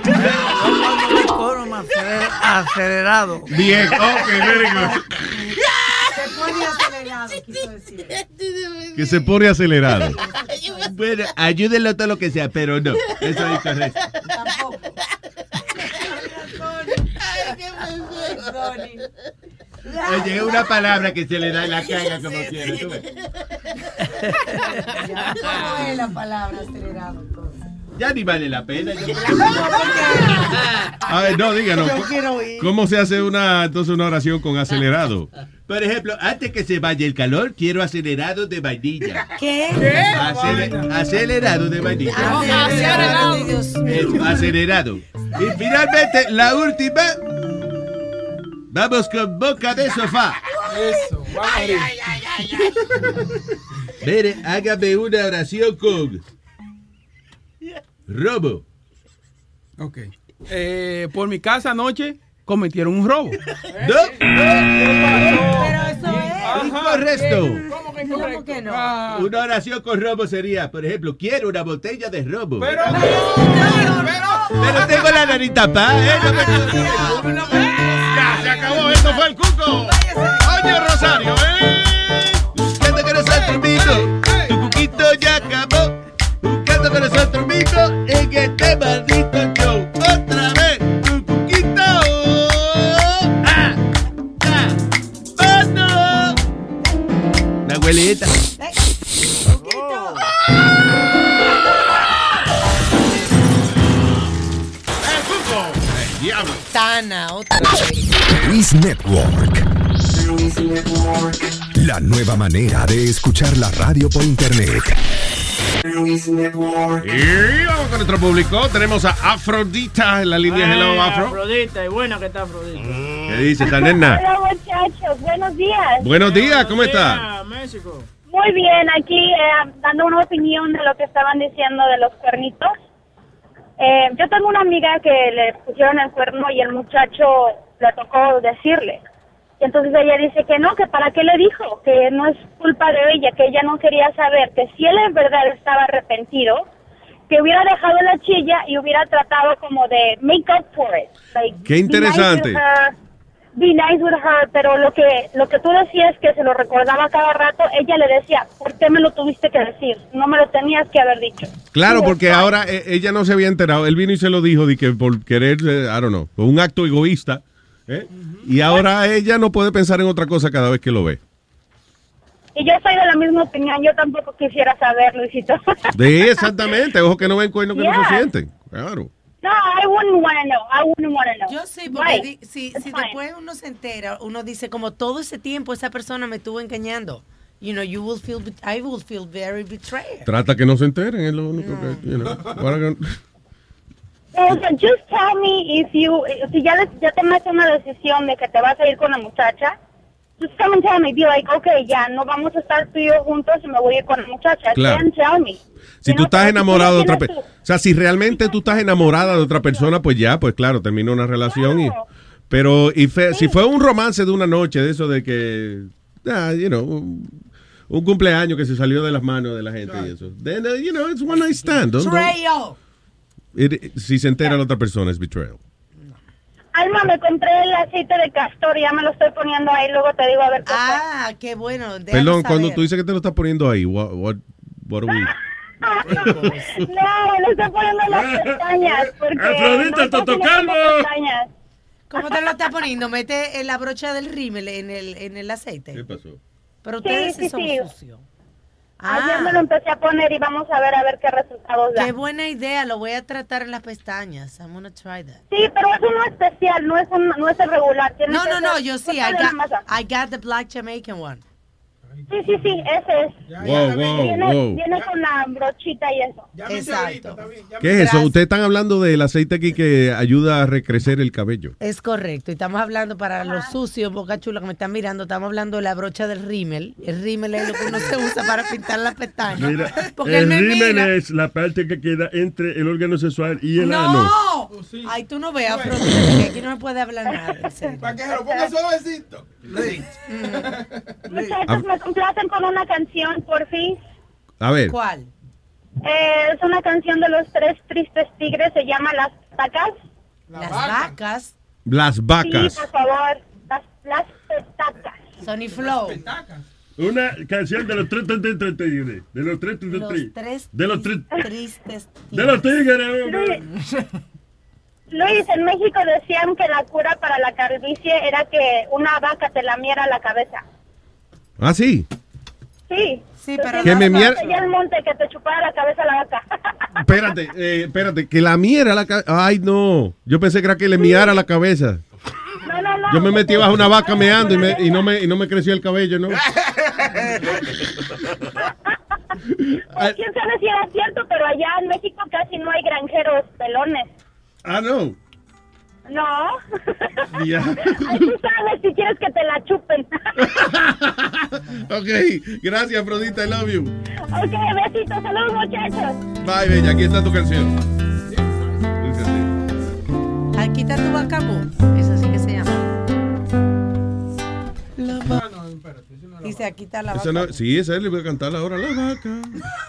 Yo cuando me encojono, me acelero, acelerado. Bien, ok, very good. Se pone acelerado, quiso decir. Que se pone acelerado. Bueno, ayúdenlo todo lo que sea, pero no. Eso es incorrecto. Tampoco. Oye, es una palabra que se le da en la caga como quiera. tú ves. Ya, ¿Cómo es la palabra acelerado? entonces? Ya ni vale la pena. yo- A ver, no, díganos. ¿Cómo se hace una, entonces una oración con acelerado? Por ejemplo, antes que se vaya el calor, quiero acelerado de vainilla. ¿Qué? Acele- acelerado de vainilla. Ah, acelerado. Mío. Eso, acelerado. Y finalmente, la última. Vamos con boca de sofá. Eso, vamos a ver. Mire, hágame una oración con robo. Ok. Eh, por mi casa anoche cometieron un robo. ¿No? Pero eso es. Incorrecto. ¿Cómo que no? Una oración con robo sería, por ejemplo, quiero una botella de robo. Pero, tengo la nariz tapada, ¿eh? No me- acabó. Esto fue el cuco. Oye, Rosario, ¿eh? Buscando con ese trumbito, tu cuquito ya acabó. Buscando con ese trumbito en este maldito show. Otra vez, tu cuquito. ¡Ah! ¡Ah! ¡Mano! La abuelita. Diablo. Tana, otra vez. Luis Network. La nueva manera de escuchar la radio por internet. Y vamos con nuestro público. Tenemos a Afrodita en la línea. Hello, Afro. Afrodita, y buena que está Afrodita. ¿Qué dice esta nena? Hola muchachos, buenos días. Buenos días, ¿cómo está? México. Muy bien, aquí eh, dando una opinión de lo que estaban diciendo de los cuernitos. Eh, yo tengo una amiga que le pusieron el cuerno y el muchacho le tocó decirle. Y entonces ella dice que no, que para qué le dijo, que no es culpa de ella, que ella no quería saber, que si él en verdad estaba arrepentido, que hubiera dejado la chilla y hubiera tratado como de make up for it. Like, Qué be nice interesante. her, Be nice with her, pero lo que lo que tú decías que se lo recordaba cada rato, ella le decía, ¿por qué me lo tuviste que decir? No me lo tenías que haber dicho. Claro, porque ahora eh, ella no se había enterado. Él vino y se lo dijo de que por querer, eh, I don't know, un acto egoísta. ¿Eh? Y ahora ella no puede pensar en otra cosa cada vez que lo ve. Y yo soy de la misma opinión, yo tampoco quisiera saber, Luisito. De exactamente, ojo que no ven cuernos que no se sienten. Claro. No, I wouldn't want to know. I wouldn't want to know. Yo sí, porque di- si, si después uno se entera, uno dice como todo ese tiempo esa persona me estuvo engañando. You know, you will feel, I will feel very betrayed. Trata que no se enteren, es lo único que, you know. Sea, just tell me if you, si ya, des- ya tomaste una decisión de que te vas a ir con la muchacha, just come and tell me, be like, okay, ya, no vamos a estar tú y yo juntos y me voy a ir con la muchacha. Claro. Then tell me. Si tú estás enamorado de otra persona, o sea, si realmente tú estás enamorada de otra persona, pues ya, pues claro, termina una relación. Y, pero y fe- si fue un romance de una noche, de eso de que, ah, you know, un, un cumpleaños que se salió de las manos de la gente y eso, then, uh, you know, it's one night stand. don't- don't-. It- si se entera la otra persona, es betrayal. Alma, me compré el aceite de castor, ya me lo estoy poniendo ahí, luego te digo a ver qué Ah, qué bueno. Perdón, saber. cuando tú dices que te lo estás poniendo ahí, what, what, what are we- No, me lo estoy poniendo en las pestañas. Porque Afrodita, no está Toto Calvo. las pestañas. ¿Cómo te lo estás poniendo? Mete en la brocha del rímel en el, en el aceite. ¿Qué pasó? Pero ustedes sí, sí, son sí. Ayer Ah. me lo empecé a poner y vamos a ver a ver qué resultados da. Qué buena idea, lo voy a tratar en las pestañas. I'm gonna try that. Sí, pero es uno especial, no es, un, no es el regular. Tiene No, no, no, yo sí, I got. I got the black Jamaican one. Sí, sí, sí, ese es. Wow, wow, viene, wow. viene con la brochita y eso. Exacto. ¿Qué es eso? Ustedes están hablando del aceite aquí que ayuda a recrecer el cabello. Es correcto. Y estamos hablando para los sucios, boca chula que me están mirando, estamos hablando de la brocha del rímel. El rímel es lo que uno se usa para pintar las pestañas. Mira, Porque el me rímel es la parte que queda entre el órgano sexual y el ano. No, Ay, tú no veas, que aquí no me puede hablar nada. Para que se lo ponga suavecito. Muchachos, me complacen con una canción, por fin. A ver. ¿Cuál? Eh, es una canción de los tres tristes tigres, se llama Las Petacas. Las vacas. Las vacas. Sí, por favor, las, las petacas. Sony Flow. Una canción de los tres tres tigres. De los tres tres De los tres. tristes De los tigres, hombre. Luis, en México decían que la cura para la calvicie era que una vaca te lamiera la cabeza. Ah, sí. Sí. Sí, pero Que me el monte que te chupara la cabeza la vaca. Espérate, eh, espérate, que la miera la cabeza. Ay, no. Yo pensé que era que le miara la cabeza. No, no, no. Yo me metí bajo una vaca meando y, me- y no, me, y no me creció el cabello, ¿no? Pues, quién sabe si era cierto, pero allá en México casi no hay granjeros pelones. Ah, no. No. Ya. Ay, tú sabes si quieres que te la chupen. Ok, gracias, Afrodita, I love you. ok, besitos, saludos muchachos. Bye, bella, aquí está tu canción. Aquí está tu vaca Boom. Eso sí que se llama. La vaca. Dice, aquí está la vaca. Esa no- sí, esa le voy a cantar ahora la vaca.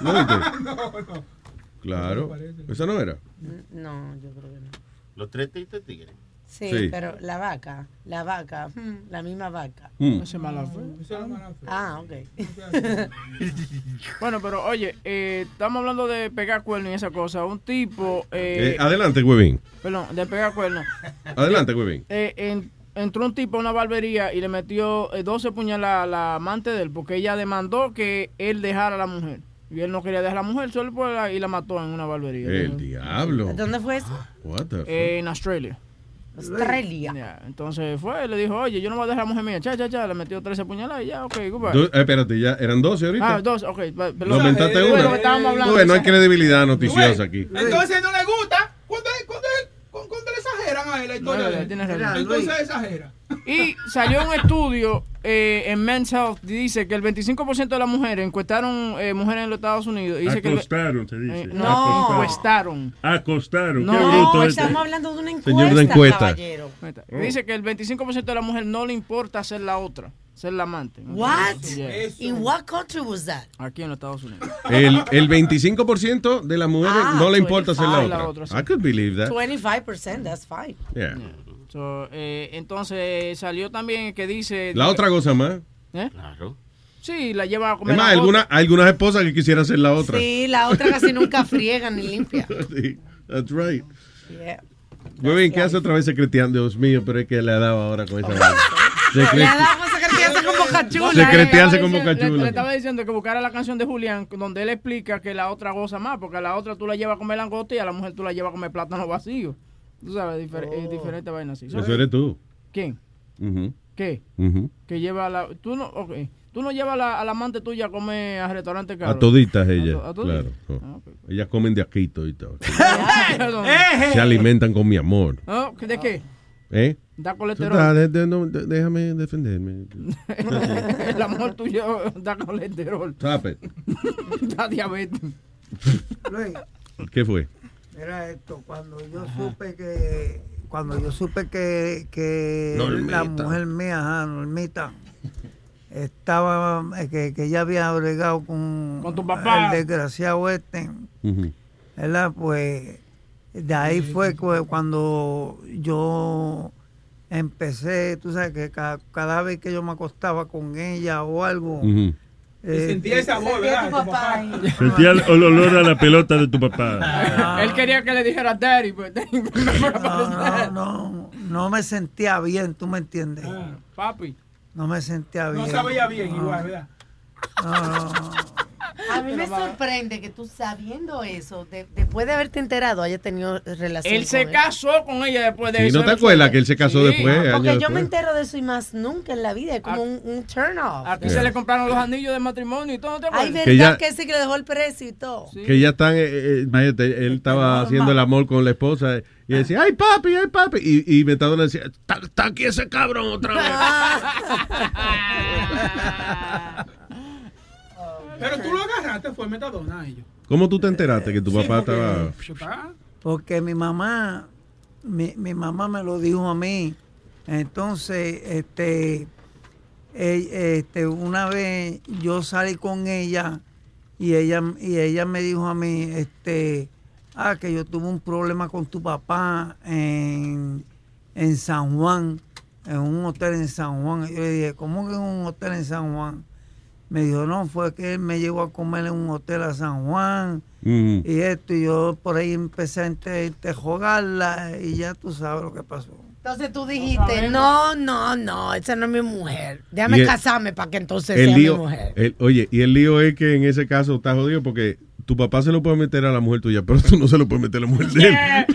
¿No? No, no. Claro. Esa no era. No, yo creo que no. Los tres tigres. Sí, Sí. pero la vaca, la vaca, hmm, la misma vaca. Mm. Mala fe. Ah, ok. Bueno, pero oye, eh, estamos hablando de pegar cuernos y esa cosa. Un tipo. Eh, Eh, adelante, Huevín. Perdón, de pegar cuernos. Adelante, Huevín. Eh, en- entró un tipo a una barbería y le metió eh, 12 puñaladas a la amante de él porque ella demandó que él dejara a la mujer. Y él no quería dejar a la mujer, solo por la- y la mató en una barbería. El diablo. ¿Dónde fue eso? What the fuck? Eh, en Australia. Australia. Ya, entonces fue, le dijo, oye, yo no voy a dejar a la mujer mía. Cha, cha, cha, le metió 13 puñaladas y ya, ok, goodbye. Do- eh, espérate, ya eran 12 ahorita. Ah, dos, ok. pa- Lo aumentaste Eh, una. bueno, no hay credibilidad noticiosa aquí. Entonces no le gusta cuando, cuando, cuando, cuando le exageran a él la historia. No, de él. tienes razón. Entonces exagera. Y salió un estudio eh, en Men's Health dice que el 25% de las mujeres encuestaron eh, mujeres en los Estados Unidos. Dice que el- Acostaron, se dice. Eh, no, encuestaron. Acostaron. No, bruto este. Estamos hablando de una encuesta, Señor de encuesta. caballero. Dice que el 25% de la mujer no le importa ser la otra, ser la amante. What? Yeah. In what country was that? Aquí en los Estados Unidos. El, el 25% de las mujeres Ah, no le importa ser la 25. otra. La otra, sí. I could believe that. 25%, that's fine. Yeah. So, eh, entonces salió también que dice... La otra cosa más. ¿Eh? Claro. Sí, la lleva a comer Es más, alguna, algunas esposas que quisieran ser la otra. Sí, la otra casi nunca friega ni limpia. Sí, that's right. Yeah. Muy bien, ¿qué hace otra vez secreteando? Dios mío, pero es que le ha dado ahora con esa vaina. Le damos secretearse con boca chula. Secretearse con Le- boca le- chula. Le, estaba diciendo que buscara la canción de Julián, donde él explica que la otra goza más, porque a la otra tú la llevas a comer langosta y a la mujer tú la llevas a comer plátano vacío. Tú sabes, difer- Oh. eh, diferente vaina así. Eso eres tú. ¿Quién? ¿Qué? Que lleva a la... Tú no, ok. Tú no llevas a la, a la amante tuya a comer a restaurante caro. A toditas ellas, A to- a toditas. claro. Oh. Ellas comen de aquí y todo. Perdón. Se alimentan con mi amor. Oh, ¿De qué? ¿Eh? Da colesterol. estás- de- de- no, de- déjame defenderme. El amor tuyo da colesterol. Stop it. da diabetes. ¿Qué fue? Mira esto, cuando yo supe que cuando yo supe que, que la mujer mía, ajá, Normita, estaba, eh, que, que ella había bregado con, Con tu papá. el desgraciado este. ¿verdad? Pues de ahí fue cu- cuando yo empecé, tú sabes que ca- cada, vez que yo me acostaba con ella o algo, Ujú. Eh, Sentía esa voz, ¿verdad? tu papá. Sentía el el olor a la pelota de tu papá. Él quería que le dijera daddy, pues. no, no, no, no me sentía bien, tú me entiendes. Papi. No me sentía bien. No sabía bien No. igual, ¿verdad? No, no, A mí me sorprende que tú sabiendo eso, de- después de haberte enterado, haya tenido relación Él se casó con ella después de Sí, eso. ¿no te acuerdas que él se casó después, Porque años yo después? me entero de eso y más nunca en la vida. Es como un, un turn off. Aquí se le compraron los anillos de matrimonio y todo, ¿no te acuerdas? Ay, verdad Que ya- que sí que le dejó el precio y todo. Que ya están, eh, eh, imagínate, él estaba haciendo el amor con la esposa y decía, ay papi, ay papi. Y, y Metadona decía, está, está aquí ese cabrón otra vez. Pero tú lo agarraste, fue metadona a ellos. ¿Cómo tú te enteraste que tu Sí, papá estaba...? Porque mi mamá mi, mi mamá me lo dijo a mí. Entonces, este, e- este, una vez yo salí con ella y ella y ella me dijo a mí, este, ah, que yo tuve un problema con tu papá en, en San Juan, en un hotel en San Juan. Y yo le dije, ¿cómo que en un hotel en San Juan? Me dijo, no, fue que él me llevó a comer en un hotel a San Juan y esto, y yo por ahí empecé a interrogarla y ya tú sabes lo que pasó. Entonces tú dijiste, no, no, no, esa no es mi mujer. Déjame el- casarme para que entonces El sea lío, mi mujer. el- oye, y el lío es que en ese caso está jodido porque tu papá se lo puede meter a la mujer tuya, pero tú no se lo puedes meter a la mujer de él.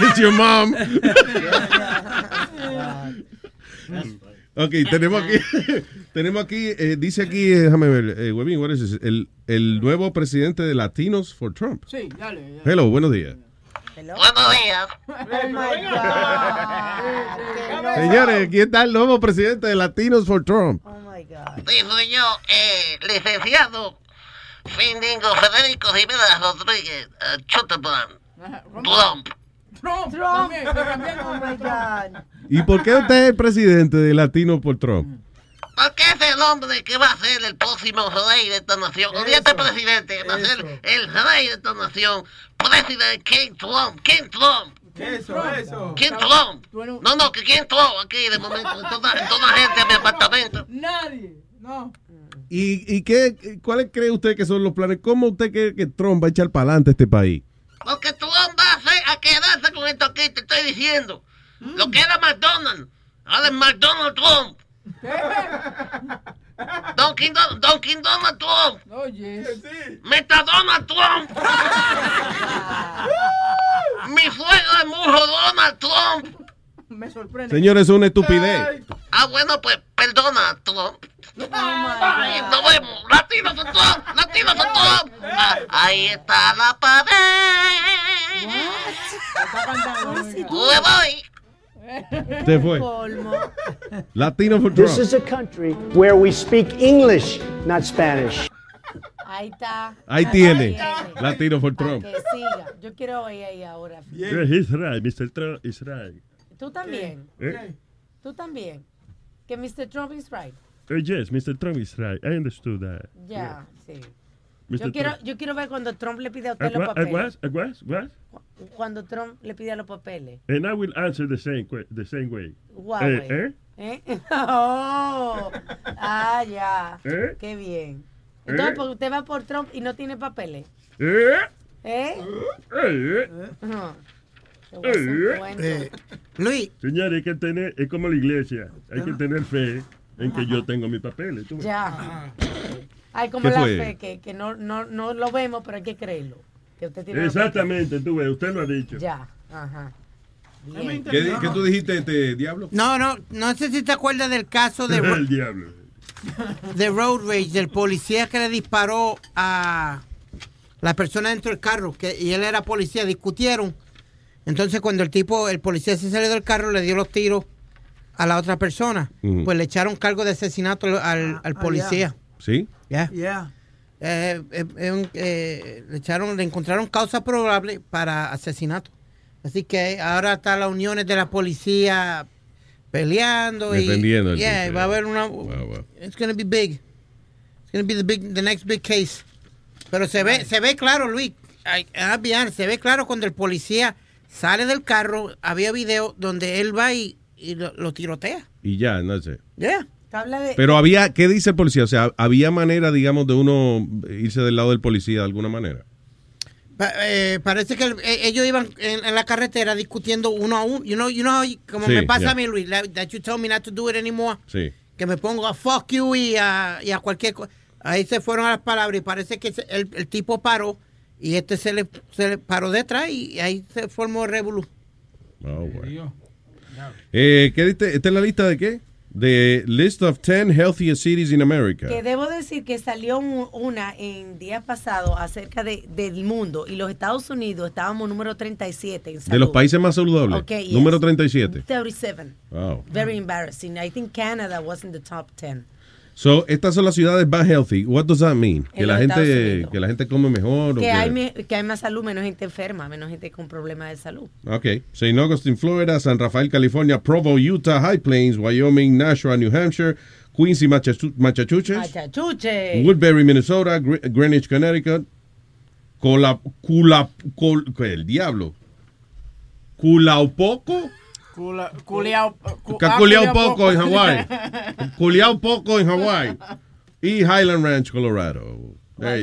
It's your mom. ok, tenemos aquí, tenemos aquí, eh, dice aquí, eh, déjame ver, eh, Webin, what is? El, el nuevo presidente de Latinos for Trump. Sí, dale. Hello, buenos días. Buenos días. Señores, aquí está el nuevo presidente de Latinos for Trump. Sí, soy yo, eh, licenciado Findingo Federico Jiménez Rodríguez eh, Chutebrand. Trump. Trump. Trump. también. Oh my God. ¿Y por qué usted es el presidente de Latinos for Trump? Porque es el hombre que va a ser el próximo rey de esta nación. Y este presidente va a ser el rey de esta nación. Presidente King Trump. King Trump. Eso, eso. King Trump. No, no, que King Trump aquí de momento. En toda, en toda gente a mi apartamento. Nadie. No. ¿Y, y qué, cuáles cree usted que son los planes? ¿Cómo usted cree que Trump va a echar para adelante este país? Porque Trump va a, hacer, a esto aquí, te estoy diciendo. Lo que era McDonald's. Ahora es McDonald Trump. Dunkin' Don- Dunkin' Donald Trump. Oye. Metadona Trump. Mi suegro es Murro Donald Trump. Me sorprende. Señores, es una estupidez. Ah, bueno, pues perdona, Trump. Ay, nos vemos. Trump. Latinos son Trump. Ah, ahí está la pared. Me voy. Se fue. Latino for This Trump. is a country where we speak English, not Spanish. Ahí está. Ahí tiene. Latino for Trump. Que siga. Yo quiero oír ahí ahora. Yeah, he's right, Mr. Trump is right. Tú también. Eh? Tú también. Que Mr. Trump is right. Uh, yes, Mr. Trump is right. I understood that. Ya, sí. Mr. Yo quiero, Trump. yo quiero ver cuando Trump le pide a usted los papeles. what, uh, what, what? Cuando Trump le pide los papeles. And I will answer the same, the same way. Guau, Eh, eh? ¿Eh? Oh, ah, ya. ¿Eh? Qué bien. Entonces, ¿Eh? porque usted va por Trump y no tiene papeles. Eh? ¿Eh? Eh, Ajá. eh. Luis. Señores, hay que tener, es como la iglesia, hay que tener fe en que yo tengo mis papeles. ¿tú ves? Ya. Hay como ¿Qué la fue? fe que, que no, no, no lo vemos, pero hay que creerlo. Que usted tiene Exactamente, tú ves, usted lo ha dicho. Ya. Ajá. Bien. ¿Qué, qué tú dijiste, este diablo? No, no, no sé si te acuerdas del caso de, El diablo. de Road Rage, del policía que le disparó a la persona dentro del carro, que, y él era policía, discutieron. Entonces cuando el tipo, el policía se salió del carro, le dio los tiros a la otra persona. Pues le echaron cargo de asesinato al, al- al ah, policía. ¿Sí? Ya. Yeah. Eh, eh, eh, eh, le echaron, le encontraron causa probable para asesinato. Así que ahora están las uniones de la policía peleando y Defendiendo el yeah, va a haber una it's gonna be big. It's gonna be the big the next big case. Pero se ve se ve claro, Luis. Ay, I'll be honest, se ve claro cuando el policía sale del carro, había video donde él va y, y lo, lo tirotea. Y ya, no sé. Yeah. De, Pero había, ¿qué dice el policía? O sea, había manera, digamos, de uno irse del lado del policía de alguna manera. Pa- eh, parece que el- eh, ellos iban en, en la carretera discutiendo uno a uno. You know, you know, como Sí, me pasa yeah. a mí, Luis, la- that you told me not to do it anymore. Sí. Que me pongo a fuck you y a, y a cualquier cosa. Ahí se fueron a las palabras y parece que se- el, el tipo paró y este se le, se le paró detrás y ahí se formó el revolú. Oh, bueno. Eh, ¿qué diste? ¿Esta es la lista de qué? De List of 10 Healthiest Cities in America. Que debo decir que salió un- una en día pasado acerca de, del mundo y los Estados Unidos estábamos número 37 en salud. De los países más saludables. Ok, yes. Número 37. 37. Wow. Very embarrassing. I think Canada was in the top 10. So, estas son las ciudades más healthy. What does that mean? Que la gente que la gente come mejor o Que que- hay, me- que hay más salud, menos gente enferma, menos gente con problemas de salud. Ok. St. Augustine, Florida, San Rafael, California, Provo, Utah, High Plains, Wyoming, Nashua, New Hampshire, Quincy, Machachu- Massachusetts, Machachuche. Woodbury, Minnesota, Gre- Greenwich, Connecticut, Cola, Cula, Col- el diablo, Culaupoco, Cula- cu- que ah, culiao poco en Hawái, culiao poco en Hawái, y Highland Ranch, Colorado.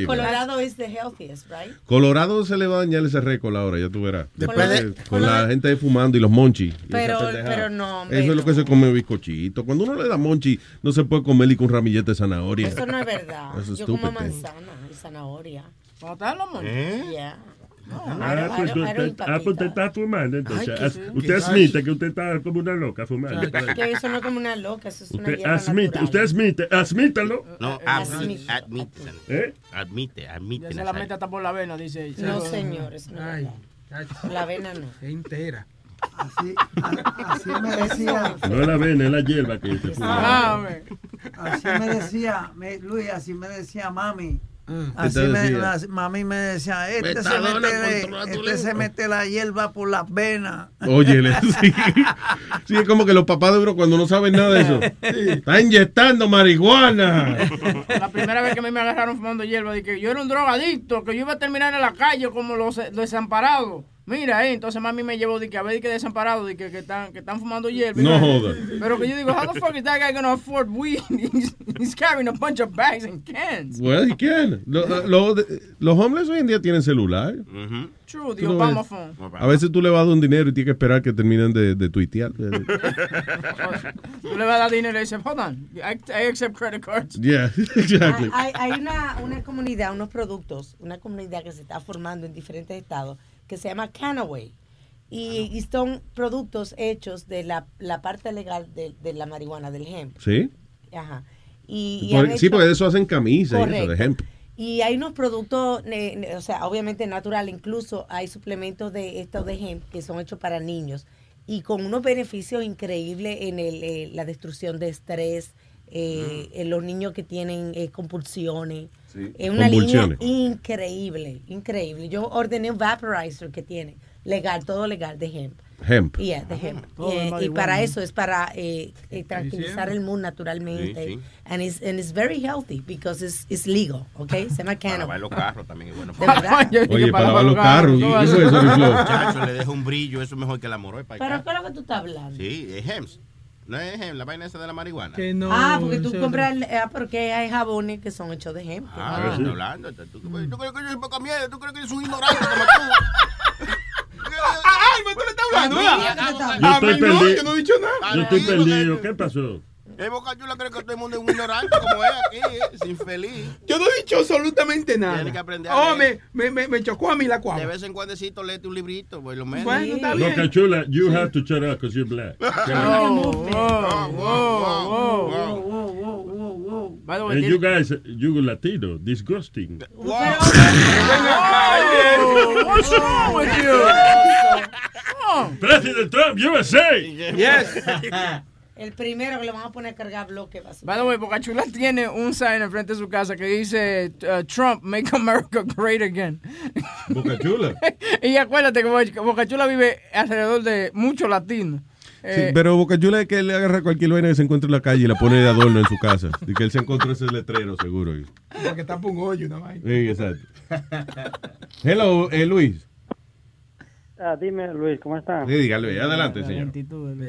Colorado is the healthiest, right? Colorado se le va a dañar ese récord ahora, ya tú verás. Después de- Eh, con la gente fumando y los monchis. Pero- pero no, hombre, Eso es lo que se come bizcochito. Cuando uno le da monchi, no se puede comer y con ramillete de zanahoria. Eso no es verdad. Eso es Yo como manzana y zanahoria. ¿Cómo están los? Yeah. Ah, pues usted, ah, pues usted está fumando, entonces. Ay, qué As- feo. usted admite que usted está como una loca fumando. Que eso no es como una loca, eso es una Usted admite, natural. usted admite, admítalo. No, Admite. admite, admite. ¿Eh? Admite, Ya admite. se la mete hasta por la vena, dice. No, señor, eso no es Ay. La avena no. entera. Así, a- así me decía. No es la avena, es la hierba que usted fuma. Ah. Así me decía, me- Luis, así me decía mami. ¿Qué Así me, la- mami me decía, este, se mete, este se mete la hierba por las venas. Oye, sí. Sí, es como que los papás de uno cuando no saben nada de eso. Está inyectando marihuana. La primera vez que a mí me agarraron fumando hierba, dije que yo era un drogadicto, que yo iba a terminar en la calle como los desamparados. Mira, eh, entonces mami me llevó de que a ver que desamparado, de que, que están, que están fumando hierba. No joda. Pero que yo digo, how the fuck is that guy gonna afford weed? He's, he's carrying a bunch of bags and cans. Well, ¿y quién? Lo- lo- los homeless hoy en día tienen celular. True, the Tú lo Obama phone. A veces tú le vas a dar un dinero y tienes que esperar que terminen de, de tuitear. Tú le vas a dar dinero y dices, hold on, I, I accept credit cards. Yeah, exactly. Hay, hay una, una comunidad, unos productos, una comunidad que se está formando en diferentes estados que se llama Canaway. Y, y son productos hechos de la, la parte legal de, de la marihuana, del hemp. ¿Sí? Ajá. Y, y Por- han sí, porque de eso hacen camisas y eso, de. Y hay unos productos, eh, o sea, obviamente natural, incluso hay suplementos de estos de hemp que son hechos para niños y con unos beneficios increíbles en el, eh, la destrucción de estrés, eh, en los niños que tienen eh, compulsiones. Sí. Es una línea increíble, increíble. Yo ordené un vaporizer que tiene, legal, todo legal de hemp. Hemp. Yeah, de hemp. Todo de Eh, y para eso es para eh, eh, tranquilizar el mood naturalmente. Sí, sí. And, it's, and it's very healthy because it's, it's legal, okay? Se llama Para lavar los carros también es bueno. ¿De verdad? Oye, para lavar los carros. ¿Qué fue eso, Flo? Muchacho, le deja un brillo, eso es mejor que la moroe para ¿Pero qué es lo que tú estás hablando? Sí, es Hems. No es Hems, la vaina esa de la marihuana. Que no. ah, porque tú compras, el- ah, porque hay jabones que son hechos de hemp. Ah, Ah. estoy hablando. ¿Tú, tú, tú crees que yo soy poca mierda? ¿Tú crees que yo soy un ignorante como tú? Ay, ¿me tú le estás hablando? Ah, Yo A estoy mí no, perdido. yo no he dicho nada. Yo estoy perdido. ¿Qué pasó? Es Boca Chula cree que todo el mundo es un ignorante como es aquí, es infeliz. Yo no he dicho absolutamente nada. Tienes que aprender a Oh, me, me, me, me chocó a mí la De cuava. vez en cuando léete un librito, por lo menos. Bueno, está bien. Boca Chula, you have to shut up because you're black. Oh, whoa, whoa, whoa, whoa. By the way, And you guys, you Latino, disgusting. Oh, what's wrong with you? Oh. President Trump, USA. Yes. El primero que le van a poner a cargar bloque By the way, Boca Chula tiene un sign enfrente de su casa que dice uh, Trump, make America great again. Boca Chula. y acuérdate que Boca- Boca Chula vive alrededor de muchos latinos. Sí, Eh, pero Boca Chula es que él le agarra cualquier vaina que se encuentre en la calle y la pone de adorno en su casa. Y que él se encontró ese letrero, seguro. Porque tapa un hoyo, una vaina. Sí, exacto. Hello, eh, Luis. Ah, dime, Luis, ¿cómo estás? Sí, dígale, adelante, señor.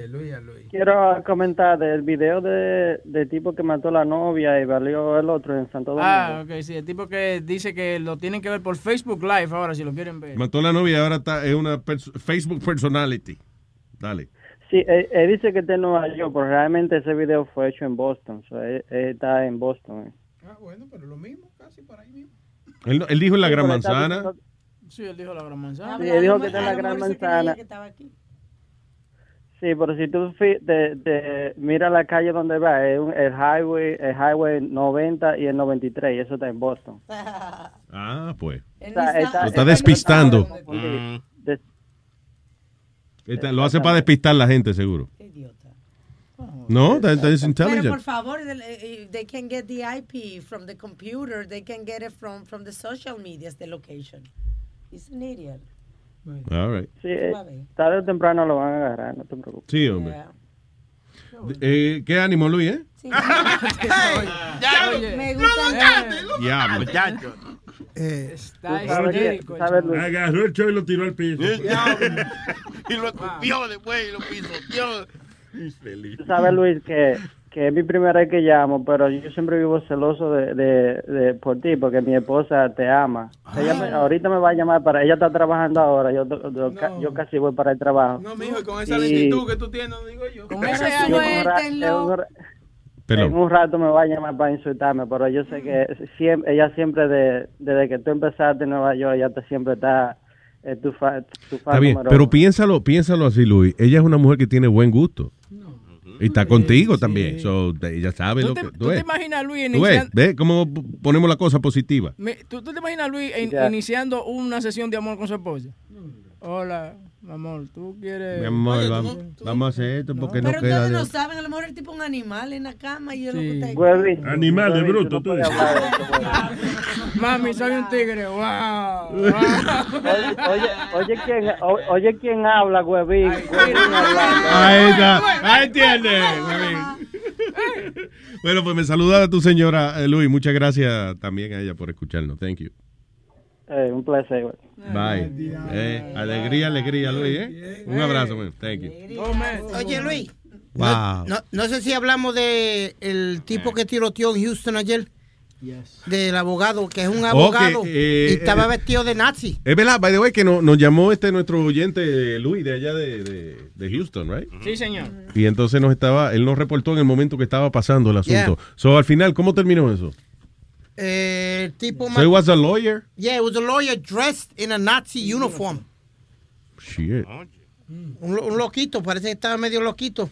Luis. Quiero comentar del video de, del tipo que mató a la novia y valió el otro en Santo Domingo. Ah, ok, sí, el tipo que dice que lo tienen que ver por Facebook Live ahora, si lo quieren ver. Mató a la novia y ahora está, es una pers- Facebook personality. Dale. Sí, él, él dice que está en Nueva York, pero realmente ese video fue hecho en Boston. so, él, él está en Boston. eh. Ah, bueno, pero lo mismo, casi por ahí mismo. Él, no- él dijo en la Sí, gran está manzana. Sí, él dijo la gran manzana. Sí, él dijo que está en la gran manzana. que estaba aquí. Sí, pero si tú te, te mira la calle donde va, es un- el highway, el highway 90 y el 93, y eso está en Boston. Ah, pues. Está- está- Lo está despistando. Mm. Des- lo hace para despistar la gente, seguro. No, that, that is Pero por intelligent. favor, el- eh, they can get the IP from the computer. They can get it from, from the social medias, the location. He's an idiot. All right. Sí, eh, tarde o temprano lo van a agarrar, no te preocupes. Sí, hombre. Eh, ¿Qué ánimo, Luis, eh? Me gusta. Diablo. Está Tú sabes que- histérico. sabes, Luis. Agarró el show y lo tiró al piso. y lo escupió después y lo pisoteó. Infeliz. Tú sabes, Luis, que, que es mi primera vez que llamo, pero yo siempre vivo celoso de, de, de por ti, porque mi esposa te ama. Ella me- ahorita me va a llamar para... Ella está trabajando ahora, yo, yo, ca- yo casi voy para el trabajo. No, mijo, y con esa Y- lentitud que tú tienes, no digo yo. Con un ra- en un rato me va a llamar para insultarme, pero yo sé que siempre, ella siempre, de, desde que tú empezaste en Nueva York, ella te, siempre está, eh, tu, fa, tu fan Está bien, pero uno. piénsalo, piénsalo así, Luis. Ella es una mujer que tiene buen gusto. Y está contigo también. So, ella sabe ¿Tú lo te, que tú tú te ves. imaginas a Luis Tú ves, iniciando... ¿Ves cómo ponemos la cosa positiva? Me- ¿tú, tú te imaginas a Luis in- iniciando una sesión de amor con su esposa? Hola, mi amor, ¿tú quieres...? Mi amor, vamos, vamos a hacer esto porque no, Pero queda ustedes de no saben, a lo mejor el tipo es un animal en la cama y es lo que. Animal de bruto, tú no. Mami, soy un tigre, wow. Oye, oye, oye, quién, o- oye quién habla, huevín. Ahí está, ahí tiene. Bueno, pues me saluda a tu señora, eh, Luis. Muchas gracias también a ella por escucharnos. Thank you. Eh, un placer, güey. Bye. Eh, alegría, alegría, Luis. ¿eh? Un abrazo, man. Thank you. Oye, Luis. Wow. No, no sé si hablamos de el tipo que tiroteó en Houston ayer. Del abogado, que es un abogado. eh, y estaba eh, vestido de nazi. Es verdad, by the way, que no- nos llamó este nuestro oyente Luis de allá de, de, de Houston, right? Sí, señor. Y entonces nos estaba, él nos reportó en el momento que estaba pasando el asunto. Yeah. So, al final, ¿cómo terminó eso? Eh, tipo So, he was a lawyer? Yeah, it was a lawyer dressed in a Nazi uniform. Shit. Un, un loquito, parece que estaba medio loquito.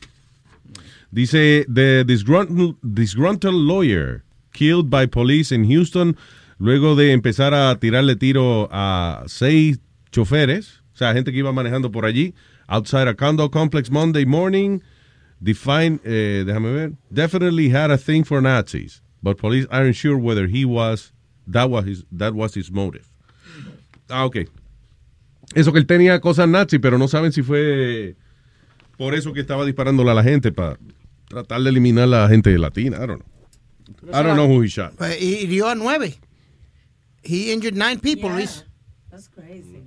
Dice, the disgruntled, disgruntled lawyer killed by police in Houston luego de empezar a tirarle tiro a seis choferes, o sea, gente que iba manejando por allí, outside a condo complex Monday morning, defined, eh, déjame ver, definitely had a thing for Nazis, but police aren't sure whether he was, that was his, that was his motive. Ah, ok. Eso que él tenía cosas nazi, pero no saben si fue por eso que estaba disparándole a la gente para tratar de eliminar a la gente latina. I don't know. I don't know who he shot. Pues, y hirió a nueve. He injured nine people, Luis. That's crazy.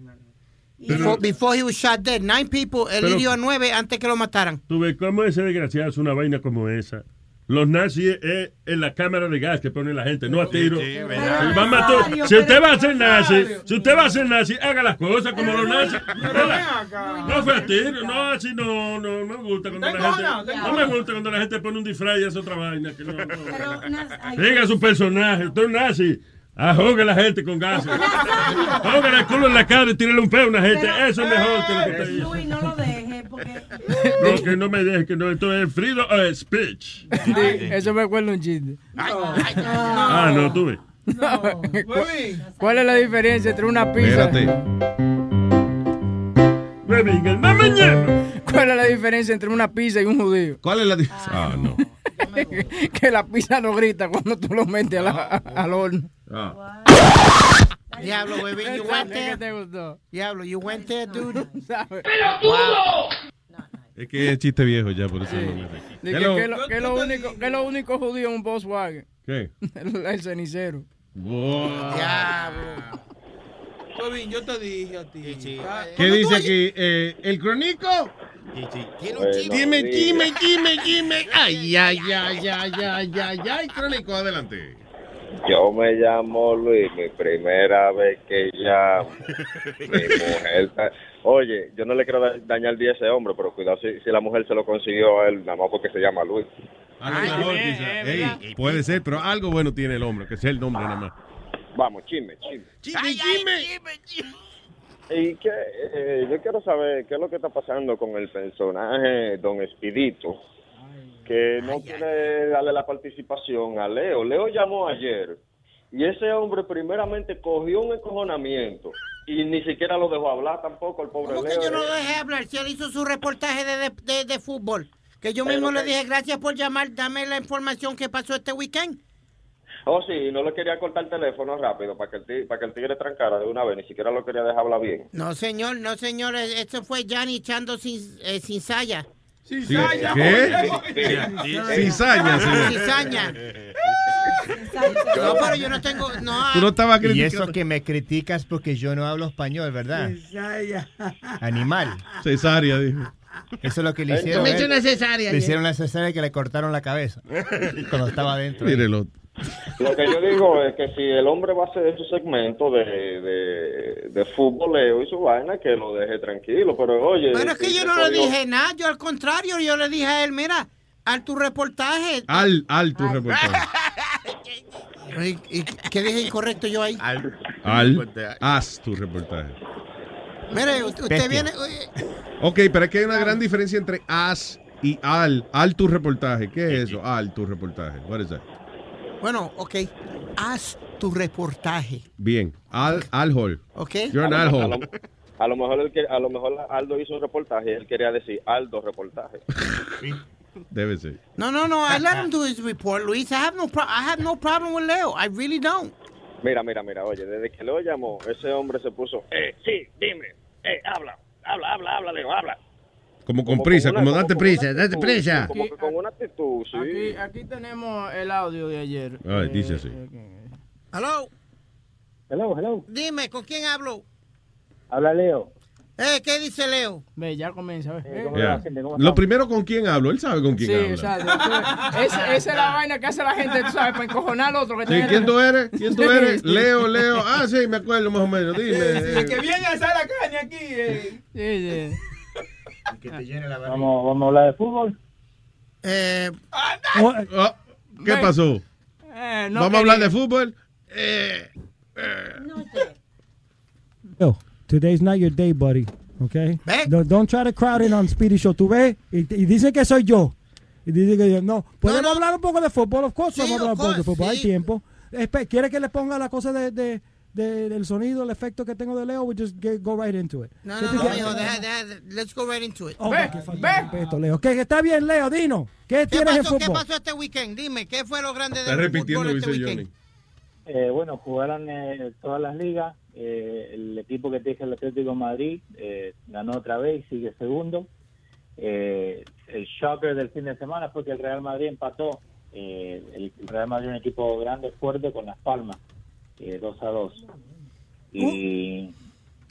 Before, before he was shot dead, nine people, él hirió a nueve antes que lo mataran. Tú ves cómo ese desgraciado es una vaina como esa. Los nazis es en la cámara de gas que pone la gente, no a tiro. Si a usted va a ser nazi, si usted va a ser nazi, haga las cosas como los nazis. No fue a tiro, no, así no, no me gusta cuando la gente, no me gusta cuando la gente pone un disfraz y hace otra vaina. Que no, no. Diga su personaje, usted es nazi. Ahoga a la gente con gases. Ahoga el culo en la cara y tírale un peo a una gente. Eso es mejor que lo que usted dice. Luis, no lo. No, que no me deje, que no, esto es freedom of speech. Sí, eso me acuerda un chiste. Ah, no, tú ves. ¿Cuál es la diferencia entre una pizza? Espérate. ¿Cuál es la diferencia entre una pizza y un judío? ¿Cuál es la diferencia? Ah, no. que la pizza no grita cuando tú lo metes a la- al horno. Ah. Diablo, baby, you went ¿Qué there. te gustó? Diablo, you went there, dude. Es que es chiste viejo ya, por eso no me reí. ¿Qué es lo, único, qué es lo único judío en un Volkswagen? ¿Qué? El, el cenicero. Diablo. Huevín, yo te dije a ti. Ah, ¿Qué dice aquí? Eh, ¿El crónico? Dime, dime, dime, dime. Ay, ay, ay, ay, ay, ay, ay, crónico, adelante. Yo me llamo Luis, mi primera vez que llamo. Mi mujer. Oye, yo no le quiero da- dañar el día a ese hombre, pero cuidado si, si la mujer se lo consiguió a él, nada más porque se llama Luis. A lo mejor, quizá. Ey, puede ser, pero algo bueno tiene el hombre, que sea el nombre nada más. Vamos, chisme, chisme. Chisme, Y que eh, yo quiero saber qué es lo que está pasando con el personaje Don Espidito, que no quiere darle la participación a Leo. Leo llamó ayer y ese hombre primeramente cogió un encojonamiento y ni siquiera lo dejó hablar tampoco el pobre ¿Cómo que Leo. yo no lo dejé hablar si él hizo su reportaje de, de, de- fútbol? Que yo mismo le dije, gracias por llamar, dame la información que pasó este weekend. Oh, sí, no le quería cortar el teléfono rápido para que el, ti- para que el tigre trancara de una vez, ni siquiera lo quería dejar hablar bien. No, señor, no, señor, eh, eso fue Johnny echando sin, eh, sin saya. Sí, ¿Qué? Cizaña, señor. Cizaña. No, pero yo no tengo, no. Tú no estabas Y eso que me criticas porque yo no hablo español, ¿verdad? Animal. Cesárea, dijo. Eso es lo que le hicieron. Me hizo una cesárea, Le hicieron una cesárea que le cortaron la cabeza cuando estaba adentro. Mírelo. Lo que yo digo es que si el hombre va a hacer su segmento de, de, de futboleo y su vaina, que lo deje tranquilo. Pero oye. Pero es que yo no le dije nada, yo al contrario, yo le dije a él, mira, al tu reportaje. Al, al tu reportaje. ¿Y, y qué dije incorrecto yo ahí? Al, haz tu reportaje. Mire, usted, usted Bestia. viene... oye, Ok, pero es que hay una gran diferencia entre haz y al. Al tu reportaje. ¿Qué es eso? Al tu reportaje. What is that? Bueno, ok, haz tu reportaje, Bien. Al, al hole. ¿ok? You're an A lo- al a lo- hole. A lo mejor él que- a lo mejor Aldo hizo un reportaje él quería decir Aldo reportaje. Debe ser. No, no, no, I let him do his report, Luis. I have no, pro- I have no problem with Leo. I really don't. Mira, mira, mira, oye, desde que Leo llamó, ese hombre se puso, eh, sí, dime, eh, habla, habla, habla, habla, Leo, habla. Como con prisa, una- como date prisa, date prisa. Como que con una actitud, sí. Aquí, aquí tenemos el audio de ayer. Ay, dice así. Hello. Hello, hello. Dime, ¿con quién hablo? Habla Leo. Eh, ¿qué dice Leo? Ve, ya comienza. Eh, Yeah. Lo primero con quién hablo, él sabe con quién Sí, habla. exacto. Es- esa es la vaina que hace la gente, tú sabes, para encojonar al otro. Que Sí, tiene- ¿Quién tú eres? ¿Quién tú eres? Sí. Leo, Leo. Ah, sí, me acuerdo más o menos. Dime. Eh. que viene a hacer la caña aquí. eh. Sí, sí. Que te llene la Vamos, vamos a hablar de fútbol. Eh, Oh, ¿Qué Ven. pasó? Eh, no ¿Vamos a hablar de fútbol? Yo, today's not your day, buddy. Okay? Don't, don't try to crowd in on Speedy Show. Tú ves, y, y dice que soy yo. Y dice que yo, no. ¿Podemos hablar un poco de fútbol? Of course, vamos a hablar un poco de fútbol. Hay tiempo. Espe- ¿Quiere que le ponga la cosa de, de, de- del sonido, el efecto que tengo de Leo? We just get- go right into it. no, ¿Qué no, no, deja, deja, let's go right into it. Oh, qué falta de respeto, Leo. ¿Qué, está bien, Leo, Dino. ¿Qué, ¿Qué tienes en pasó, ¿Qué fútbol? pasó este weekend? Dime, ¿qué fue lo grande Está del repitiendo, fútbol este dice weekend? Johnny. Eh, bueno, jugaron eh, todas las ligas. Eh, el equipo que te dije, el Atlético de Madrid, eh, ganó otra vez y sigue segundo. Eh, el shocker del fin de semana fue que el Real Madrid empató. Eh, el Real Madrid es un equipo grande, fuerte, con Las Palmas, eh, 2 a 2. Y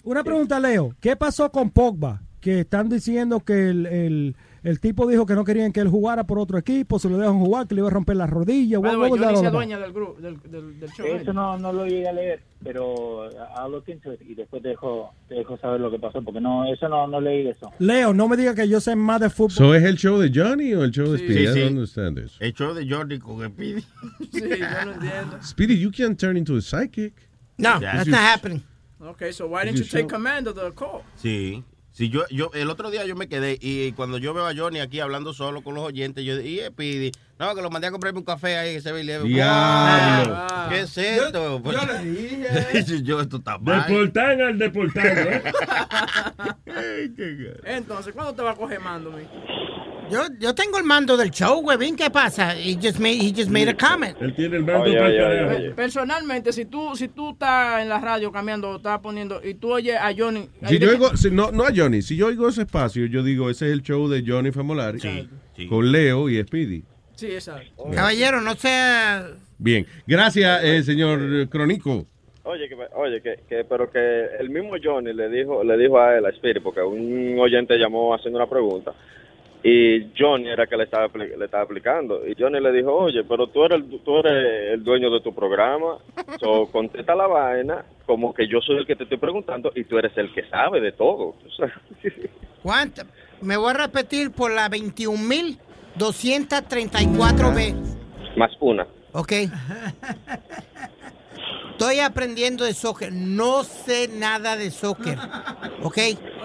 Una pregunta, Leo. ¿Qué pasó con Pogba? Que están diciendo que el, el, el tipo dijo que no querían que él jugara por otro equipo, se lo dejan jugar, que le iba a romper la rodilla. Johnny all se about? dueña del, grupo, del, del, del show. eso no, no lo llegué a leer, pero into it y después te dejo, te dejo saber lo que pasó, porque no eso no, no leí eso. Leo, no me diga que yo sé más de fútbol. So, ¿Es el show de Johnny o el show de Sí, Speedy? Sí. don't understand this. El show de Jordi con Speedy. Sí, yo no entiendo. Speedy, you can't turn into a psychic. No, Yeah. that's You- not happening. Okay, so why didn't You you take show- command of the call? Sí. Sí, yo, yo, el otro día yo me quedé y cuando yo veo a Johnny aquí hablando solo con los oyentes, yo dije, y Speedy, no, que lo mandé a comprarme un café ahí, ese Eleven. Diablo. ¿Qué es esto? Yo, yo le dije. yo, esto está mal. Deportan al deportado. ¿eh? Entonces, ¿cuándo te va a coger mando, mi? Yo, yo tengo el mando del show, huevín, ¿qué pasa? He just made, he just made a comment. Él tiene el mando Oye, para oye, el oye. Personalmente, si tú, si tú estás en la radio cambiando, estás poniendo, y tú oyes a Johnny. Si yo oigo, si- no, no a Johnny, si yo oigo ese espacio, yo digo, ese es el show de Johnny Famolari con Leo y Speedy. Sí, esa. Caballero, no sea... Bien, gracias, eh, señor eh, Cronico. Oye, que, oye que, que, pero que el mismo Johnny le dijo le dijo a él, a Spirit, porque un oyente llamó haciendo una pregunta, y Johnny era el que le estaba le estaba aplicando y Johnny le dijo oye pero tú eres el, tú eres el dueño de tu programa so, contesta la vaina como que yo soy el que te estoy preguntando y tú eres el que sabe de todo ¿Cuánto? me voy a repetir por la 21 mil 234B. Más una. Ok. Estoy aprendiendo de soccer. No sé nada de soccer. Ok.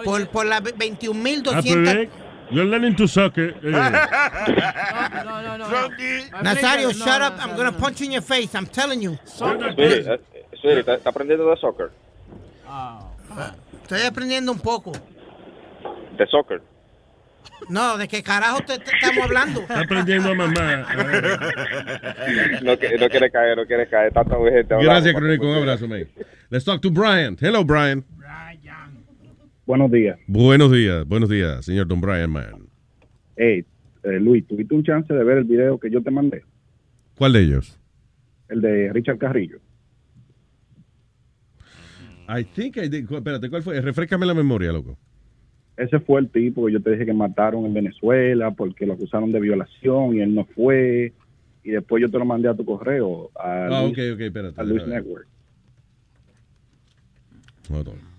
Por, por las 21.200. Ah, pues You're learning to soccer. Eh. No, no, no, no. Nazario, no, shut up. No, I'm going to punch you in your face. I'm telling you. Espere, eh, espere. ¿Está aprendiendo de soccer? Estoy aprendiendo un poco. ¿De soccer? No, ¿de qué carajo te, te estamos hablando? Está aprendiendo a mamá. No, quiere caer, no quiere caer. Tanta gente hablando. Gracias, Crónico. Un abrazo, mate. Let's talk to Brian. Hello, Brian. Buenos días. Buenos días, buenos días, señor Don Brian, man. Hey, eh, Luis, ¿tuviste un chance de ver el video que yo te mandé? ¿Cuál de ellos? El de Richard Carrillo. I think I did. Espérate, ¿cuál fue? Refrescame la memoria, loco. Ese fue el tipo que yo te dije que mataron en Venezuela porque lo acusaron de violación y él no fue. Y después yo te lo mandé a tu correo. A Ah, Luis, ok, ok, espérate. a Luis. Network. Hold on.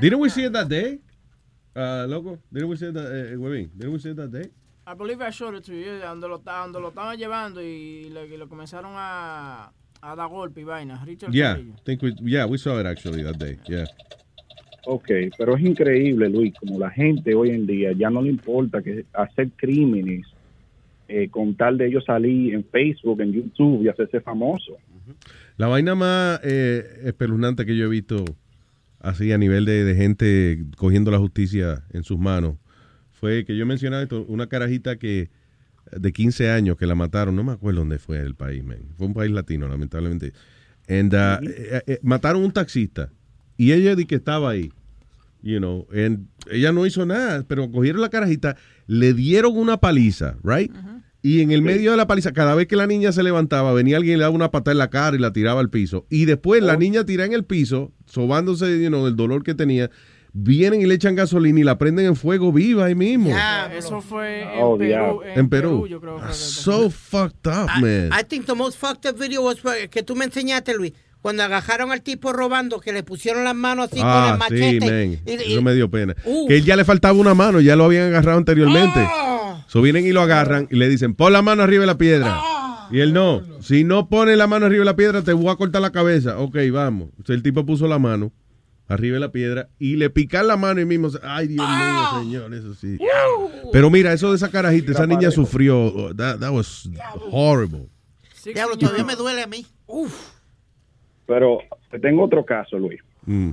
Didn't we see it that day? Uh, loco, didn't we see it that, eh, Huevín? Didn't we see it that day? I believe I showed it to you, donde lo, donde lo estaban llevando y le, y lo comenzaron a, a dar golpe y vaina. Richard Yeah, Carrillo. think we, yeah, we saw it actually that day. Yeah. Ok, pero es increíble, Luis, como la gente hoy en día ya no le importa que hacer crímenes eh, con tal de ellos salir en Facebook, en YouTube y hacerse famoso. La vaina más eh, espeluznante que yo he visto así a nivel de, de gente cogiendo la justicia en sus manos fue que yo mencionaba esto, una carajita que de 15 años que la mataron, no me acuerdo dónde fue el país, man. fue un país latino, lamentablemente. And, uh, eh, eh, mataron un taxista y ella di que estaba ahí. You know, and ella no hizo nada, pero cogieron la carajita, le dieron una paliza, right? Y en el medio de la paliza, cada vez que la niña se levantaba, venía alguien y le daba una patada en la cara y la tiraba al piso. Y después la niña tira en el piso, sobándose you know, del dolor que tenía. Vienen y le echan gasolina y la prenden en fuego viva ahí mismo. Eso fue en Oh, Perú. En, En Perú. yo creo que So fucked up, man. I think the most fucked up video was uh, que tú me enseñaste, Luis. Cuando agajaron al tipo robando, que le pusieron las manos así con el Ah, sí, machete. man. y- y- Eso me dio pena. Uh. Que él ya le faltaba una mano, ya lo habían agarrado anteriormente. Ah. So vienen y lo agarran y le dicen, pon la mano arriba de la piedra. Ah. Y él no. Si no pone la mano arriba de la piedra, te voy a cortar la cabeza. Ok, vamos. Entonces el tipo puso la mano arriba de la piedra y le pican la mano y mismo. Ay, Dios mío, señor, eso sí. Pero mira, eso de esa carajita, esa niña sufrió. That, that was horrible. Diablo, todavía me duele a mí. Uf. Pero te tengo otro caso, Luis. Mm.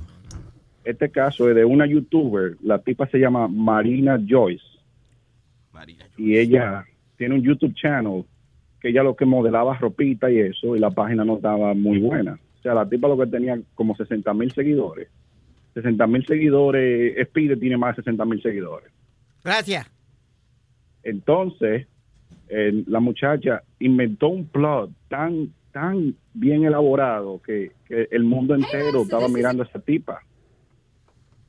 Este caso es de una youtuber, la tipa se llama Marina Joyce. Y ella tiene un YouTube channel que ella lo que modelaba ropita y eso, y la página no estaba muy buena. O sea, la tipa lo que tenía como 60 mil seguidores. 60 mil seguidores, Speed tiene más de 60 mil seguidores. Gracias. Entonces, eh, la muchacha inventó un plot tan, tan bien elaborado que, que el mundo entero estaba mirando a esa tipa.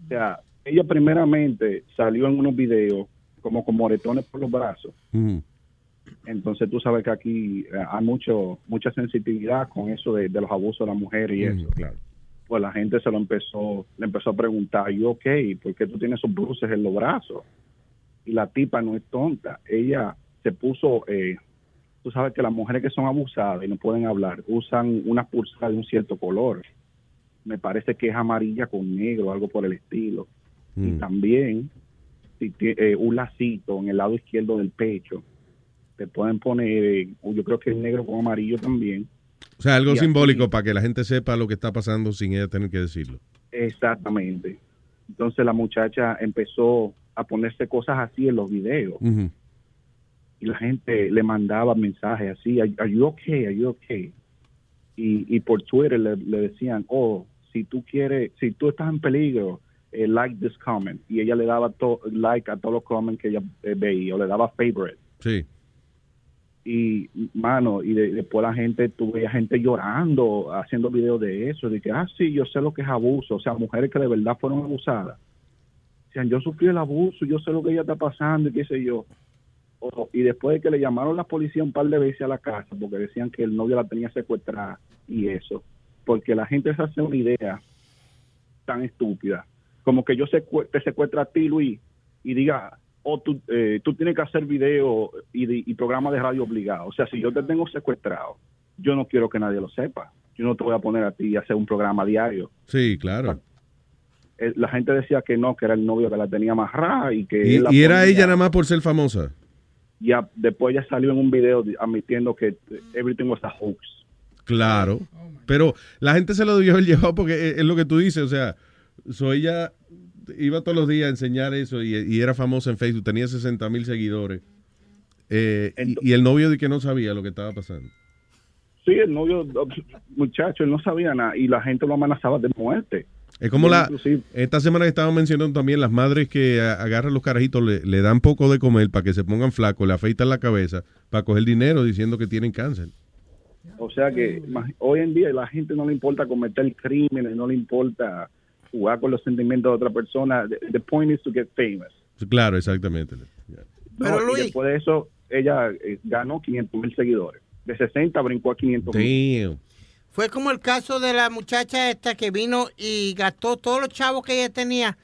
O sea, ella primeramente salió en unos videos como con moretones por los brazos. Mm. Entonces tú sabes que aquí eh, hay mucho mucha sensitividad con eso de, de los abusos de la mujer y Mm, eso. claro. Pues la gente se lo empezó, le empezó a preguntar, yo ok, ¿por qué tú tienes esos bruces en los brazos? Y la tipa no es tonta, ella se puso, eh, tú sabes que las mujeres que son abusadas y no pueden hablar, usan una pulsera de un cierto color. Me parece que es amarilla con negro, algo por el estilo. Y Mm. también si eh, un lacito en el lado izquierdo del pecho. Te pueden poner, eh, yo creo que es negro con amarillo también. O sea, algo Y así- simbólico para que la gente sepa lo que está pasando sin ella tener que decirlo. Exactamente. Entonces la muchacha empezó a ponerse cosas así en los videos Ujú. Y la gente le mandaba mensajes así, are, are you okay? Are you okay? Y, y por Twitter le, le decían, oh, si tú quieres, si tú estás en peligro, eh, like this comment. Y ella le daba to- like a todos los comments que ella eh, veía, o le daba favorite. Sí. y mano y de- después la gente tuve gente llorando haciendo videos de eso de que ah sí yo sé lo que es abuso o sea mujeres que de verdad fueron abusadas decían yo sufrí el abuso yo sé lo que ella está pasando y qué sé yo O- y después de que le llamaron la policía un par de veces a la casa porque decían que el novio la tenía secuestrada y eso porque la gente se hace una idea tan estúpida como que yo secue- te secuestra a ti Luis y diga o tú, eh, tú tienes que hacer video y, y programa de radio obligado. O sea, si yo te tengo secuestrado, yo no quiero que nadie lo sepa. Yo no te voy a poner a ti a hacer un programa diario. Sí, claro. Eh, La gente decía que no, que era el novio que la tenía amarrada y que... Y, él la y era ella nada más por ser famosa. Ya, después ya salió en un video admitiendo que everything was a hoax. Claro. Pero la gente se lo dio el llevado porque es, es lo que tú dices. O sea, so ella iba todos los días a enseñar eso y, y era famosa en Facebook, tenía 60 mil seguidores. Eh, y, y el novio de que no sabía lo que estaba pasando. Sí, el novio, muchacho, él no sabía nada y la gente lo amenazaba de muerte. Es como la, inclusive- esta semana que estábamos mencionando también las madres que agarran los carajitos, le, le dan poco de comer para que se pongan flacos, le afeitan la cabeza para coger dinero diciendo que tienen cáncer. O sea que hoy en día la gente no le importa cometer crímenes, no le importa jugar con los sentimientos de otra persona. The, the point is to get famous. Claro, exactamente. No, y después de eso, ella eh, ganó 500 mil seguidores. De 60 brincó a 500 mil. Fue como el caso de la muchacha esta que vino y gastó todos los chavos que ella tenía,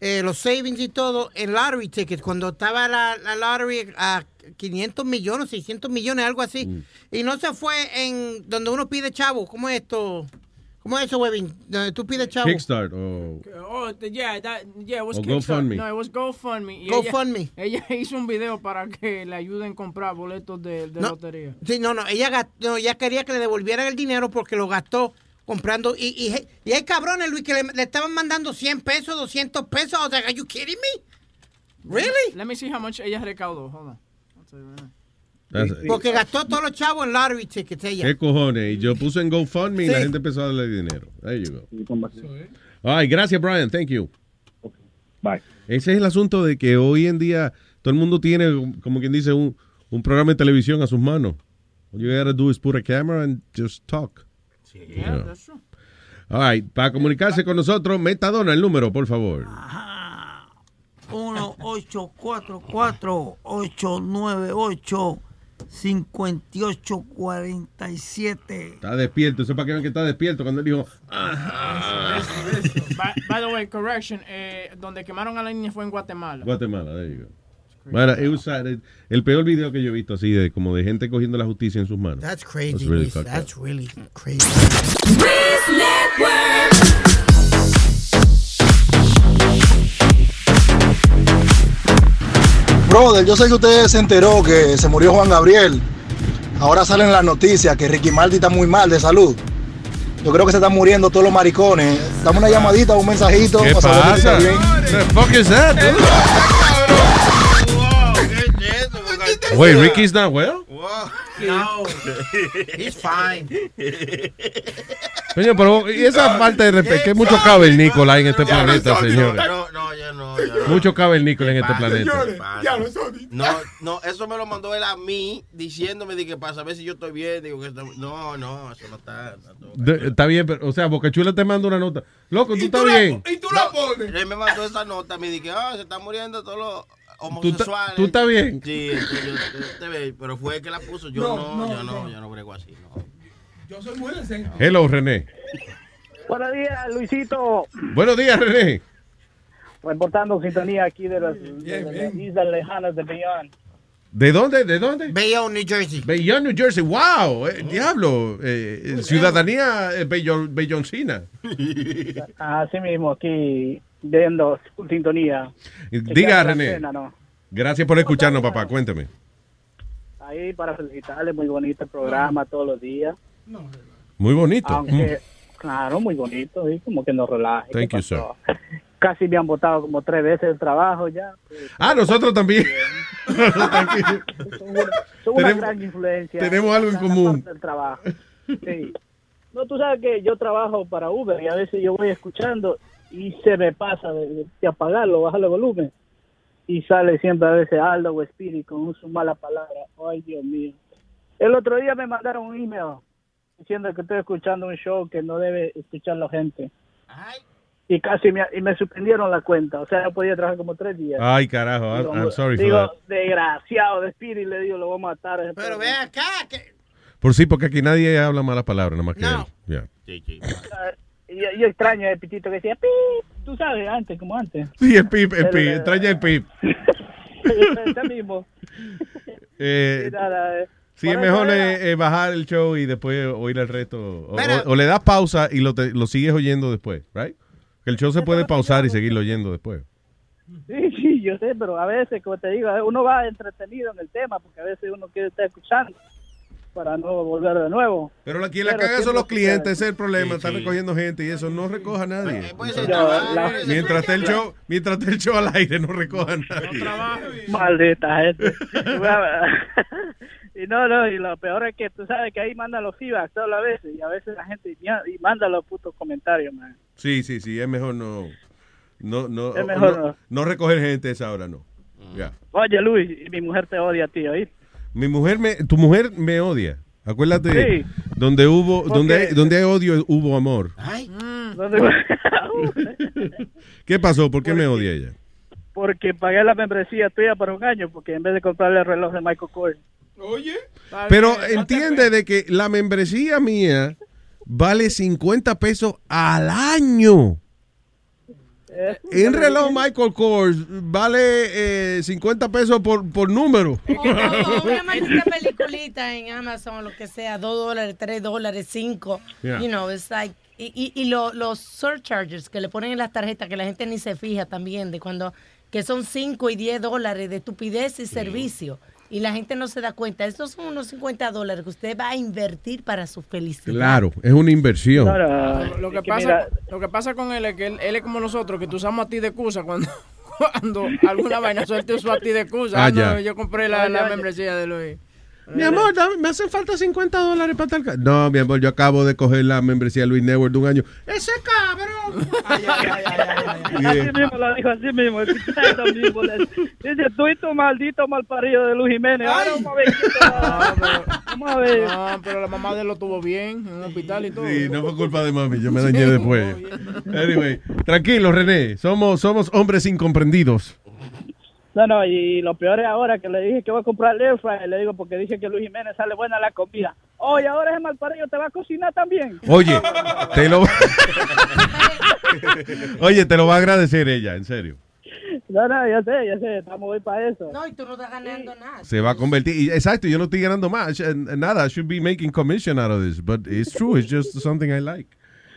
eh, los savings y todo, en lottery tickets. Cuando estaba la, la lottery a 500 millones, 600 millones, algo así. Mm. Y no se fue en donde uno pide chavo. ¿Cómo es esto? ¿Cómo es eso, Webin? Tú pides chavo. Kickstart o Oh, the- yeah, that, yeah, it was O Kickstarter. GoFundMe. No, it was GoFundMe. GoFundMe. Ella, ella hizo un video para que le ayuden a comprar boletos de, de No. lotería. Sí, no, no, ella, gast- no, ella quería que le devolvieran el dinero porque lo gastó comprando. Y, y, y hay cabrones, Luis, que le, le estaban mandando 100 pesos, 200 pesos. Was like, are you kidding me? Really? Let me see how much ella recaudó. Hold on. I'll tell you right now. Porque gastó todos los chavos en lottery tickets ella. ¿Qué cojones? Y yo puse en GoFundMe y la Sí. gente empezó a darle dinero. There you go. Ay, gracias, Brian. Thank you. Bye. Ese es el asunto de que hoy en día todo el mundo tiene, como quien dice, un, un programa de televisión a sus manos. All you gotta do is put a camera and just talk. Yeah, that's true. All right, para comunicarse con nosotros, Metadona, el número, por favor. 1-844-898-5847. Está despierto, eso es para que vean que está despierto cuando él dijo, by, by the way, correction. Eh, donde quemaron a la niña fue en Guatemala. Guatemala, it was, uh, el peor video que yo he visto así, de como de gente cogiendo la justicia en sus manos. That's crazy, That's really. That's really crazy. Brother, yo sé que usted se enteró que se murió Juan Gabriel. Ahora salen las noticias que Ricky Martin está muy mal de salud. Yo creo que se están muriendo todos los maricones. Dame una llamadita, un mensajito. ¿Qué para saber si está pasa? bien. The fuck is that, dude? Wait, Ricky's not well? No, he's fine. Coño, pero y esa falta de respeto, que mucho cavernícola hay en este planeta, señores. No, no, ya no. ya no. Mucho cavernícola en este Pasa, planeta. pasa. No, no, eso me lo mandó él a mí diciéndome de que para saber si yo estoy bien. Digo que está- no, no, eso no está. De- está bien, pero, o sea, Bocachula te manda una nota. Loco, tú estás bien. Y tú la pones. Él me mandó esa nota, me dije, ah, se están muriendo todos los homosexuales. tú estás bien? Sí, yo, yo te ve, pero fue el que la puso. Yo no, No, no, yo no, no. yo no brego así. No. Yo soy muy decente. Hello, René. Buenos días, Luisito. Buenos días, René. Reportando sintonía aquí de las, de las islas lejanas de Beyond. ¿De dónde? ¿De dónde? Bayonne, New Jersey. Bayonne, New Jersey. ¡Wow! eh, diablo. eh, eh, ciudadanía eh, Bayon- Bayoncina. Así mismo, aquí viendo sintonía. Diga, René. cena, ¿no? Gracias por escucharnos, papá. Cuéntame. Ahí para felicitarle, muy bonito el programa todos los días. Muy bonito. Aunque, claro, muy bonito, y como que nos relaje. Thank ¿Qué you, sir. Casi me han votado como tres veces el trabajo ya. Ah, nosotros también. Son una, son una Tenemos- gran influencia. tenemos algo en común. del trabajo. Sí. No, tú sabes que yo trabajo para Uber y a veces yo voy escuchando y se me pasa de, de apagarlo, bajarle el volumen. Y sale siempre a veces Aldo o Spirit con su mala palabra. Ay, Dios mío. El otro día me mandaron un email diciendo que estoy escuchando un show que no debe escuchar la gente. Y casi me, y me suspendieron la cuenta. O sea, no podía trabajar como tres días. Ay, carajo. I'm, Digo, I'm sorry for digo, that. desgraciado de Spirit, le digo, lo voy a matar. Pero perro. ve acá, que Por sí, porque aquí nadie habla malas palabras, nada más que No. él. Yeah. Ah, Yo, yo extraño el pitito que decía, "Pip", tú sabes, antes, como antes. Sí, el pip, el El- pip. Extraña el pip. Ese mismo. Eh, Y nada, eh, sí, es mejor eh, eh, bajar el show y después oír el resto. O- o le das pausa y lo, te- lo sigues oyendo después, right? Que el show se puede pausar y seguirlo oyendo después. Sí, sí, yo sé, pero a veces, como te digo, uno va entretenido en el tema porque a veces uno quiere estar escuchando. para no volver de nuevo. Pero la, quien la Pero caga son los clientes, ese es el problema. Están recogiendo gente y eso no recoja a nadie. Yo, la- Mientras esté el show, mientras esté el show al aire, no recoja a nadie. Maldita gente. y no, no, y lo peor es que tú sabes que ahí mandan los feedbacks todas las veces y a veces la gente y manda los putos comentarios, man. Sí, sí, sí, es mejor no. No, no, Es mejor no, no. no recoger gente a esa hora, no. Ya. Oye, Luis, y mi mujer te odia a ti, ¿oíste? Mi mujer me, tu mujer me odia. Acuérdate, Sí. donde hubo, ¿Por donde, hay- donde hay odio, hubo amor. ¿Qué pasó? ¿Por qué me odia ella? porque pagué la membresía tuya por un año, porque en vez de comprarle el reloj de Michael Kors. Oye. Pero entiende de que la membresía mía vale 50 pesos al año. Un reloj Michael Kors vale eh, 50 pesos por, por número. Una maldita peliculita en Amazon, lo que sea, 2 dólares, 3 dólares, 5. Yeah. You know, it's like. Y, y, y lo- los surcharges que le ponen en las tarjetas, que la gente ni se fija también, de cuando. que son 5 y 10 dólares de estupidez y servicio. Y la gente no se da cuenta. Estos son unos 50 dólares que usted va a invertir para su felicidad. Claro, es una inversión. Lo, lo que que pasa, mira- lo que pasa con él es que él, él es como nosotros, que tú usamos a ti de excusa cuando, cuando alguna vaina suerte usó a ti de excusa. Ah, Ah, no, yo compré la, la membresía de Luis. Mi amor, dame- me hacen falta 50 dólares para tal. ca-". No, mi amor, yo acabo de coger la membresía de Luis Network de un año. ¡Ese cabrón! Así mismo lo dijo, así mismo. Dice, tú y tu maldito malparido de Luis Jiménez. Ahora vamos a ver. va- Vamos a ver. No, pero la mamá de él lo tuvo bien en un hospital y todo. Sí, no fue culpa de mami, yo me dañé después. Anyway, tranquilo, René, somos, somos hombres incomprendidos. No, no, y lo peor es ahora que le dije que voy a comprar el air fryer. Le digo porque dice que Luis Jiménez sale buena la comida. Oye, ahora ese malparido te va a cocinar también. Oye, te lo Oye, te lo va a agradecer ella, en serio. No, no, ya sé, ya sé, estamos hoy para eso. No, y tú no estás ganando nada. Se va a convertir. y- exacto, yo no estoy ganando más. eh, Nada, I should be making commission out of this. But it's true, it's just something I like.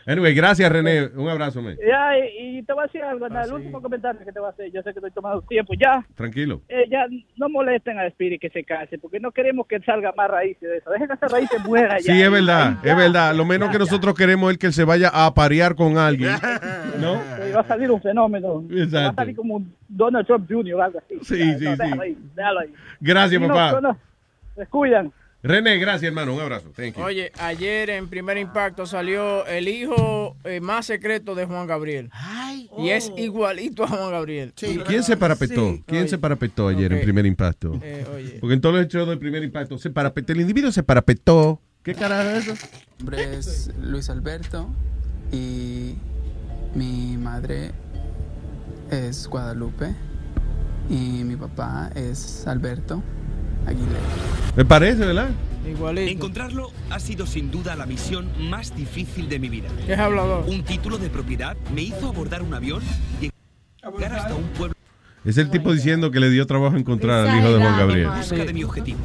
Anyway, gracias, René. Un abrazo, man. Ya, y, y te voy a decir algo, nada, el último comentario que te voy a hacer, yo sé que estoy tomando tiempo, ya, Tranquilo. eh, ya no molesten a Spirit que se case, porque no queremos que salga más raíces de eso, dejen que esa raíces muera ya. Sí, es verdad, Ya, es verdad. Lo menos que nosotros queremos es que él se vaya a parear con alguien. ¿No? y va a salir un fenómeno, Exacto. va a salir como un Donald Trump Jr. o algo así. Sí, Ya, sí, no, sí. Déjalo ahí, déjalo ahí. Gracias, Y papá. no, no, se cuidan. René, gracias, hermano. Un abrazo. Thank you. Oye, ayer en Primer Impacto salió el hijo eh, más secreto de Juan Gabriel. y es igualito a Juan Gabriel. ¿Quién se parapetó? ¿Quién se parapetó ayer en primer impacto? Eh, oye. Porque en todos los hechos del primer impacto se parapetó. El individuo se parapetó. ¿Qué carajo es eso? Mi nombre es Luis Alberto y mi madre es Guadalupe y mi papá es Alberto Aguilera. Me parece, ¿verdad? Igualito. Encontrarlo ha sido sin duda la misión más difícil de mi vida. ¿Qué es hablador? Un título de propiedad me hizo abordar un avión y llegar hasta un pueblo Es el tipo diciendo que le dio trabajo encontrar al hijo de Juan Gabriel. en busca de mi objetivo.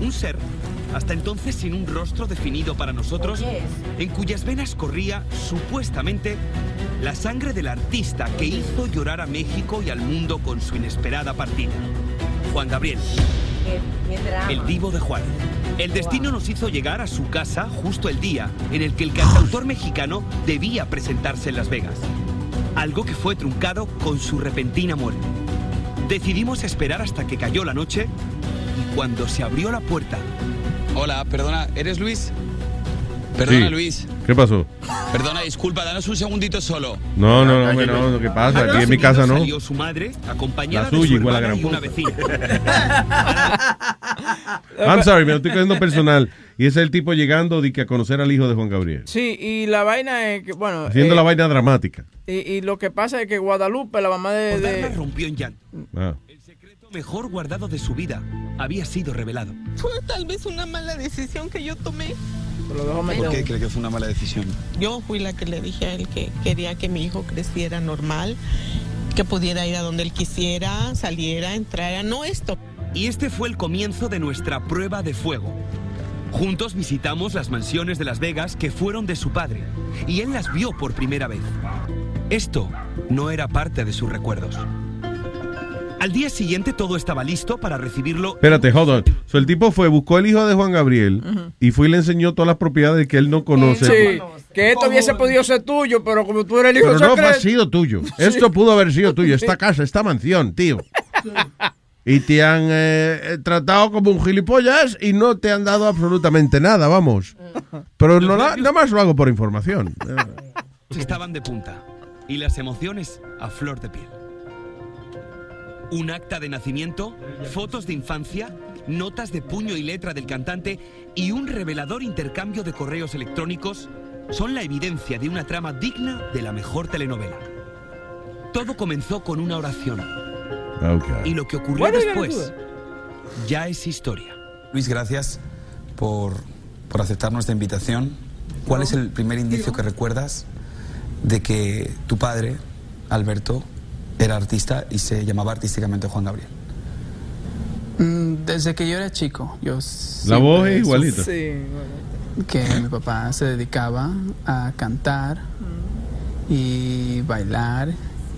Un ser, hasta entonces sin un rostro definido para nosotros, en cuyas venas corría, supuestamente, la sangre del artista que hizo llorar a México y al mundo con su inesperada partida. Juan Gabriel, el divo de Juárez. El destino nos hizo llegar a su casa justo el día en el que el cantautor mexicano debía presentarse en Las Vegas. Algo que fue truncado con su repentina muerte. Decidimos esperar hasta que cayó la noche y cuando se abrió la puerta. Hola, perdona, ¿eres Luis? Perdona, Sí. Luis. ¿Qué pasó? Perdona, disculpa, danos un segundito solo. No, no, no, hombre, no, ¿qué pasa? Aquí en mi casa no. Salió su madre, acompañada La de suya, su igual a gran y una vecina. I'm sorry, me lo estoy cogiendo personal. Y ese es el tipo llegando de que a conocer al hijo de Juan Gabriel. Sí, y la vaina es que, bueno. Haciendo eh, la vaina dramática. y, y lo que pasa es que Guadalupe, la mamá de. de- rompió en llanto. Ah. Mejor guardado de su vida había sido revelado. Fue tal vez una mala decisión que yo tomé. ¿Por qué cree que fue una mala decisión? Yo fui la que le dije a él que quería que mi hijo creciera normal, que pudiera ir a donde él quisiera, saliera, entrara, no esto. Y este fue el comienzo de nuestra prueba de fuego. Juntos visitamos las mansiones de Las Vegas que fueron de su padre, y él las vio por primera vez. Esto no era parte de sus recuerdos. Al día siguiente todo estaba listo para recibirlo. Espérate, hold on. So, el tipo fue, buscó el hijo de Juan Gabriel y fue y le enseñó todas las propiedades que él no conoce. Sí, que esto hubiese podido ser tuyo, pero como tú eres el hijo Pero no ha sido tuyo. Esto pudo haber sido tuyo. Esta casa, esta mansión, tío. Y te han eh, eh, tratado como un gilipollas y no te han dado absolutamente nada, vamos. Pero no, la- nada más lo hago por información. Estaban de punta y las emociones a flor de piel. Un acta de nacimiento, fotos de infancia, notas de puño y letra del cantante y un revelador intercambio de correos electrónicos son la evidencia de una trama digna de la mejor telenovela. Todo comenzó con una oración y lo que ocurrió después ya es historia. Luis, gracias por, por aceptar nuestra invitación. ¿Cuál es el primer indicio que recuerdas de que tu padre, Alberto, era artista y se llamaba artísticamente Juan Gabriel? Mm, Desde que yo era chico, yo La voz es igualita. supe Que mi papá se dedicaba a cantar y bailar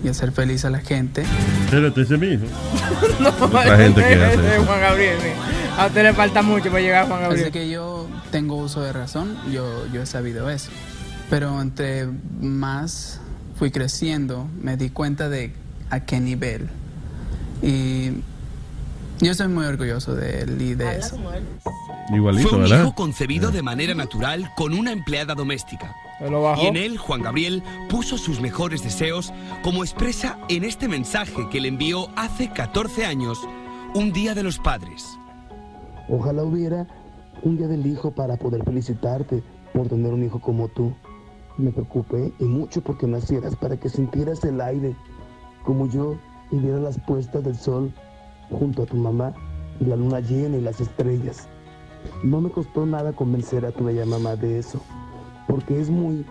y hacer feliz a la gente. Espérate, ese es mi hijo. No, Otra gente que hace ese. Juan Gabriel. sí. A usted le falta mucho para llegar a Juan Desde Gabriel. que yo tengo uso de razón, yo, yo he sabido eso. Pero entre más fui creciendo, me di cuenta de a qué nivel. Y yo estoy muy orgulloso de él y de eso. Igualito, Fue un ¿verdad? hijo concebido de manera natural con una empleada doméstica. Y en él, Juan Gabriel puso sus mejores deseos, como expresa en este mensaje que le envió hace 14 años, un día de los padres. Ojalá hubiera un día del hijo para poder felicitarte por tener un hijo como tú. Me preocupé y mucho porque nacieras para que sintieras el aire como yo y vieras las puestas del sol junto a tu mamá y la luna llena y las estrellas. No me costó nada convencer a tu bella mamá de eso, porque es muy,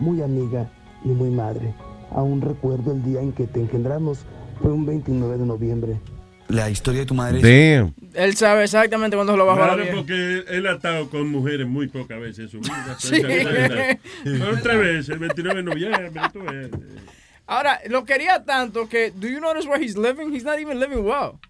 muy amiga y muy madre. Aún recuerdo el día en que te engendramos, fue un 29 de noviembre. La historia de tu madre Damn. Él sabe exactamente cuándo se lo bajó a la Claro, porque él ha estado con mujeres muy pocas veces en su vida. Sí. Tres veces, el 29 de noviembre. tú ves. Ahora, lo quería tanto que, do you notice where he's living? He's not even living well.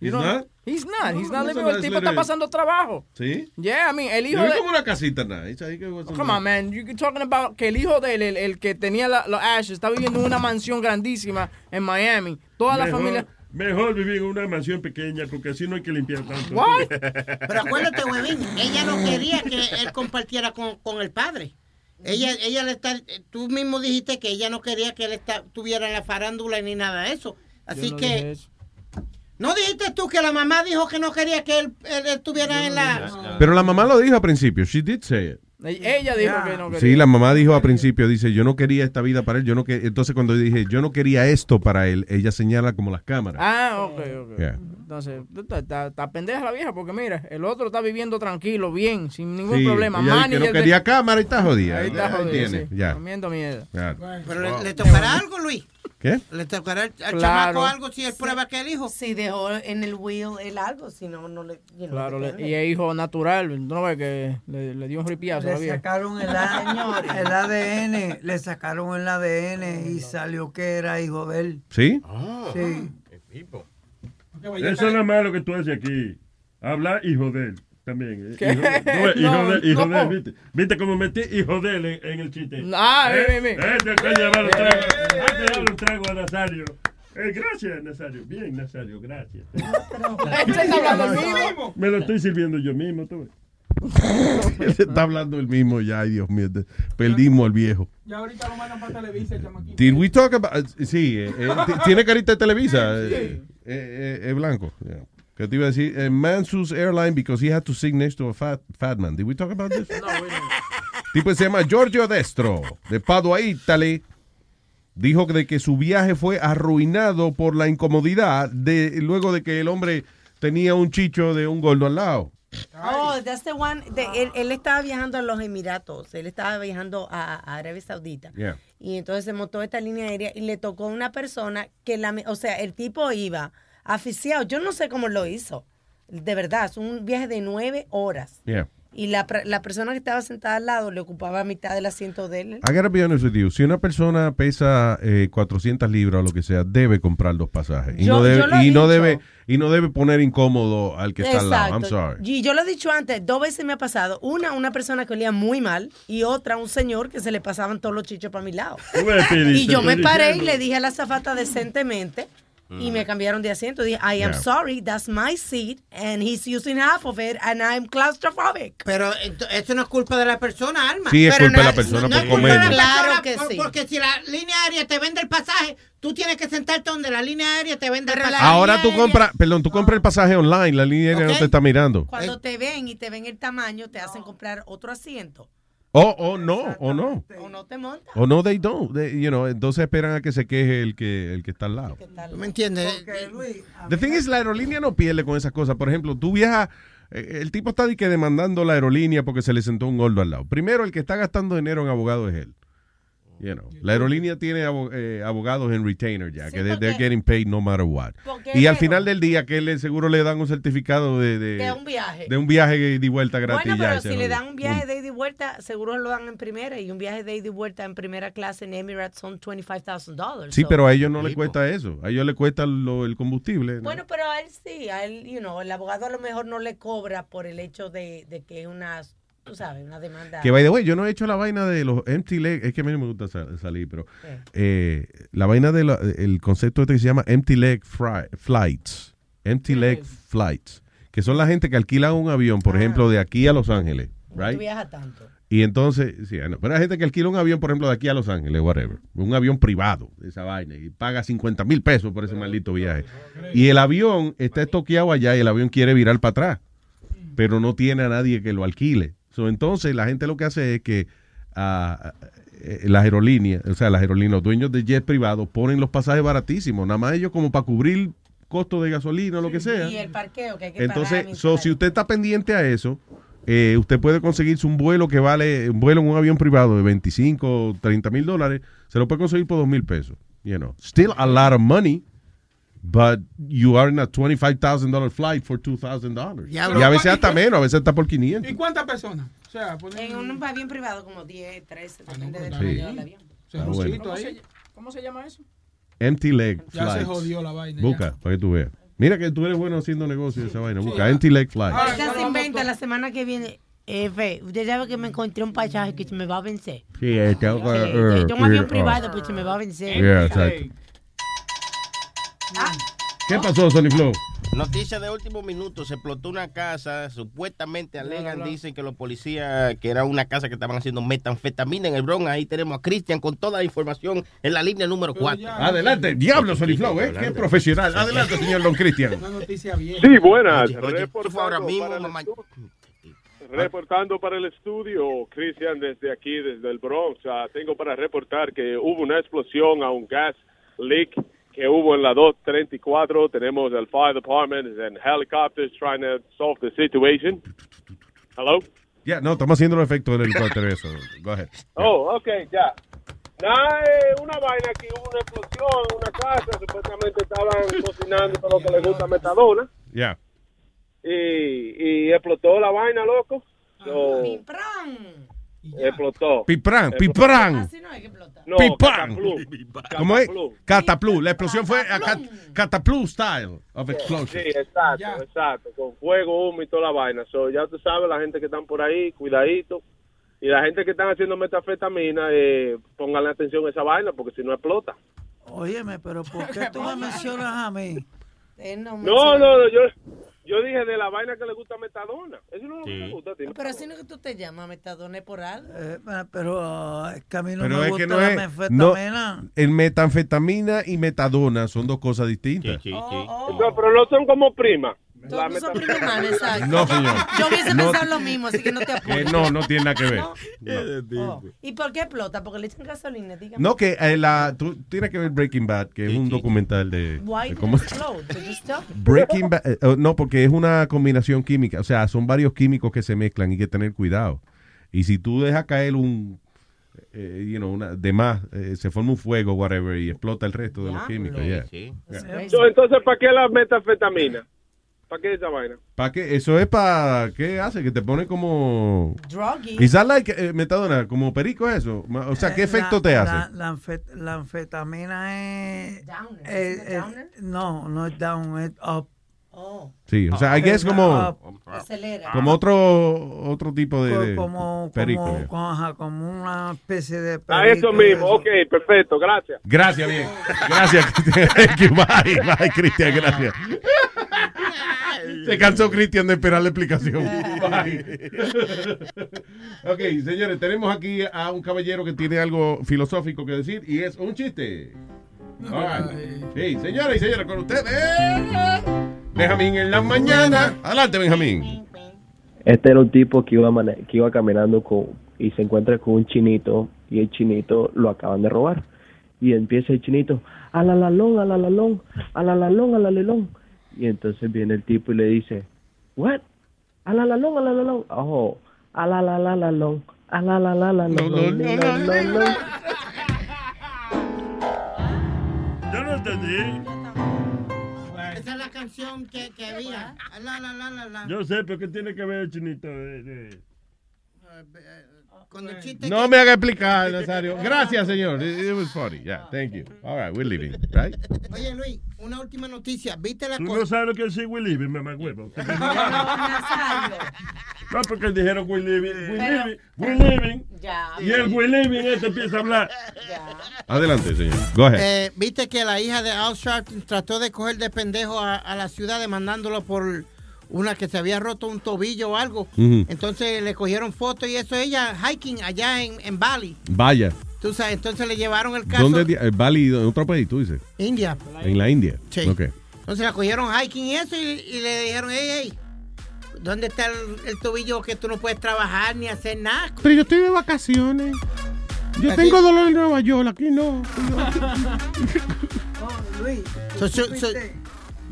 You He's know- not? He's not. He's No, not no living well. El tipo está pasando trabajo. ¿Sí? Yeah, I mean, el hijo de... como una casita ahí que- Come on, man. You're talking about que el hijo de él, el, el que tenía la- los Ashes, está viviendo en una mansión grandísima en Miami. Toda la Mejor- familia... Mejor vivir en una mansión pequeña porque así no hay que limpiar tanto. What? Pero acuérdate, huevín, ella no quería que él compartiera con, con el padre. Ella, ella le está, tú mismo dijiste que ella no quería que él está- estuviera en la farándula ni nada de eso. Así no que, dije eso. ¿no dijiste tú que la mamá dijo que no quería que él, él estuviera en la... Pero la mamá lo dijo al principio. She did say it. Ella dijo que no quería. Sí, la mamá dijo al principio, dice, yo no quería esta vida para él, yo no que entonces cuando dije, yo no quería esto para él, ella señala como las cámaras. Ah, ok, ok. Yeah. Entonces, está, está- está pendeja la vieja porque mira, el otro está viviendo tranquilo, bien, sin ningún Sí, problema. Manager que no de- quería cámara y está jodida. Ahí está Ahí jodido, tiene, sí. ya. Comiendo mierda. Ya. Pero le, le tocará algo, Luis. ¿Qué? Le tocará al, Claro. chamaco algo si él prueba que él hijo. Si dejó en el will el algo, si no, no le. you know, Claro, le- y es hijo natural. ¿Tú no ves que le, le dio un ripiazo a la Le sacaron el, A- el ADN, le sacaron el ADN y salió que era hijo de él. ¿Sí? Sí. Eso es lo malo que tú haces aquí. Hablar y joder también. ¿eh? ¿Qué? Hijo de- no, hijo No, de- hijo no. de- ¿viste? ¿Viste cómo metí hijo de él en, en el chiste? Ah, ¿Eh? mi, mi, mi. Eh, te de llevar un trago. Ah, te llevar un trago a Nazario. Eh, gracias, Nazario. Bien, Nazario, gracias. Este está hablando el mismo. Me lo estoy sirviendo yo mismo. tú ves. Se está hablando el mismo ya, ay Dios mío, perdimos al viejo. Ya ahorita lo mandan para Televisa, el chamaquito. Did we talk about, sí, eh, eh, tiene carita de Televisa, eh, eh, eh, es blanco. yeah. ¿Qué te iba a decir? Eh, man sues airline because he had to sit next to a fat, fat man. Did we talk about this? tipo se llama Giorgio Destro, de Padua, Italy. Dijo de que su viaje fue arruinado por la incomodidad de luego de que el hombre tenía un chicho de un gordo al lado. Oh, that's the one. de- él, él estaba viajando a los Emiratos. Él estaba viajando a, a Arabia Saudita. Yeah. Y entonces se montó esta línea aérea y le tocó una persona que la, o sea, el tipo iba aficiado. Yo no sé cómo lo hizo. De verdad, es un viaje de nueve horas. Yeah. Y la, la persona que estaba sentada al lado le ocupaba mitad del asiento de él. I gotta be honest with you. Si una persona pesa eh, 400 libras o lo que sea, debe comprar los pasajes. Y, Yo- no, debe, yo lo he y no debe y no debe poner incómodo al que está al lado. I'm sorry. Y yo lo he dicho antes, dos veces me ha pasado. Una, una persona que olía muy mal y otra, un señor que se le pasaban todos los chichos para mi lado. Y yo me paré y le dije a la zafata decentemente y me cambiaron de asiento. Dije, I am Yeah. sorry, that's my seat and he's using half of it and I'm claustrophobic. Pero esto no es culpa de la persona, Alma. Sí, es Pero culpa de no la persona no por es culpa de la comer. persona Claro que por- sí. Porque si la línea aérea te vende el pasaje, tú tienes que sentarte donde la línea aérea te vende el pasaje. Ahora tú compras, perdón, tú compras el pasaje online, la línea que no te está mirando. Cuando te ven y te ven el tamaño, te hacen comprar otro asiento. O o no, o no. O no te montas. O no, they don't. They- you know, entonces esperan a que se queje el que, el que está al lado. ¿Tú me entiendes? The thing is, la aerolínea no pierde con esas cosas. Por ejemplo, tú viajas, eh, el tipo está de que demandando la aerolínea porque se le sentó un gordo al lado. Primero, el que está gastando dinero en abogados es él. You know, la aerolínea tiene eh, abogados en retainer ya, que they- they're getting paid no matter what. Porque Y al final del día, que le seguro le dan un certificado de, de, De un viaje. de un viaje de vuelta gratis. Bueno, ya, pero y se si le dan un viaje de ida y vuelta, seguro lo dan en primera. Y un viaje de ida y vuelta en primera clase en Emirates son $25,000. Sí, So- pero a ellos no les cuesta eso. A ellos les cuesta lo- el combustible. ¿no? Bueno, pero a él sí, a él, you know, el abogado a lo mejor no le cobra por el hecho de, de que es una, tú sabes, una demanda. Que by the way, yo no he hecho la vaina de los empty leg, es que a mí no me gusta sa- salir, pero eh, la vaina del el concepto este que se llama empty leg flights, empty leg flights, que son la gente que alquila un avión, por ejemplo, de aquí a Los Ángeles, No right? viaja tanto. Y entonces, sí, I know, pero hay gente que alquila un avión, por ejemplo, de aquí a Los Ángeles, whatever, un avión privado, esa vaina, y paga 50 mil pesos por ese maldito viaje. Y el avión está estoqueado allá y el avión quiere virar para atrás, pero no tiene a nadie que lo alquile. So, entonces, la gente lo que hace es que ah, eh, las aerolíneas, o sea, las aerolíneas, los dueños de jet privados ponen los pasajes baratísimos, nada más ellos como para cubrir costo de gasolina o lo que sea. Y el parqueo que hay que Entonces, pagar. so, si usted está pendiente a eso, eh, usted puede conseguirse un vuelo que vale, un vuelo en un avión privado de 25 o 30 mil dólares, se lo puede conseguir por 2 mil pesos. You know, still a lot of money, but you are in a $25,000 flight for $2,000. Y a veces hasta menos, a veces hasta por 500. ¿Y cuántas personas? O sea, ponen- En un avión privado como 10, 13, depende del Sí. tamaño del avión. ¿Cómo, ¿Cómo se, llama eso? Empty leg Ya se flights. jodió la vaina, Busca, para que tú veas. Mira que tú eres bueno haciendo negocio de esa vaina. Busca ya. empty leg flights. Ella se inventa la semana que viene. Efe, usted sabe que me encontré un pasaje que se me va a vencer. Sí, eh, tengo que- Sí, eh, de un avión eh, privado, pues se me va a vencer. ¿Qué pasó, Sony Flow? Noticia de último minuto, se explotó una casa, supuestamente alegan, dicen que los policías, que era una casa que estaban haciendo metanfetamina en el Bronx, ahí tenemos a Cristian con toda la información en la línea número 4. Adelante, diablo, Sony Flow, ¿eh? Qué profesional. Adelante, señor Don Cristian. Una noticia bien. Sí, buenas. Oye, oye, Reportando fue ahora mismo, para mamá. Reportando para el estudio, Cristian, desde aquí, desde el Bronx. Ah, tengo para reportar que hubo una explosión a un gas leak que hubo en la 234. Tenemos el fire department and helicopters trying to solve the situation. Hello? Ya, no, estamos haciendo el efecto del helicóptero eso. Go ahead. Oh, ok, ya. Nada, eh, una vaina aquí, hubo una explosión en una casa, supuestamente estaban cocinando todo lo que les gusta metadona. Ya. y, y explotó la vaina, loco. So, explotó. Pipran, Explotó. pipran. No, Pipran. cataplu. ¿Cómo es? Cataplu. La explosión fue a cat- cataplu style of explosion. Sí, exacto, exacto. Con fuego, humo y toda la vaina. So, ya tú sabes, la gente que están por ahí, cuidadito. Y la gente que están haciendo metafetamina, eh, pónganle atención a esa vaina porque si no explota. Óyeme, pero ¿por qué tú me mencionas a mí? No, no, no, yo, yo dije de la vaina que le gusta metadona. Eso no es lo que me gusta a ti. Pero así no es que tú te llamas metadona es por algo. Eh, pero ah, es que a mí no Pero me es gusta que no la es. metanfetamina. No, el metanfetamina y metadona son dos cosas distintas. No, pero no son como primas. La no son metafetamina- primo hermano, exacto. No, señor. Yo hubiese No. pensado lo mismo, así que no te Eh, apoyo. no, no tiene nada que ver. Oh. ¿Y por qué explota? Porque le echan gasolina, dígame. No, que eh, la, tú tienes que ver Breaking Bad, que es un documental de, Why de cómo? Breaking Bad, eh, oh, no, porque es una combinación química, o sea, son varios químicos que se mezclan y hay que tener cuidado. Y si tú dejas caer un, eh, you know, una, de más, eh, se forma un fuego, whatever, y explota el resto de los químicos. yeah. Yeah. So, entonces, ¿para qué la metafetamina? ¿Para qué esa vaina? ¿Para qué? Eso es para... ¿Qué hace? Que te pone como... Druggy. ¿Y that like eh, metadona? ¿Como perico eso? O sea, ¿qué Eh, efecto la- te la- hace? La, anfet- la anfetamina es... Downer, eh, ¿isn't it eh, downer? no, no es down, es up. Oh. Sí, o sea, I Eh, guess como... Acelera. Como otro otro tipo de, Co- de como, perico. como, ya. como, ajá, como una especie de A perico eso mismo, de ok, perfecto, gracias. Gracias, bien. Gracias, Cristian. Thank you. Bye, bye, Cristian, gracias. Se cansó Cristian de esperar la explicación. Bye. ok, señores, tenemos aquí a un caballero que tiene algo filosófico que decir y es un chiste. Right. Sí, señores y señores, con ustedes. Benjamín en la mañana. Adelante, Benjamín. Este era un tipo que iba, que iba caminando con, y se encuentra con un chinito y el chinito lo acaban de robar. Y empieza el chinito, alalalón, alalalón, alalalón, alalelón. Y entonces viene el tipo y le dice, what? Alalalón, alalalón. Oh, alalalalón, alalalalón. Yo no entendí. Esa es la canción que, que había. La, la, la, la, la. Yo sé, pero ¿qué tiene que ver el chinito? de- de- Cuando el chiste No me haga explicar, Nazario. Gracias, señor. It, it was funny. Yeah, thank you. All right, we're leaving, right? Oye, Luis, una última noticia. ¿Viste la cosa? no sabes lo que es We Living, mamá huevo. No, porque dijeron We Living, We Pero- Living, We Living. Ya. Y el We Living este empieza a hablar. Adelante, señor. Go ahead. Eh, Viste que la hija de Al Sharpton trató de coger de pendejo a, a la ciudad demandándolo por una que se había roto un tobillo o algo. Entonces le cogieron fotos y eso ella hiking allá en, en Bali. Vaya. Tú sabes, entonces le llevaron el caso. ¿Dónde? Bali, en otro país, tú dices. India. En la India. Sí. Ok. Entonces la cogieron hiking y eso y, y le dijeron, hey, hey, ¿dónde está el, el tobillo que tú no puedes trabajar ni hacer nada? Pero yo estoy de vacaciones. Yo tengo dolor en Nueva York, aquí no. Luis, So- so- so-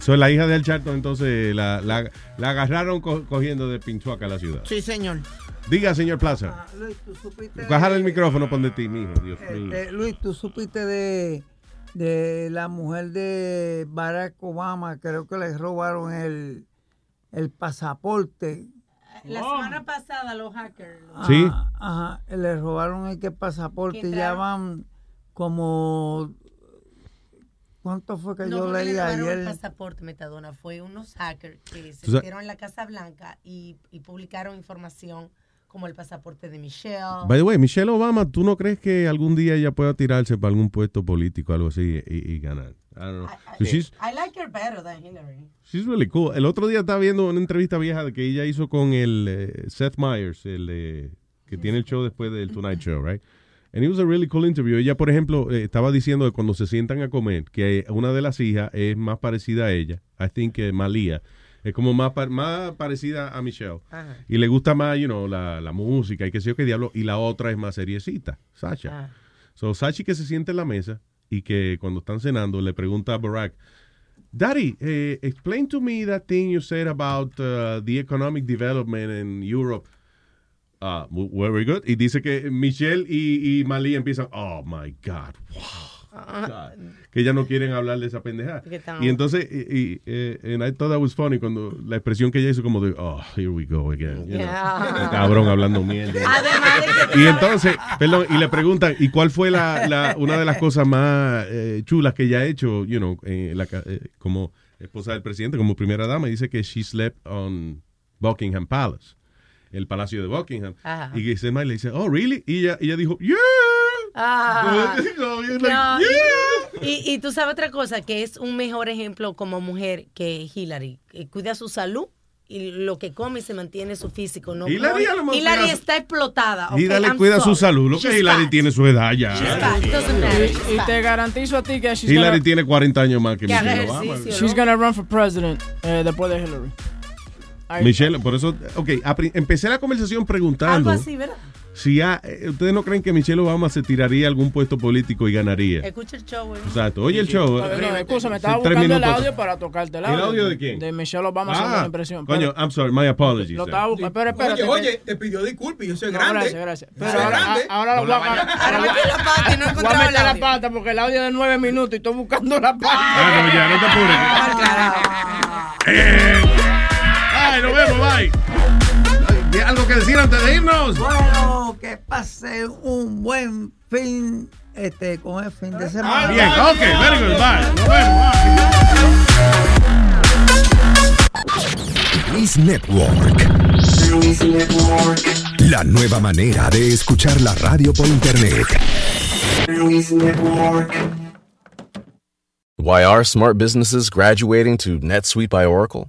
Soy la hija del Charlton, entonces la, la, la agarraron co- cogiendo de Pinchuaca a la ciudad. Sí, señor. Diga, señor Plaza. Luis, tú supiste... Bájale el de- micrófono, pon de ti, mijo. Dios mío. Este, Luis, tú supiste de, de la mujer de Barack Obama, creo que le robaron el, el pasaporte. La semana pasada los hackers. Sí. Ajá, ajá, le robaron el que pasaporte, ya van como... ¿Cuánto fue que No yo leí le robaron el ayer? pasaporte, Metadona. Fue unos hackers que se metieron en la Casa Blanca y, y publicaron información como el pasaporte de Michelle. By the way, Michelle Obama, ¿tú no crees que algún día ella pueda tirarse para algún puesto político, algo así, y, y ganar? I don't know. So she's, I like her better than Hillary. she's really cool. El otro día estaba viendo una entrevista vieja que ella hizo con el eh, Seth Meyers, el eh, que tiene el show después del Tonight Show, right? And it was a really cool interview. Ella, por ejemplo, eh, estaba diciendo que cuando se sientan a comer, que una de las hijas es más parecida a ella. I think que Malia. Es como más, más parecida a Michelle. Ajá. Y le gusta más, you know, la, la música y qué sé yo qué diablo. Y la otra es más seriecita, Sasha. So, Sachi que se siente en la mesa y que cuando están cenando le pregunta a Barack, Daddy, eh, explain to me that thing you said about uh, the economic development in Europe. Uh, very good. Y dice que Michelle y, y Malia empiezan, oh my God, wow. God", que ya no quieren hablar de esa pendejada. Y entonces, y, y, eh, and I thought that was funny cuando la expresión que ella hizo como de, oh, here we go again. you know. Yeah. Cabrón hablando mierda. Y entonces, perdón, y le preguntan, ¿y cuál fue la, la- una de las cosas más eh, chulas que ella ha hecho, you know, la eh, como esposa del presidente, como primera dama? Y dice que she slept on Buckingham Palace, el palacio de Buckingham. Ajá. Y Meyers le dice, oh, really? Y ella, ella dijo, yeah. Ah. No, No, like, y, y- y tú sabes otra cosa, que es un mejor ejemplo como mujer que Hillary. que cuida su salud y lo que come y se mantiene su físico. No, Hillary a lo mejor Hillary está explotada. Y ok, dale I'm cuida su sorry. salud. Lo que She's Hillary fat. tiene su edad ya. Y fat. te garantizo a ti que she's Hillary gonna, tiene 40 años más que Michelle Obama. she's gonna run for president eh, después de Hillary. Michelle, por eso, ok, empecé la conversación Algo preguntando así, ¿verdad? si eh, ustedes no creen que Michelle Obama se tiraría a algún puesto político y ganaría. Escucha el show, güey. Exacto, oye el show. No, eh, escúchame, eh, estaba buscando el audio para tocarte el ¿El audio. audio de quién? De Michelle Obama haciendo Ah, una impresión. coño, I'm sorry, my apologies. Lo estaba buscando. Pero espérate. Oye, oye, te pidió disculpas, yo soy No, grande. gracias, gracias. Pero ahora, grande. a- ahora lo voy a Ahora metí la pata y no Voy a encontraba el la audio. pata porque el audio es de nueve minutos y estoy buscando la pata. Ah, no, ya, no te apures. Ay, nos vemos, bye. ¿Y algo que decir antes de irnos? Bueno, que pase un buen fin, este, con el fin de semana. Bien, ok, very good, bye. Nos vemos, Luis Network. La nueva manera de escuchar la radio por internet. Why are smart businesses graduating to NetSuite by Oracle?